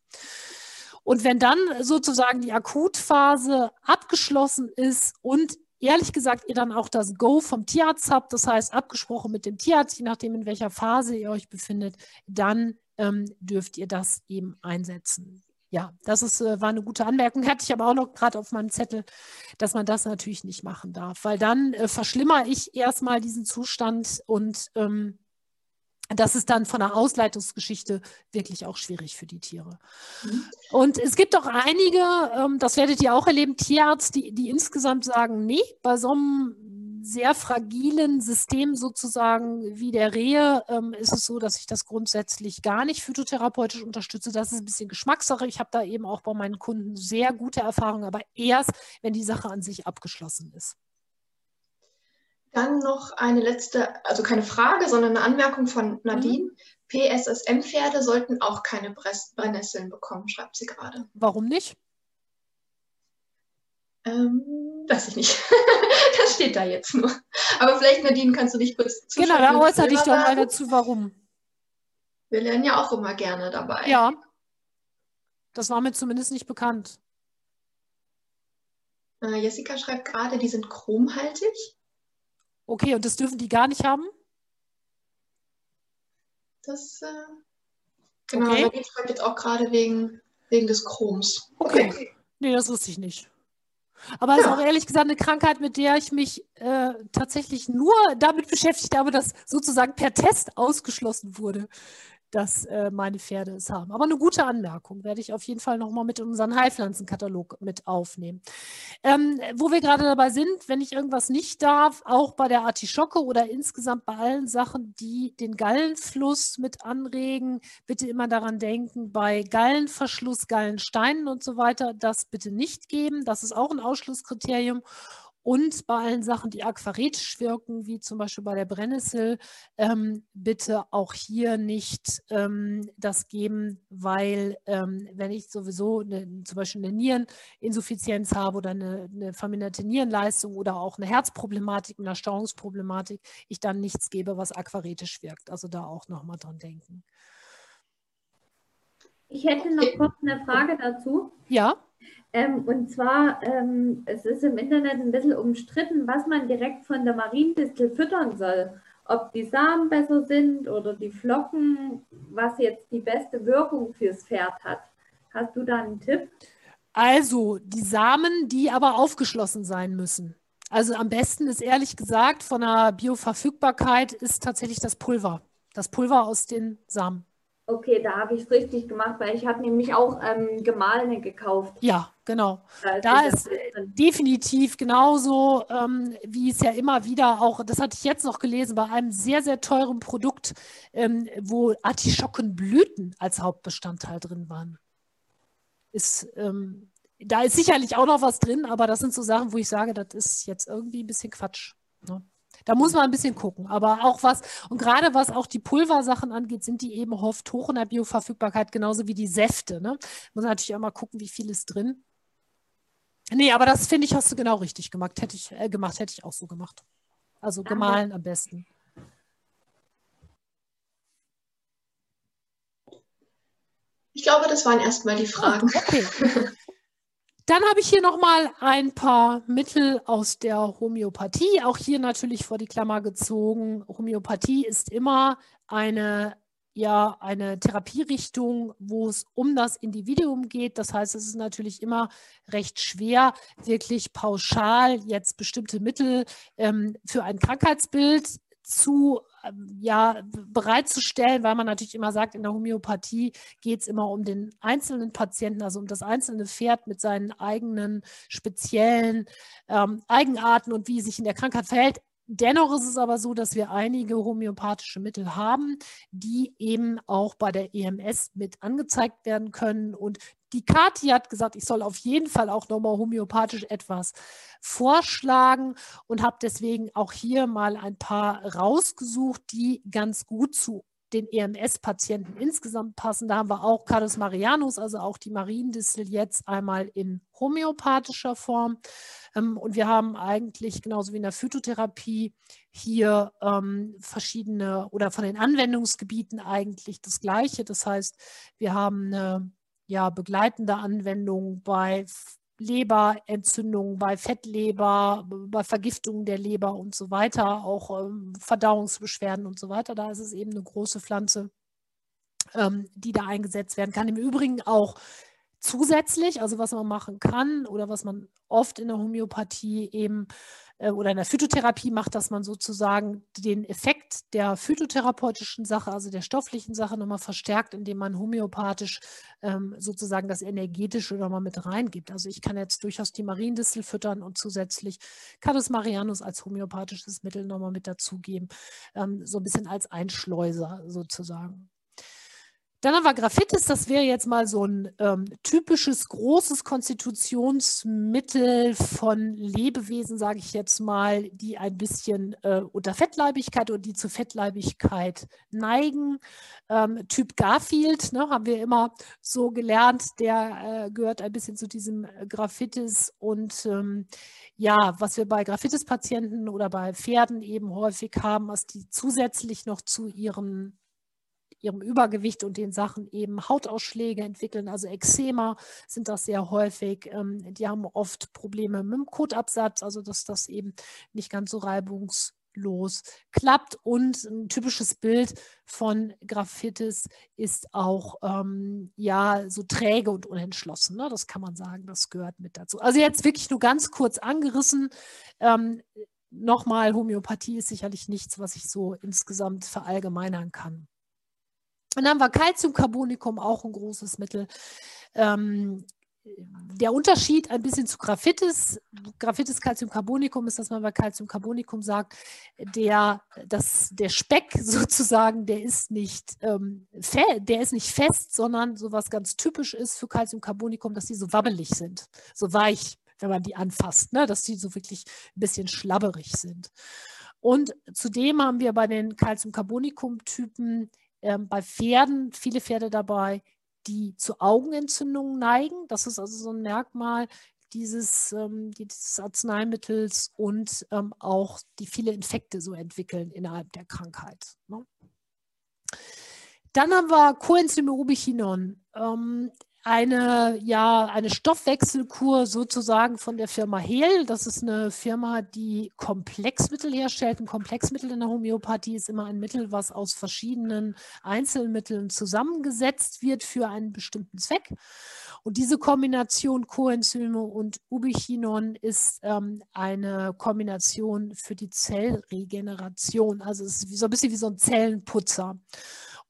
Speaker 1: Und wenn dann sozusagen die Akutphase abgeschlossen ist und ehrlich gesagt ihr dann auch das Go vom Tierarzt habt, das heißt abgesprochen mit dem Tierarzt, je nachdem in welcher Phase ihr euch befindet, dann ähm, dürft ihr das eben einsetzen. Ja, das ist, äh, war eine gute Anmerkung. Hatte ich aber auch noch gerade auf meinem Zettel, dass man das natürlich nicht machen darf, weil dann äh, verschlimmere ich erstmal diesen Zustand und ähm, das ist dann von der Ausleitungsgeschichte wirklich auch schwierig für die Tiere. Mhm. Und es gibt auch einige, ähm, das werdet ihr auch erleben, Tierärzte, die, die insgesamt sagen, nee, bei so einem sehr fragilen System sozusagen wie der Rehe ähm, ist es so, dass ich das grundsätzlich gar nicht phytotherapeutisch unterstütze. Das ist ein bisschen Geschmackssache. Ich habe da eben auch bei meinen Kunden sehr gute Erfahrungen, aber erst, wenn die Sache an sich abgeschlossen ist.
Speaker 3: Dann noch eine letzte, also keine Frage, sondern eine Anmerkung von Nadine. Mhm. PSSM-Pferde sollten auch keine Brennnesseln bekommen, schreibt sie gerade.
Speaker 1: Warum nicht?
Speaker 3: Ähm, weiß ich nicht. [laughs] das steht da jetzt nur. Aber vielleicht, Nadine, kannst du dich kurz.
Speaker 1: Genau, da äußere dich doch mal dazu, warum.
Speaker 3: Wir lernen ja auch immer gerne dabei.
Speaker 1: Ja. Das war mir zumindest nicht bekannt.
Speaker 3: Äh, Jessica schreibt gerade, die sind chromhaltig.
Speaker 1: Okay, und das dürfen die gar nicht haben?
Speaker 3: Das, äh, genau, okay. die schreibt jetzt auch gerade wegen, wegen des Chroms.
Speaker 1: Okay. okay. Nee, das wusste ich nicht. Aber es ja. ist auch ehrlich gesagt eine Krankheit, mit der ich mich äh, tatsächlich nur damit beschäftigt habe, dass sozusagen per Test ausgeschlossen wurde dass äh, meine Pferde es haben. Aber eine gute Anmerkung werde ich auf jeden Fall nochmal mit in unseren Heilpflanzenkatalog mit aufnehmen. Ähm, wo wir gerade dabei sind, wenn ich irgendwas nicht darf, auch bei der Artischocke oder insgesamt bei allen Sachen, die den Gallenfluss mit anregen, bitte immer daran denken, bei Gallenverschluss, Gallensteinen und so weiter, das bitte nicht geben. Das ist auch ein Ausschlusskriterium. Und bei allen Sachen, die aquaretisch wirken, wie zum Beispiel bei der Brennnessel, ähm, bitte auch hier nicht ähm, das geben, weil ähm, wenn ich sowieso eine, zum Beispiel eine Niereninsuffizienz habe oder eine, eine, verminderte Nierenleistung oder auch eine Herzproblematik, eine Stauungsproblematik, ich dann nichts gebe, was aquaretisch wirkt. Also da auch nochmal dran denken.
Speaker 4: Ich hätte noch kurz eine Frage dazu.
Speaker 1: Ja.
Speaker 4: Ähm, und zwar, ähm, es ist im Internet ein bisschen umstritten, was man direkt von der Mariendistel füttern soll. Ob die Samen besser sind oder die Flocken, was jetzt die beste Wirkung fürs Pferd hat. Hast du da einen Tipp?
Speaker 1: Also die Samen, die aber aufgeschlossen sein müssen. Also am besten ist ehrlich gesagt von der Bioverfügbarkeit ist tatsächlich das Pulver. Das Pulver aus den Samen.
Speaker 4: Okay, da habe ich es richtig gemacht, weil ich habe nämlich auch ähm, gemahlene gekauft.
Speaker 1: Ja, genau. Da ist, da ist definitiv genauso, ähm, wie es ja immer wieder auch, das hatte ich jetzt noch gelesen, bei einem sehr, sehr teuren Produkt, ähm, wo Artischockenblüten als Hauptbestandteil drin waren. Ist, ähm, da ist sicherlich auch noch was drin, aber das sind so Sachen, wo ich sage, das ist jetzt irgendwie ein bisschen Quatsch. Ne? Da muss man ein bisschen gucken. Aber auch was, und gerade was auch die Pulversachen angeht, sind die eben oft hoch in der Bioverfügbarkeit, genauso wie die Säfte. Ne? Muss natürlich auch mal gucken, wie viel ist drin. Nee, aber das finde ich, hast du genau richtig gemacht. Hätte ich äh, gemacht, hätte ich auch so gemacht. Also gemahlen am besten.
Speaker 3: Ich glaube, das waren erstmal die Fragen.
Speaker 1: Oh, okay. [laughs] Dann habe ich hier nochmal ein paar Mittel aus der Homöopathie, auch hier natürlich vor die Klammer gezogen. Homöopathie ist immer eine ja eine Therapierichtung, wo es um das Individuum geht. Das heißt, es ist natürlich immer recht schwer, wirklich pauschal jetzt bestimmte Mittel ähm, für ein Krankheitsbild zu ja, bereitzustellen, weil man natürlich immer sagt, in der Homöopathie geht es immer um den einzelnen Patienten, also um das einzelne Pferd mit seinen eigenen speziellen ähm, Eigenarten und wie es sich in der Krankheit verhält. Dennoch ist es aber so, dass wir einige homöopathische Mittel haben, die eben auch bei der EMS mit angezeigt werden können und die Kathi hat gesagt, ich soll auf jeden Fall auch nochmal homöopathisch etwas vorschlagen und habe deswegen auch hier mal ein paar rausgesucht, die ganz gut zu den EMS-Patienten insgesamt passen. Da haben wir auch Cardus Marianus, also auch die Mariendistel jetzt einmal in homöopathischer Form. Ähm, und wir haben eigentlich genauso wie in der Phytotherapie hier ähm, verschiedene oder von den Anwendungsgebieten eigentlich das Gleiche. Das heißt, wir haben eine ja, begleitende Anwendung bei Leberentzündungen, bei Fettleber, bei Vergiftungen der Leber und so weiter, auch ähm, Verdauungsbeschwerden und so weiter. Da ist es eben eine große Pflanze, ähm, die da eingesetzt werden kann. Im Übrigen auch zusätzlich, also was man machen kann oder was man oft in der Homöopathie eben oder in der Phytotherapie macht, dass man sozusagen den Effekt der phytotherapeutischen Sache, also der stofflichen Sache nochmal verstärkt, indem man homöopathisch ähm, sozusagen das Energetische nochmal mit reingibt. Also ich kann jetzt durchaus die Mariendistel füttern und zusätzlich Cadus marianus als homöopathisches Mittel nochmal mit dazugeben, ähm, so ein bisschen als Einschleuser sozusagen. Dann haben wir Graphitis, das wäre jetzt mal so ein ähm, typisches großes Konstitutionsmittel von Lebewesen, sage ich jetzt mal, die ein bisschen äh, unter Fettleibigkeit oder die zu Fettleibigkeit neigen. Ähm, typ Garfield, ne, haben wir immer so gelernt, der äh, gehört ein bisschen zu diesem Graphitis. Und ähm, ja, was wir bei Graphitis-Patienten oder bei Pferden eben häufig haben, was die zusätzlich noch zu ihren ihrem Übergewicht und den Sachen eben Hautausschläge entwickeln, also Eczema sind das sehr häufig. Ähm, die haben oft Probleme mit dem Kotabsatz, also dass das eben nicht ganz so reibungslos klappt. Und ein typisches Bild von Graphitis ist auch ähm, ja so träge und unentschlossen. Ne? Das kann man sagen, das gehört mit dazu. Also jetzt wirklich nur ganz kurz angerissen. Ähm, Nochmal, Homöopathie ist sicherlich nichts, was ich so insgesamt verallgemeinern kann. Dann haben wir Calciumcarbonicum, auch ein großes Mittel. Ähm, der Unterschied ein bisschen zu Graphitis, Graphitis Calciumcarbonicum ist, dass man bei Calciumcarbonicum sagt, der, das, der Speck [laughs] sozusagen, der ist, nicht, ähm, der ist nicht fest, sondern so was ganz typisch ist für Calciumcarbonicum, dass die so wabbelig sind, so weich, wenn man die anfasst, ne? dass die so wirklich ein bisschen schlabberig sind. Und zudem haben wir bei den Calciumcarbonicum-Typen ähm, bei Pferden viele Pferde dabei, die zu Augenentzündungen neigen. Das ist also so ein Merkmal dieses, ähm, dieses Arzneimittels und ähm, auch die viele Infekte so entwickeln innerhalb der Krankheit. Ne? Dann haben wir Coenzyme Ubiquinon. Ähm, eine, ja, eine Stoffwechselkur sozusagen von der Firma Hehl. Das ist eine Firma, die Komplexmittel herstellt. Ein Komplexmittel in der Homöopathie ist immer ein Mittel, was aus verschiedenen Einzelmitteln zusammengesetzt wird für einen bestimmten Zweck. Und diese Kombination Coenzyme und Ubiquinon ist ähm, eine Kombination für die Zellregeneration. Also es ist so ein bisschen wie so ein Zellenputzer.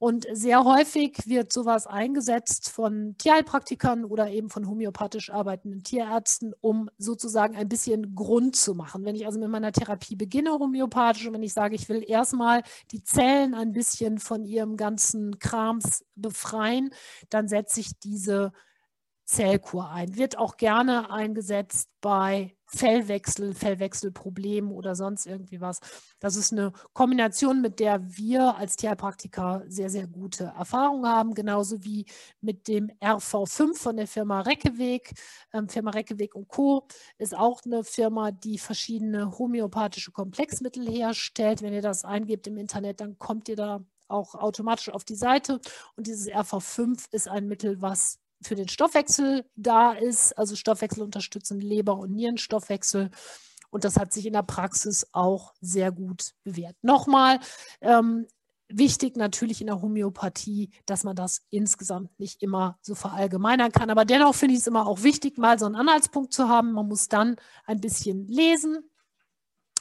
Speaker 1: Und sehr häufig wird sowas eingesetzt von Tierheilpraktikern oder eben von homöopathisch arbeitenden Tierärzten, um sozusagen ein bisschen Grund zu machen. Wenn ich also mit meiner Therapie beginne, homöopathisch, und wenn ich sage, ich will erstmal die Zellen ein bisschen von ihrem ganzen Krams befreien, dann setze ich diese Zellkur ein. Wird auch gerne eingesetzt bei Fellwechsel, Fellwechselproblemen oder sonst irgendwie was. Das ist eine Kombination, mit der wir als Tierpraktiker sehr, sehr gute Erfahrungen haben, genauso wie mit dem RV5 von der Firma Reckeweg. Ähm, Firma Reckeweg und Co. ist auch eine Firma, die verschiedene homöopathische Komplexmittel herstellt. Wenn ihr das eingebt im Internet, dann kommt ihr da auch automatisch auf die Seite. Und dieses RV5 ist ein Mittel, was für den Stoffwechsel da ist, also Stoffwechsel unterstützen, Leber- und Nierenstoffwechsel. Und das hat sich in der Praxis auch sehr gut bewährt. Nochmal, ähm, wichtig natürlich in der Homöopathie, dass man das insgesamt nicht immer so verallgemeinern kann. Aber dennoch finde ich es immer auch wichtig, mal so einen Anhaltspunkt zu haben. Man muss dann ein bisschen lesen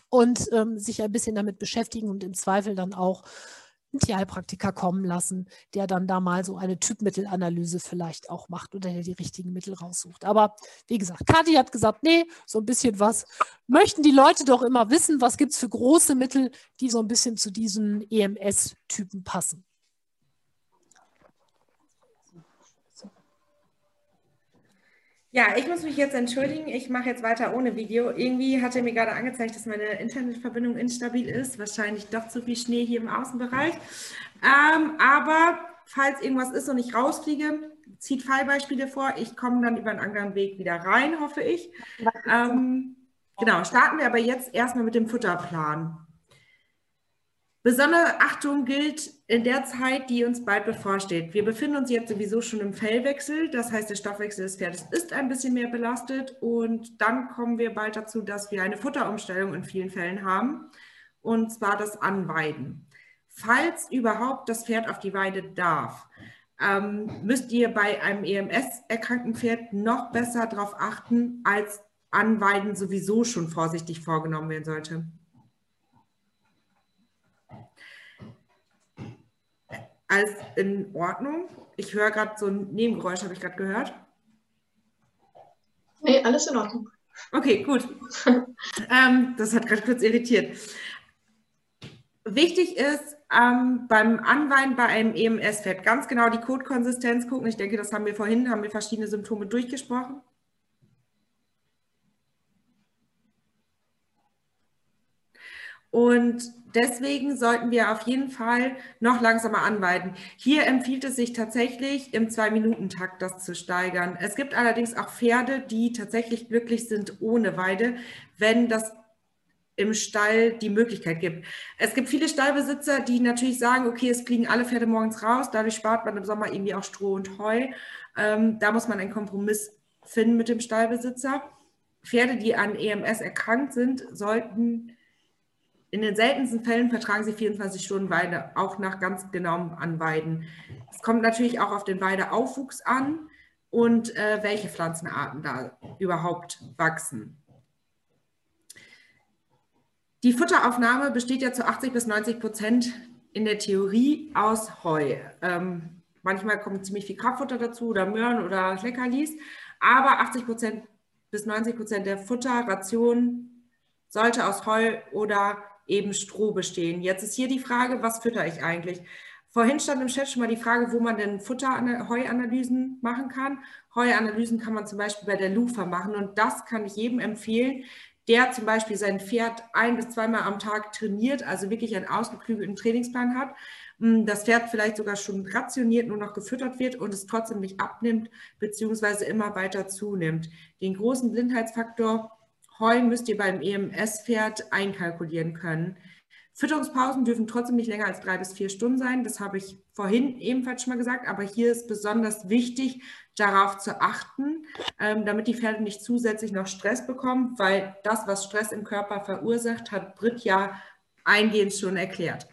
Speaker 1: und ähm, sich ein bisschen damit beschäftigen und im Zweifel dann auch einen Tierheilpraktiker kommen lassen, der dann da mal so eine Typmittelanalyse vielleicht auch macht oder der die richtigen Mittel raussucht. Aber wie gesagt, Kathi hat gesagt, nee, so ein bisschen was möchten die Leute doch immer wissen, was gibt es für große Mittel, die so ein bisschen zu diesen EMS-Typen passen.
Speaker 2: Ja, ich muss mich jetzt entschuldigen. Ich mache jetzt weiter ohne Video. Irgendwie hat er mir gerade angezeigt, dass meine Internetverbindung instabil ist. Wahrscheinlich doch zu viel Schnee hier im Außenbereich. Ähm, aber falls irgendwas ist und ich rausfliege, zieht Fallbeispiele vor. Ich komme dann über einen anderen Weg wieder rein, hoffe ich. Ähm, genau, starten wir aber jetzt erstmal mit dem Futterplan. Besondere Achtung gilt in der Zeit, die uns bald bevorsteht. Wir befinden uns jetzt sowieso schon im Fellwechsel, das heißt, der Stoffwechsel des Pferdes ist ein bisschen mehr belastet und dann kommen wir bald dazu, dass wir eine Futterumstellung in vielen Fällen haben und zwar das Anweiden. Falls überhaupt das Pferd auf die Weide darf, ähm, müsst ihr bei einem EMS-erkrankten Pferd noch besser darauf achten, als Anweiden sowieso schon vorsichtig vorgenommen werden sollte. Alles in Ordnung? Ich höre gerade so ein Nebengeräusch, habe ich gerade gehört.
Speaker 3: Nee, alles in Ordnung.
Speaker 2: Okay, gut. [laughs] ähm, das hat gerade kurz irritiert. Wichtig ist ähm, beim Anweinen bei einem EMS-Fett ganz genau die Kotkonsistenz gucken. Ich denke, das haben wir vorhin, haben wir verschiedene Symptome durchgesprochen. Und deswegen sollten wir auf jeden Fall noch langsamer anweiden. Hier empfiehlt es sich tatsächlich im Zwei-Minuten-Takt das zu steigern. Es gibt allerdings auch Pferde, die tatsächlich glücklich sind ohne Weide, wenn das im Stall die Möglichkeit gibt. Es gibt viele Stallbesitzer, die natürlich sagen, okay, es fliegen alle Pferde morgens raus, dadurch spart man im Sommer irgendwie auch Stroh und Heu. Ähm, da muss man einen Kompromiss finden mit dem Stallbesitzer. Pferde, die an EMS erkrankt sind, sollten in den seltensten Fällen vertragen sie 24 Stunden Weide, auch nach ganz genauem Anweiden. Es kommt natürlich auch auf den Weideaufwuchs an und äh, welche Pflanzenarten da überhaupt wachsen. Die Futteraufnahme besteht ja zu 80 bis 90 Prozent in der Theorie aus Heu. Ähm, manchmal kommt ziemlich viel Kraftfutter dazu oder Möhren oder Leckerlis, aber 80 Prozent bis 90 Prozent der Futterration sollte aus Heu oder eben Stroh bestehen. Jetzt ist hier die Frage, was fütter ich eigentlich? Vorhin stand im Chat schon mal die Frage, wo man denn Futter, Heuanalysen machen kann. Heuanalysen kann man zum Beispiel bei der Lufa machen und das kann ich jedem empfehlen, der zum Beispiel sein Pferd ein bis zweimal am Tag trainiert, also wirklich einen ausgeklügelten Trainingsplan hat, hm, das Pferd vielleicht sogar schon rationiert, nur noch gefüttert wird und es trotzdem nicht abnimmt, beziehungsweise immer weiter zunimmt. Den großen Blindheitsfaktor Heu müsst ihr beim EMS-Pferd einkalkulieren können. Fütterungspausen dürfen trotzdem nicht länger als drei bis vier Stunden sein. Das habe ich vorhin ebenfalls schon mal gesagt. Aber hier ist besonders wichtig, darauf zu achten, ähm, damit die Pferde nicht zusätzlich noch Stress bekommen, weil das, was Stress im Körper verursacht, hat Brit ja eingehend schon erklärt.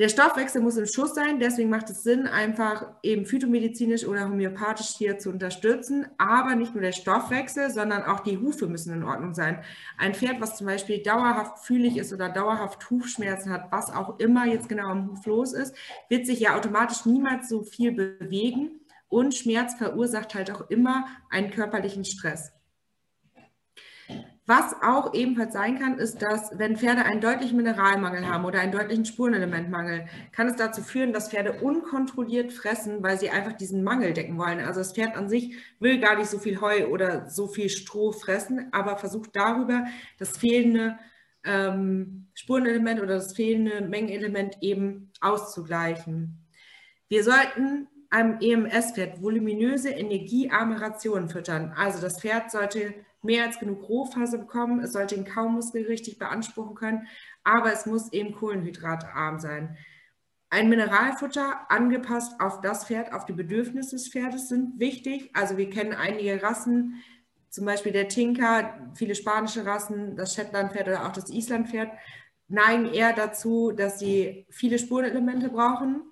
Speaker 2: Der Stoffwechsel muss im Schuss sein, deswegen macht es Sinn, einfach eben phytomedizinisch oder homöopathisch hier zu unterstützen. Aber nicht nur der Stoffwechsel, sondern auch die Hufe müssen in Ordnung sein. Ein Pferd, was zum Beispiel dauerhaft fühlig ist oder dauerhaft Hufschmerzen hat, was auch immer jetzt genau am Huf los ist, wird sich ja automatisch niemals so viel bewegen. Und Schmerz verursacht halt auch immer einen körperlichen Stress. Was auch ebenfalls sein kann, ist, dass wenn Pferde einen deutlichen Mineralmangel haben oder einen deutlichen Spurenelementmangel, kann es dazu führen, dass Pferde unkontrolliert fressen, weil sie einfach diesen Mangel decken wollen. Also das Pferd an sich will gar nicht so viel Heu oder so viel Stroh fressen, aber versucht darüber das fehlende ähm, Spurenelement oder das fehlende Mengenelement eben auszugleichen. Wir sollten einem EMS-Pferd voluminöse, energiearme Rationen füttern. Also das Pferd sollte mehr als genug Rohphase bekommen. Es sollte den Kaumuskel richtig beanspruchen können, aber es muss eben kohlenhydratarm sein. Ein Mineralfutter angepasst auf das Pferd, auf die Bedürfnisse des Pferdes sind wichtig. Also wir kennen einige Rassen, zum Beispiel der Tinker, viele spanische Rassen, das Shetlandpferd oder auch das Islandpferd, neigen eher dazu, dass sie viele Spurenelemente brauchen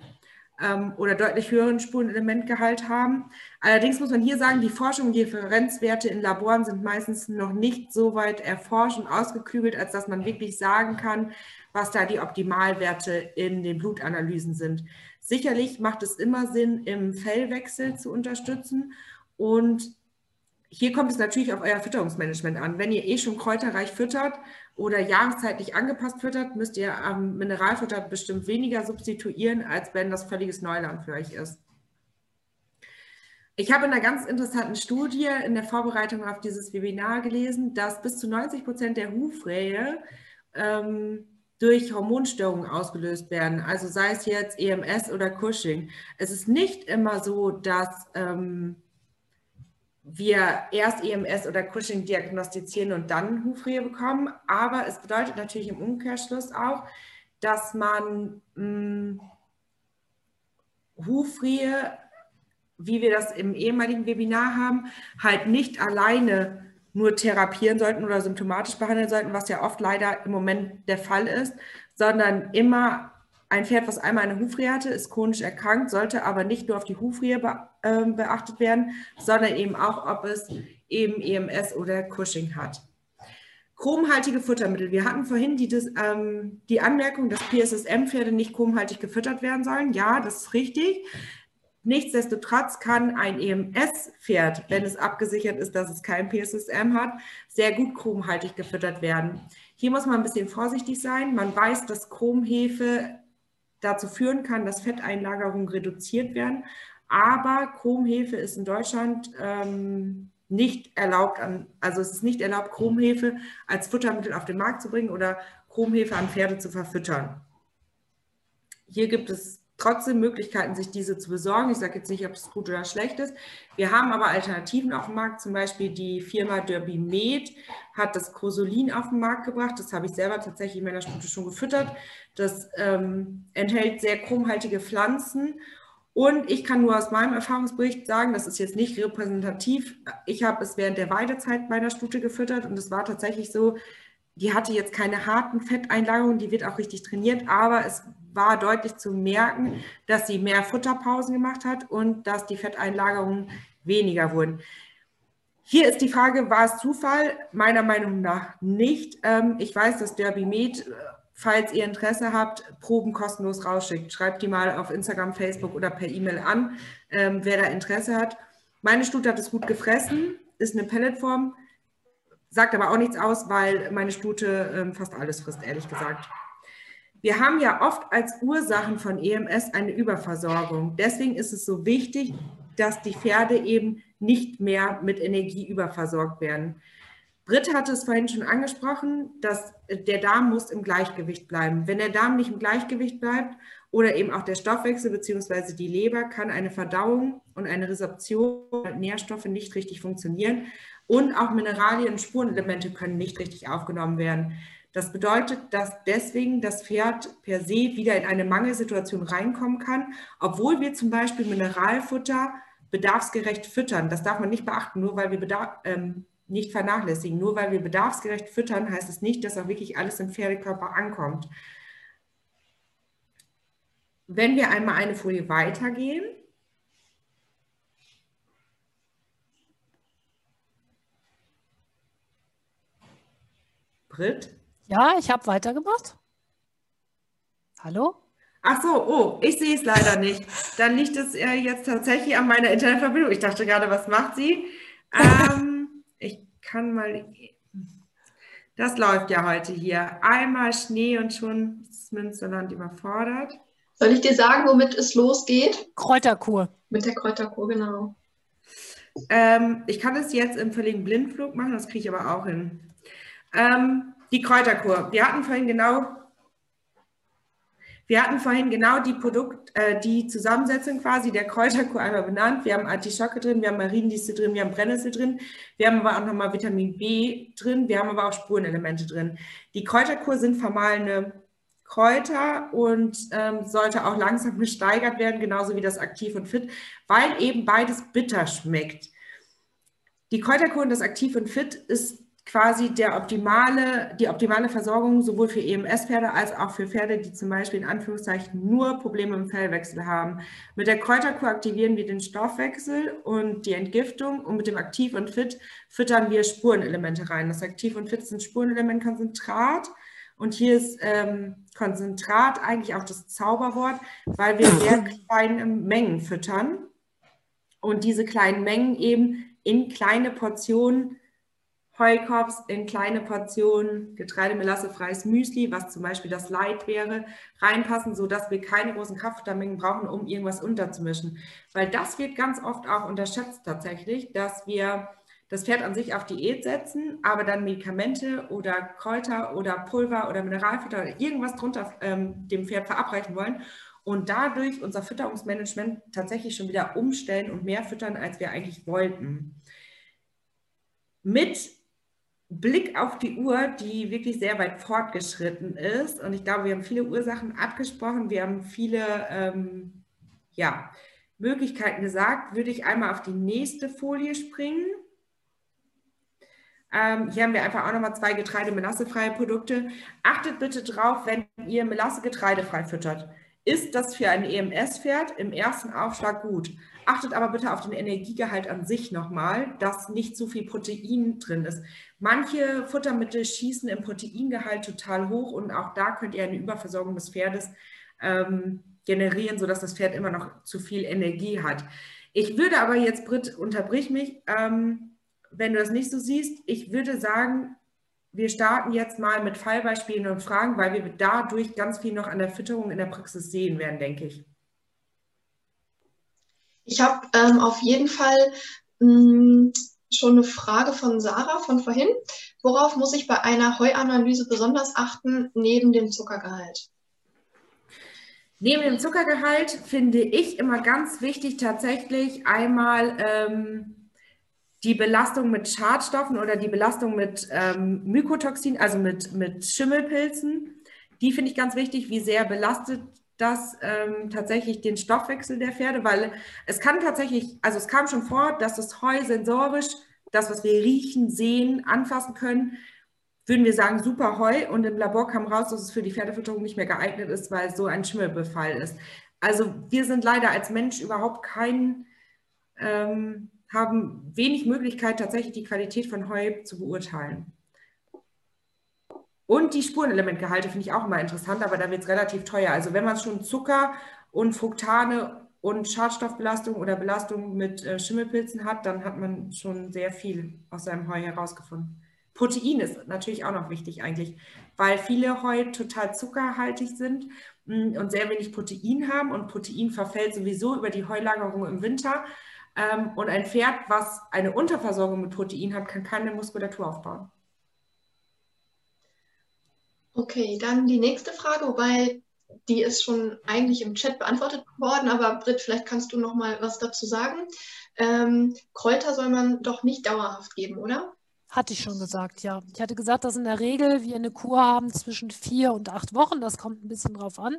Speaker 2: ähm, oder deutlich höheren Spurenelementgehalt haben. Allerdings muss man hier sagen, die Forschung und die Referenzwerte in Laboren sind meistens noch nicht so weit erforscht und ausgeklügelt, als dass man wirklich sagen kann, was da die Optimalwerte in den Blutanalysen sind. Sicherlich macht es immer Sinn, im Fellwechsel zu unterstützen und hier kommt es natürlich auf euer Fütterungsmanagement an. Wenn ihr eh schon kräuterreich füttert oder jahreszeitlich angepasst füttert, müsst ihr am Mineralfutter bestimmt weniger substituieren, als wenn das völliges Neuland für euch ist. Ich habe in einer ganz interessanten Studie in der Vorbereitung auf dieses Webinar gelesen, dass bis zu 90 Prozent der Hufrehe ähm, durch Hormonstörungen ausgelöst werden, also sei es jetzt EMS oder Cushing. Es ist nicht immer so, dass ähm, wir erst EMS oder Cushing diagnostizieren und dann Hufrehe bekommen, aber es bedeutet natürlich im Umkehrschluss auch, dass man mh, hm, Hufrehe, wie wir das im ehemaligen Webinar haben, halt nicht alleine nur therapieren sollten oder symptomatisch behandeln sollten, was ja oft leider im Moment der Fall ist, sondern immer ein Pferd, was einmal eine Hufrehe hatte, ist chronisch erkrankt, sollte aber nicht nur auf die Hufrehe be äh, beachtet werden, sondern eben auch, ob es eben EMS oder Cushing hat. Chromhaltige Futtermittel. Wir hatten vorhin die, ähm, die Anmerkung, dass PSSM-Pferde nicht chromhaltig gefüttert werden sollen. Ja, das ist richtig. Nichtsdestotrotz kann ein EMS-Pferd, wenn es abgesichert ist, dass es kein PSSM hat, sehr gut chromhaltig gefüttert werden. Hier muss man ein bisschen vorsichtig sein. Man weiß, dass Chromhefe dazu führen kann, dass Fetteinlagerungen reduziert werden. Aber Chromhefe ist in Deutschland ähm, nicht erlaubt, an, also es ist nicht erlaubt, Chromhefe als Futtermittel auf den Markt zu bringen oder Chromhefe an Pferde zu verfüttern. Hier gibt es trotzdem Möglichkeiten, sich diese zu besorgen. Ich sage jetzt nicht, ob es gut oder schlecht ist. Wir haben aber Alternativen auf dem Markt. Zum Beispiel die Firma Derby Med hat das Crosolin auf den Markt gebracht. Das habe ich selber tatsächlich in meiner Stute schon gefüttert. Das ähm, enthält sehr chromhaltige Pflanzen und ich kann nur aus meinem Erfahrungsbericht sagen, das ist jetzt nicht repräsentativ. Ich habe es während der Weidezeit meiner Stute gefüttert und es war tatsächlich so, die hatte jetzt keine harten Fetteinlagerungen, die wird auch richtig trainiert, aber es war deutlich zu merken, dass sie mehr Futterpausen gemacht hat und dass die Fetteinlagerungen weniger wurden. Hier ist die Frage, war es Zufall? Meiner Meinung nach nicht. Ähm, ich weiß, dass Derby Med falls ihr Interesse habt, Proben kostenlos rausschickt. Schreibt die mal auf Instagram, Facebook oder per E-Mail an, ähm, wer da Interesse hat. Meine Stute hat es gut gefressen, ist eine Pelletform, sagt aber auch nichts aus, weil meine Stute ähm, fast alles frisst, ehrlich gesagt. Wir haben ja oft als Ursachen von EMS eine Überversorgung. Deswegen ist es so wichtig, dass die Pferde eben nicht mehr mit Energie überversorgt werden. Britt hatte es vorhin schon angesprochen, dass äh, der Darm muss im Gleichgewicht bleiben. Wenn der Darm nicht im Gleichgewicht bleibt oder eben auch der Stoffwechsel bzw. die Leber, kann eine Verdauung und eine Resorption der Nährstoffe nicht richtig funktionieren und auch Mineralien und Spurenelemente können nicht richtig aufgenommen werden. Das bedeutet, dass deswegen das Pferd per se wieder in eine Mangelsituation reinkommen kann, obwohl wir zum Beispiel Mineralfutter bedarfsgerecht füttern. Das darf man nicht beachten, nur weil wir Bedarf, ähm, nicht vernachlässigen. Nur weil wir bedarfsgerecht füttern, heißt es nicht, dass auch wirklich alles im Pferdekörper ankommt. Wenn wir einmal eine Folie weitergehen, Britt?
Speaker 1: Ja, ich habe weitergemacht. Hallo?
Speaker 2: Ach so, oh, ich sehe es leider nicht. Dann liegt es äh, jetzt tatsächlich an meiner Internetverbindung. Ich dachte gerade, was macht sie? Ähm, [laughs] kann mal. Das läuft ja heute hier. Einmal Schnee und schon ist Münsterland überfordert.
Speaker 3: Soll ich dir sagen, womit es losgeht?
Speaker 1: Kräuterkur.
Speaker 3: Mit der Kräuterkur, genau.
Speaker 2: Ähm, ich kann es jetzt im völligen Blindflug machen, das kriege ich aber auch hin. Ähm, die Kräuterkur. Wir hatten vorhin genau wir hatten vorhin genau die Produkt, äh, die Zusammensetzung quasi der Kräuterkur einmal benannt. Wir haben Artischocke drin, wir haben Mariendistel drin, wir haben Brennnessel drin, wir haben aber auch nochmal Vitamin B drin, wir haben aber auch Spurenelemente drin. Die Kräuterkur sind vermahlene Kräuter und ähm, sollte auch langsam gesteigert werden, genauso wie das Aktiv und Fit, weil eben beides bitter schmeckt. Die Kräuterkur und das Aktiv und Fit ist quasi der optimale, die optimale Versorgung sowohl für EMS-Pferde als auch für Pferde, die zum Beispiel in Anführungszeichen nur Probleme im Fellwechsel haben. Mit der Kräuterkur aktivieren wir den Stoffwechsel und die Entgiftung und mit dem Aktiv und Fit füttern wir Spurenelemente rein. Das Aktiv und Fit sind Spurenelementkonzentrat und hier ist ähm, Konzentrat eigentlich auch das Zauberwort, weil wir sehr [clears throat] kleine Mengen füttern und diese kleinen Mengen eben in kleine Portionen Heukops in kleine Portionen getreidemelassa-freies Müsli, was zum Beispiel das Light wäre, reinpassen, sodass wir keine großen Kraftfuttermengen brauchen, um irgendwas unterzumischen. Weil das wird ganz oft auch unterschätzt tatsächlich, dass wir das Pferd an sich auf Diät setzen, aber dann Medikamente oder Kräuter oder Pulver oder Mineralfutter oder irgendwas drunter ähm, dem Pferd verabreichen wollen und dadurch unser Fütterungsmanagement tatsächlich schon wieder umstellen und mehr füttern, als wir eigentlich wollten. Mit Blick auf die Uhr, die wirklich sehr weit fortgeschritten ist. Und ich glaube, wir haben viele Ursachen abgesprochen, wir haben viele ähm, ja, Möglichkeiten gesagt, würde ich einmal auf die nächste Folie springen. Ähm, hier haben wir einfach auch nochmal zwei getreide-melassefreie Produkte. Achtet bitte drauf, wenn ihr Melasse getreidefrei füttert. Ist das für ein EMS-Pferd im ersten Aufschlag gut? Achtet aber bitte auf den Energiegehalt an sich nochmal, dass nicht zu viel Protein drin ist. Manche Futtermittel schießen im Proteingehalt total hoch und auch da könnt ihr eine Überversorgung des Pferdes ähm, generieren, sodass das Pferd immer noch zu viel Energie hat. Ich würde aber jetzt, Britt, unterbrich mich, ähm, wenn du das nicht so siehst, ich würde sagen, wir starten jetzt mal mit Fallbeispielen und Fragen, weil wir dadurch ganz viel noch an der Fütterung in der Praxis sehen werden, denke ich.
Speaker 3: Ich habe ähm, auf jeden Fall mh, hm, schon eine Frage von Sarah von vorhin. Worauf muss ich bei einer Heuanalyse besonders achten, neben dem Zuckergehalt?
Speaker 2: Neben dem Zuckergehalt finde ich immer ganz wichtig tatsächlich einmal ähm, die Belastung mit Schadstoffen oder die Belastung mit ähm, Mykotoxin, also mit, mit Schimmelpilzen. Die finde ich ganz wichtig, wie sehr belastet das ähm, tatsächlich den Stoffwechsel der Pferde, weil es kann tatsächlich, also es kam schon vor, dass das Heu sensorisch, das, was wir riechen, sehen, anfassen können, würden wir sagen, super Heu und im Labor kam raus, dass es für die Pferdefütterung nicht mehr geeignet ist, weil es so ein Schimmelbefall ist. Also wir sind leider als Mensch überhaupt kein, ähm, haben wenig Möglichkeit, tatsächlich die Qualität von Heu zu beurteilen. Und die Spurenelementgehalte finde ich auch immer interessant, aber da wird es relativ teuer. Also wenn man schon Zucker und Fructane und Schadstoffbelastung oder Belastung mit äh, Schimmelpilzen hat, dann hat man schon sehr viel aus seinem Heu herausgefunden. Protein ist natürlich auch noch wichtig eigentlich, weil viele Heu total zuckerhaltig sind mm, und sehr wenig Protein haben und Protein verfällt sowieso über die Heulagerung im Winter. Ähm, und ein Pferd, was eine Unterversorgung mit Protein hat, kann keine Muskulatur aufbauen.
Speaker 3: Okay, dann die nächste Frage, wobei die ist schon eigentlich im Chat beantwortet worden, aber Britt, vielleicht kannst du noch mal was dazu sagen. Ähm, Kräuter soll man doch nicht dauerhaft geben, oder?
Speaker 1: Hatte ich schon gesagt, ja. Ich hatte gesagt, dass in der Regel wir eine Kur haben zwischen vier und acht Wochen. Das kommt ein bisschen drauf an.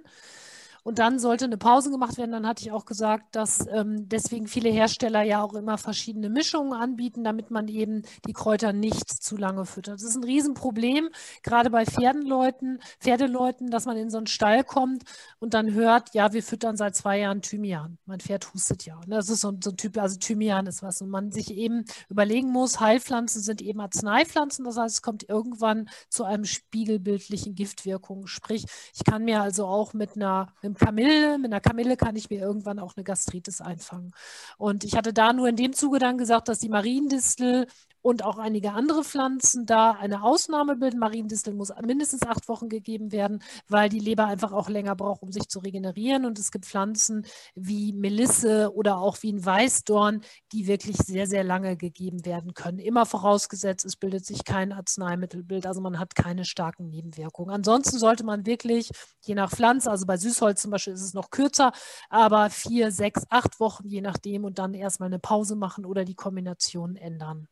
Speaker 1: Und dann sollte eine Pause gemacht werden. Dann hatte ich auch gesagt, dass ähm, deswegen viele Hersteller ja auch immer verschiedene Mischungen anbieten, damit man eben die Kräuter nicht zu lange füttert. Das ist ein Riesenproblem, gerade bei Pferdenleuten, Pferdeleuten, dass man in so einen Stall kommt und dann hört, ja, wir füttern seit zwei Jahren Thymian. Mein Pferd hustet ja. Das ist so, so ein Typ, also Thymian ist was. Und man sich eben überlegen muss, Heilpflanzen sind eben Arzneipflanzen. Das heißt, es kommt irgendwann zu einem spiegelbildlichen Giftwirkung. Sprich, ich kann mir also auch mit einer mit Kamille, mit einer Kamille kann ich mir irgendwann auch eine Gastritis einfangen. Und ich hatte da nur in dem Zuge dann gesagt, dass die Mariendistel und auch einige andere Pflanzen da eine Ausnahme bilden. Mariendistel muss mindestens acht Wochen gegeben werden, weil die Leber einfach auch länger braucht, um sich zu regenerieren. Und es gibt Pflanzen wie Melisse oder auch wie ein Weißdorn, die wirklich sehr, sehr lange gegeben werden können. Immer vorausgesetzt, es bildet sich kein Arzneimittelbild, also man hat keine starken Nebenwirkungen. Ansonsten sollte man wirklich, je nach Pflanze, also bei Süßholz zum Beispiel ist es noch kürzer, aber vier, sechs, acht Wochen, je nachdem, und dann erstmal eine Pause machen oder die Kombination ändern.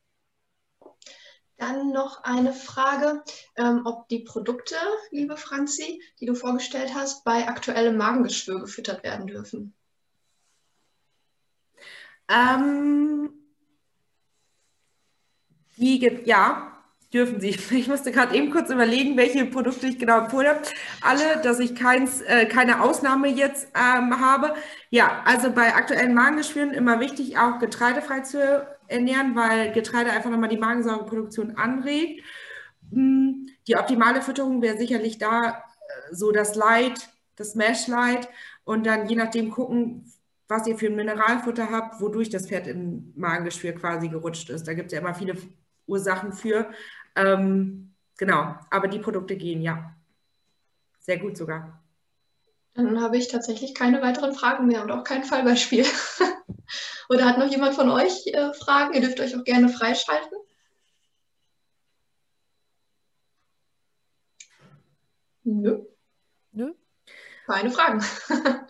Speaker 3: Dann noch eine Frage, ähm, ob die Produkte, liebe Franzi, die du vorgestellt hast, bei aktuellem Magengeschwür gefüttert werden dürfen.
Speaker 2: Ähm, die ja, dürfen sie. [laughs] Ich musste gerade eben kurz überlegen, welche Produkte ich genau empfohlen habe. Alle, dass ich keins, äh, keine Ausnahme jetzt ähm, habe. Ja, also bei aktuellen Magengeschwüren immer wichtig, auch getreidefrei zu ernähren, weil Getreide einfach nochmal die Magensäureproduktion anregt. Hm, die optimale Fütterung wäre sicherlich da äh, so das Light, das Mesh Light und dann je nachdem gucken, was ihr für ein Mineralfutter habt, wodurch das Pferd in Magengeschwür quasi gerutscht ist. Da gibt es ja immer viele Ursachen für. Ähm, genau, aber die Produkte gehen ja. Sehr gut sogar.
Speaker 3: Dann habe ich tatsächlich keine weiteren Fragen mehr und auch kein Fallbeispiel. [laughs] Oder hat noch jemand von euch äh, Fragen? Ihr dürft euch auch gerne freischalten. Nö. Nö. Keine Fragen. [laughs]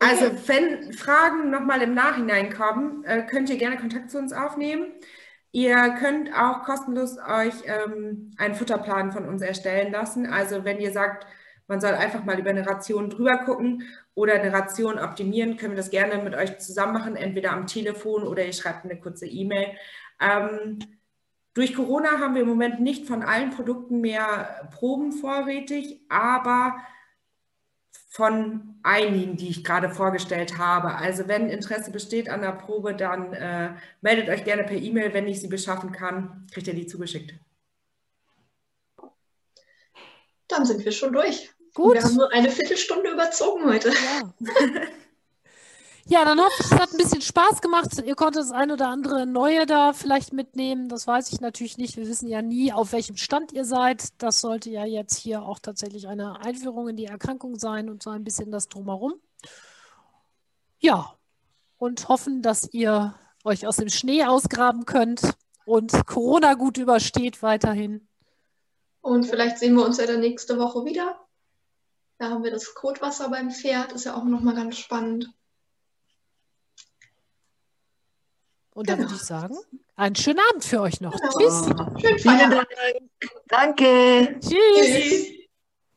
Speaker 2: Also, wenn Fragen nochmal im Nachhinein kommen, äh, könnt ihr gerne Kontakt zu uns aufnehmen. Ihr könnt auch kostenlos euch ähm, einen Futterplan von uns erstellen lassen. Also, wenn ihr sagt, man soll einfach mal über eine Ration drüber gucken oder eine Ration optimieren, können wir das gerne mit euch zusammen machen, entweder am Telefon oder ihr schreibt eine kurze E-Mail. Ähm, durch Corona haben wir im Moment nicht von allen Produkten mehr Proben vorrätig, aber von einigen, die ich gerade vorgestellt habe. Also wenn Interesse besteht an der Probe, dann äh, meldet euch gerne per E-Mail. Wenn ich sie beschaffen kann, kriegt ihr die zugeschickt.
Speaker 3: Dann sind wir schon durch. Gut. Wir haben nur eine Viertelstunde überzogen heute.
Speaker 1: Ja. Ja, dann hoffe ich, es hat ein bisschen Spaß gemacht. Ihr konntet das ein oder andere Neue da vielleicht mitnehmen. Das weiß ich natürlich nicht. Wir wissen ja nie, auf welchem Stand ihr seid. Das sollte ja jetzt hier auch tatsächlich eine Einführung in die Erkrankung sein und so ein bisschen das drumherum. Ja, und hoffen, dass ihr euch aus dem Schnee ausgraben könnt und Corona gut übersteht weiterhin.
Speaker 3: Und vielleicht sehen wir uns ja dann nächste Woche wieder. Da haben wir das Kotwasser beim Pferd, ist ja auch nochmal ganz spannend.
Speaker 1: Und dann genau. würde ich sagen, einen schönen Abend für euch noch. Genau. Tschüss.
Speaker 5: Schönen Vielen Dank. Danke.
Speaker 1: Tschüss. Tschüss.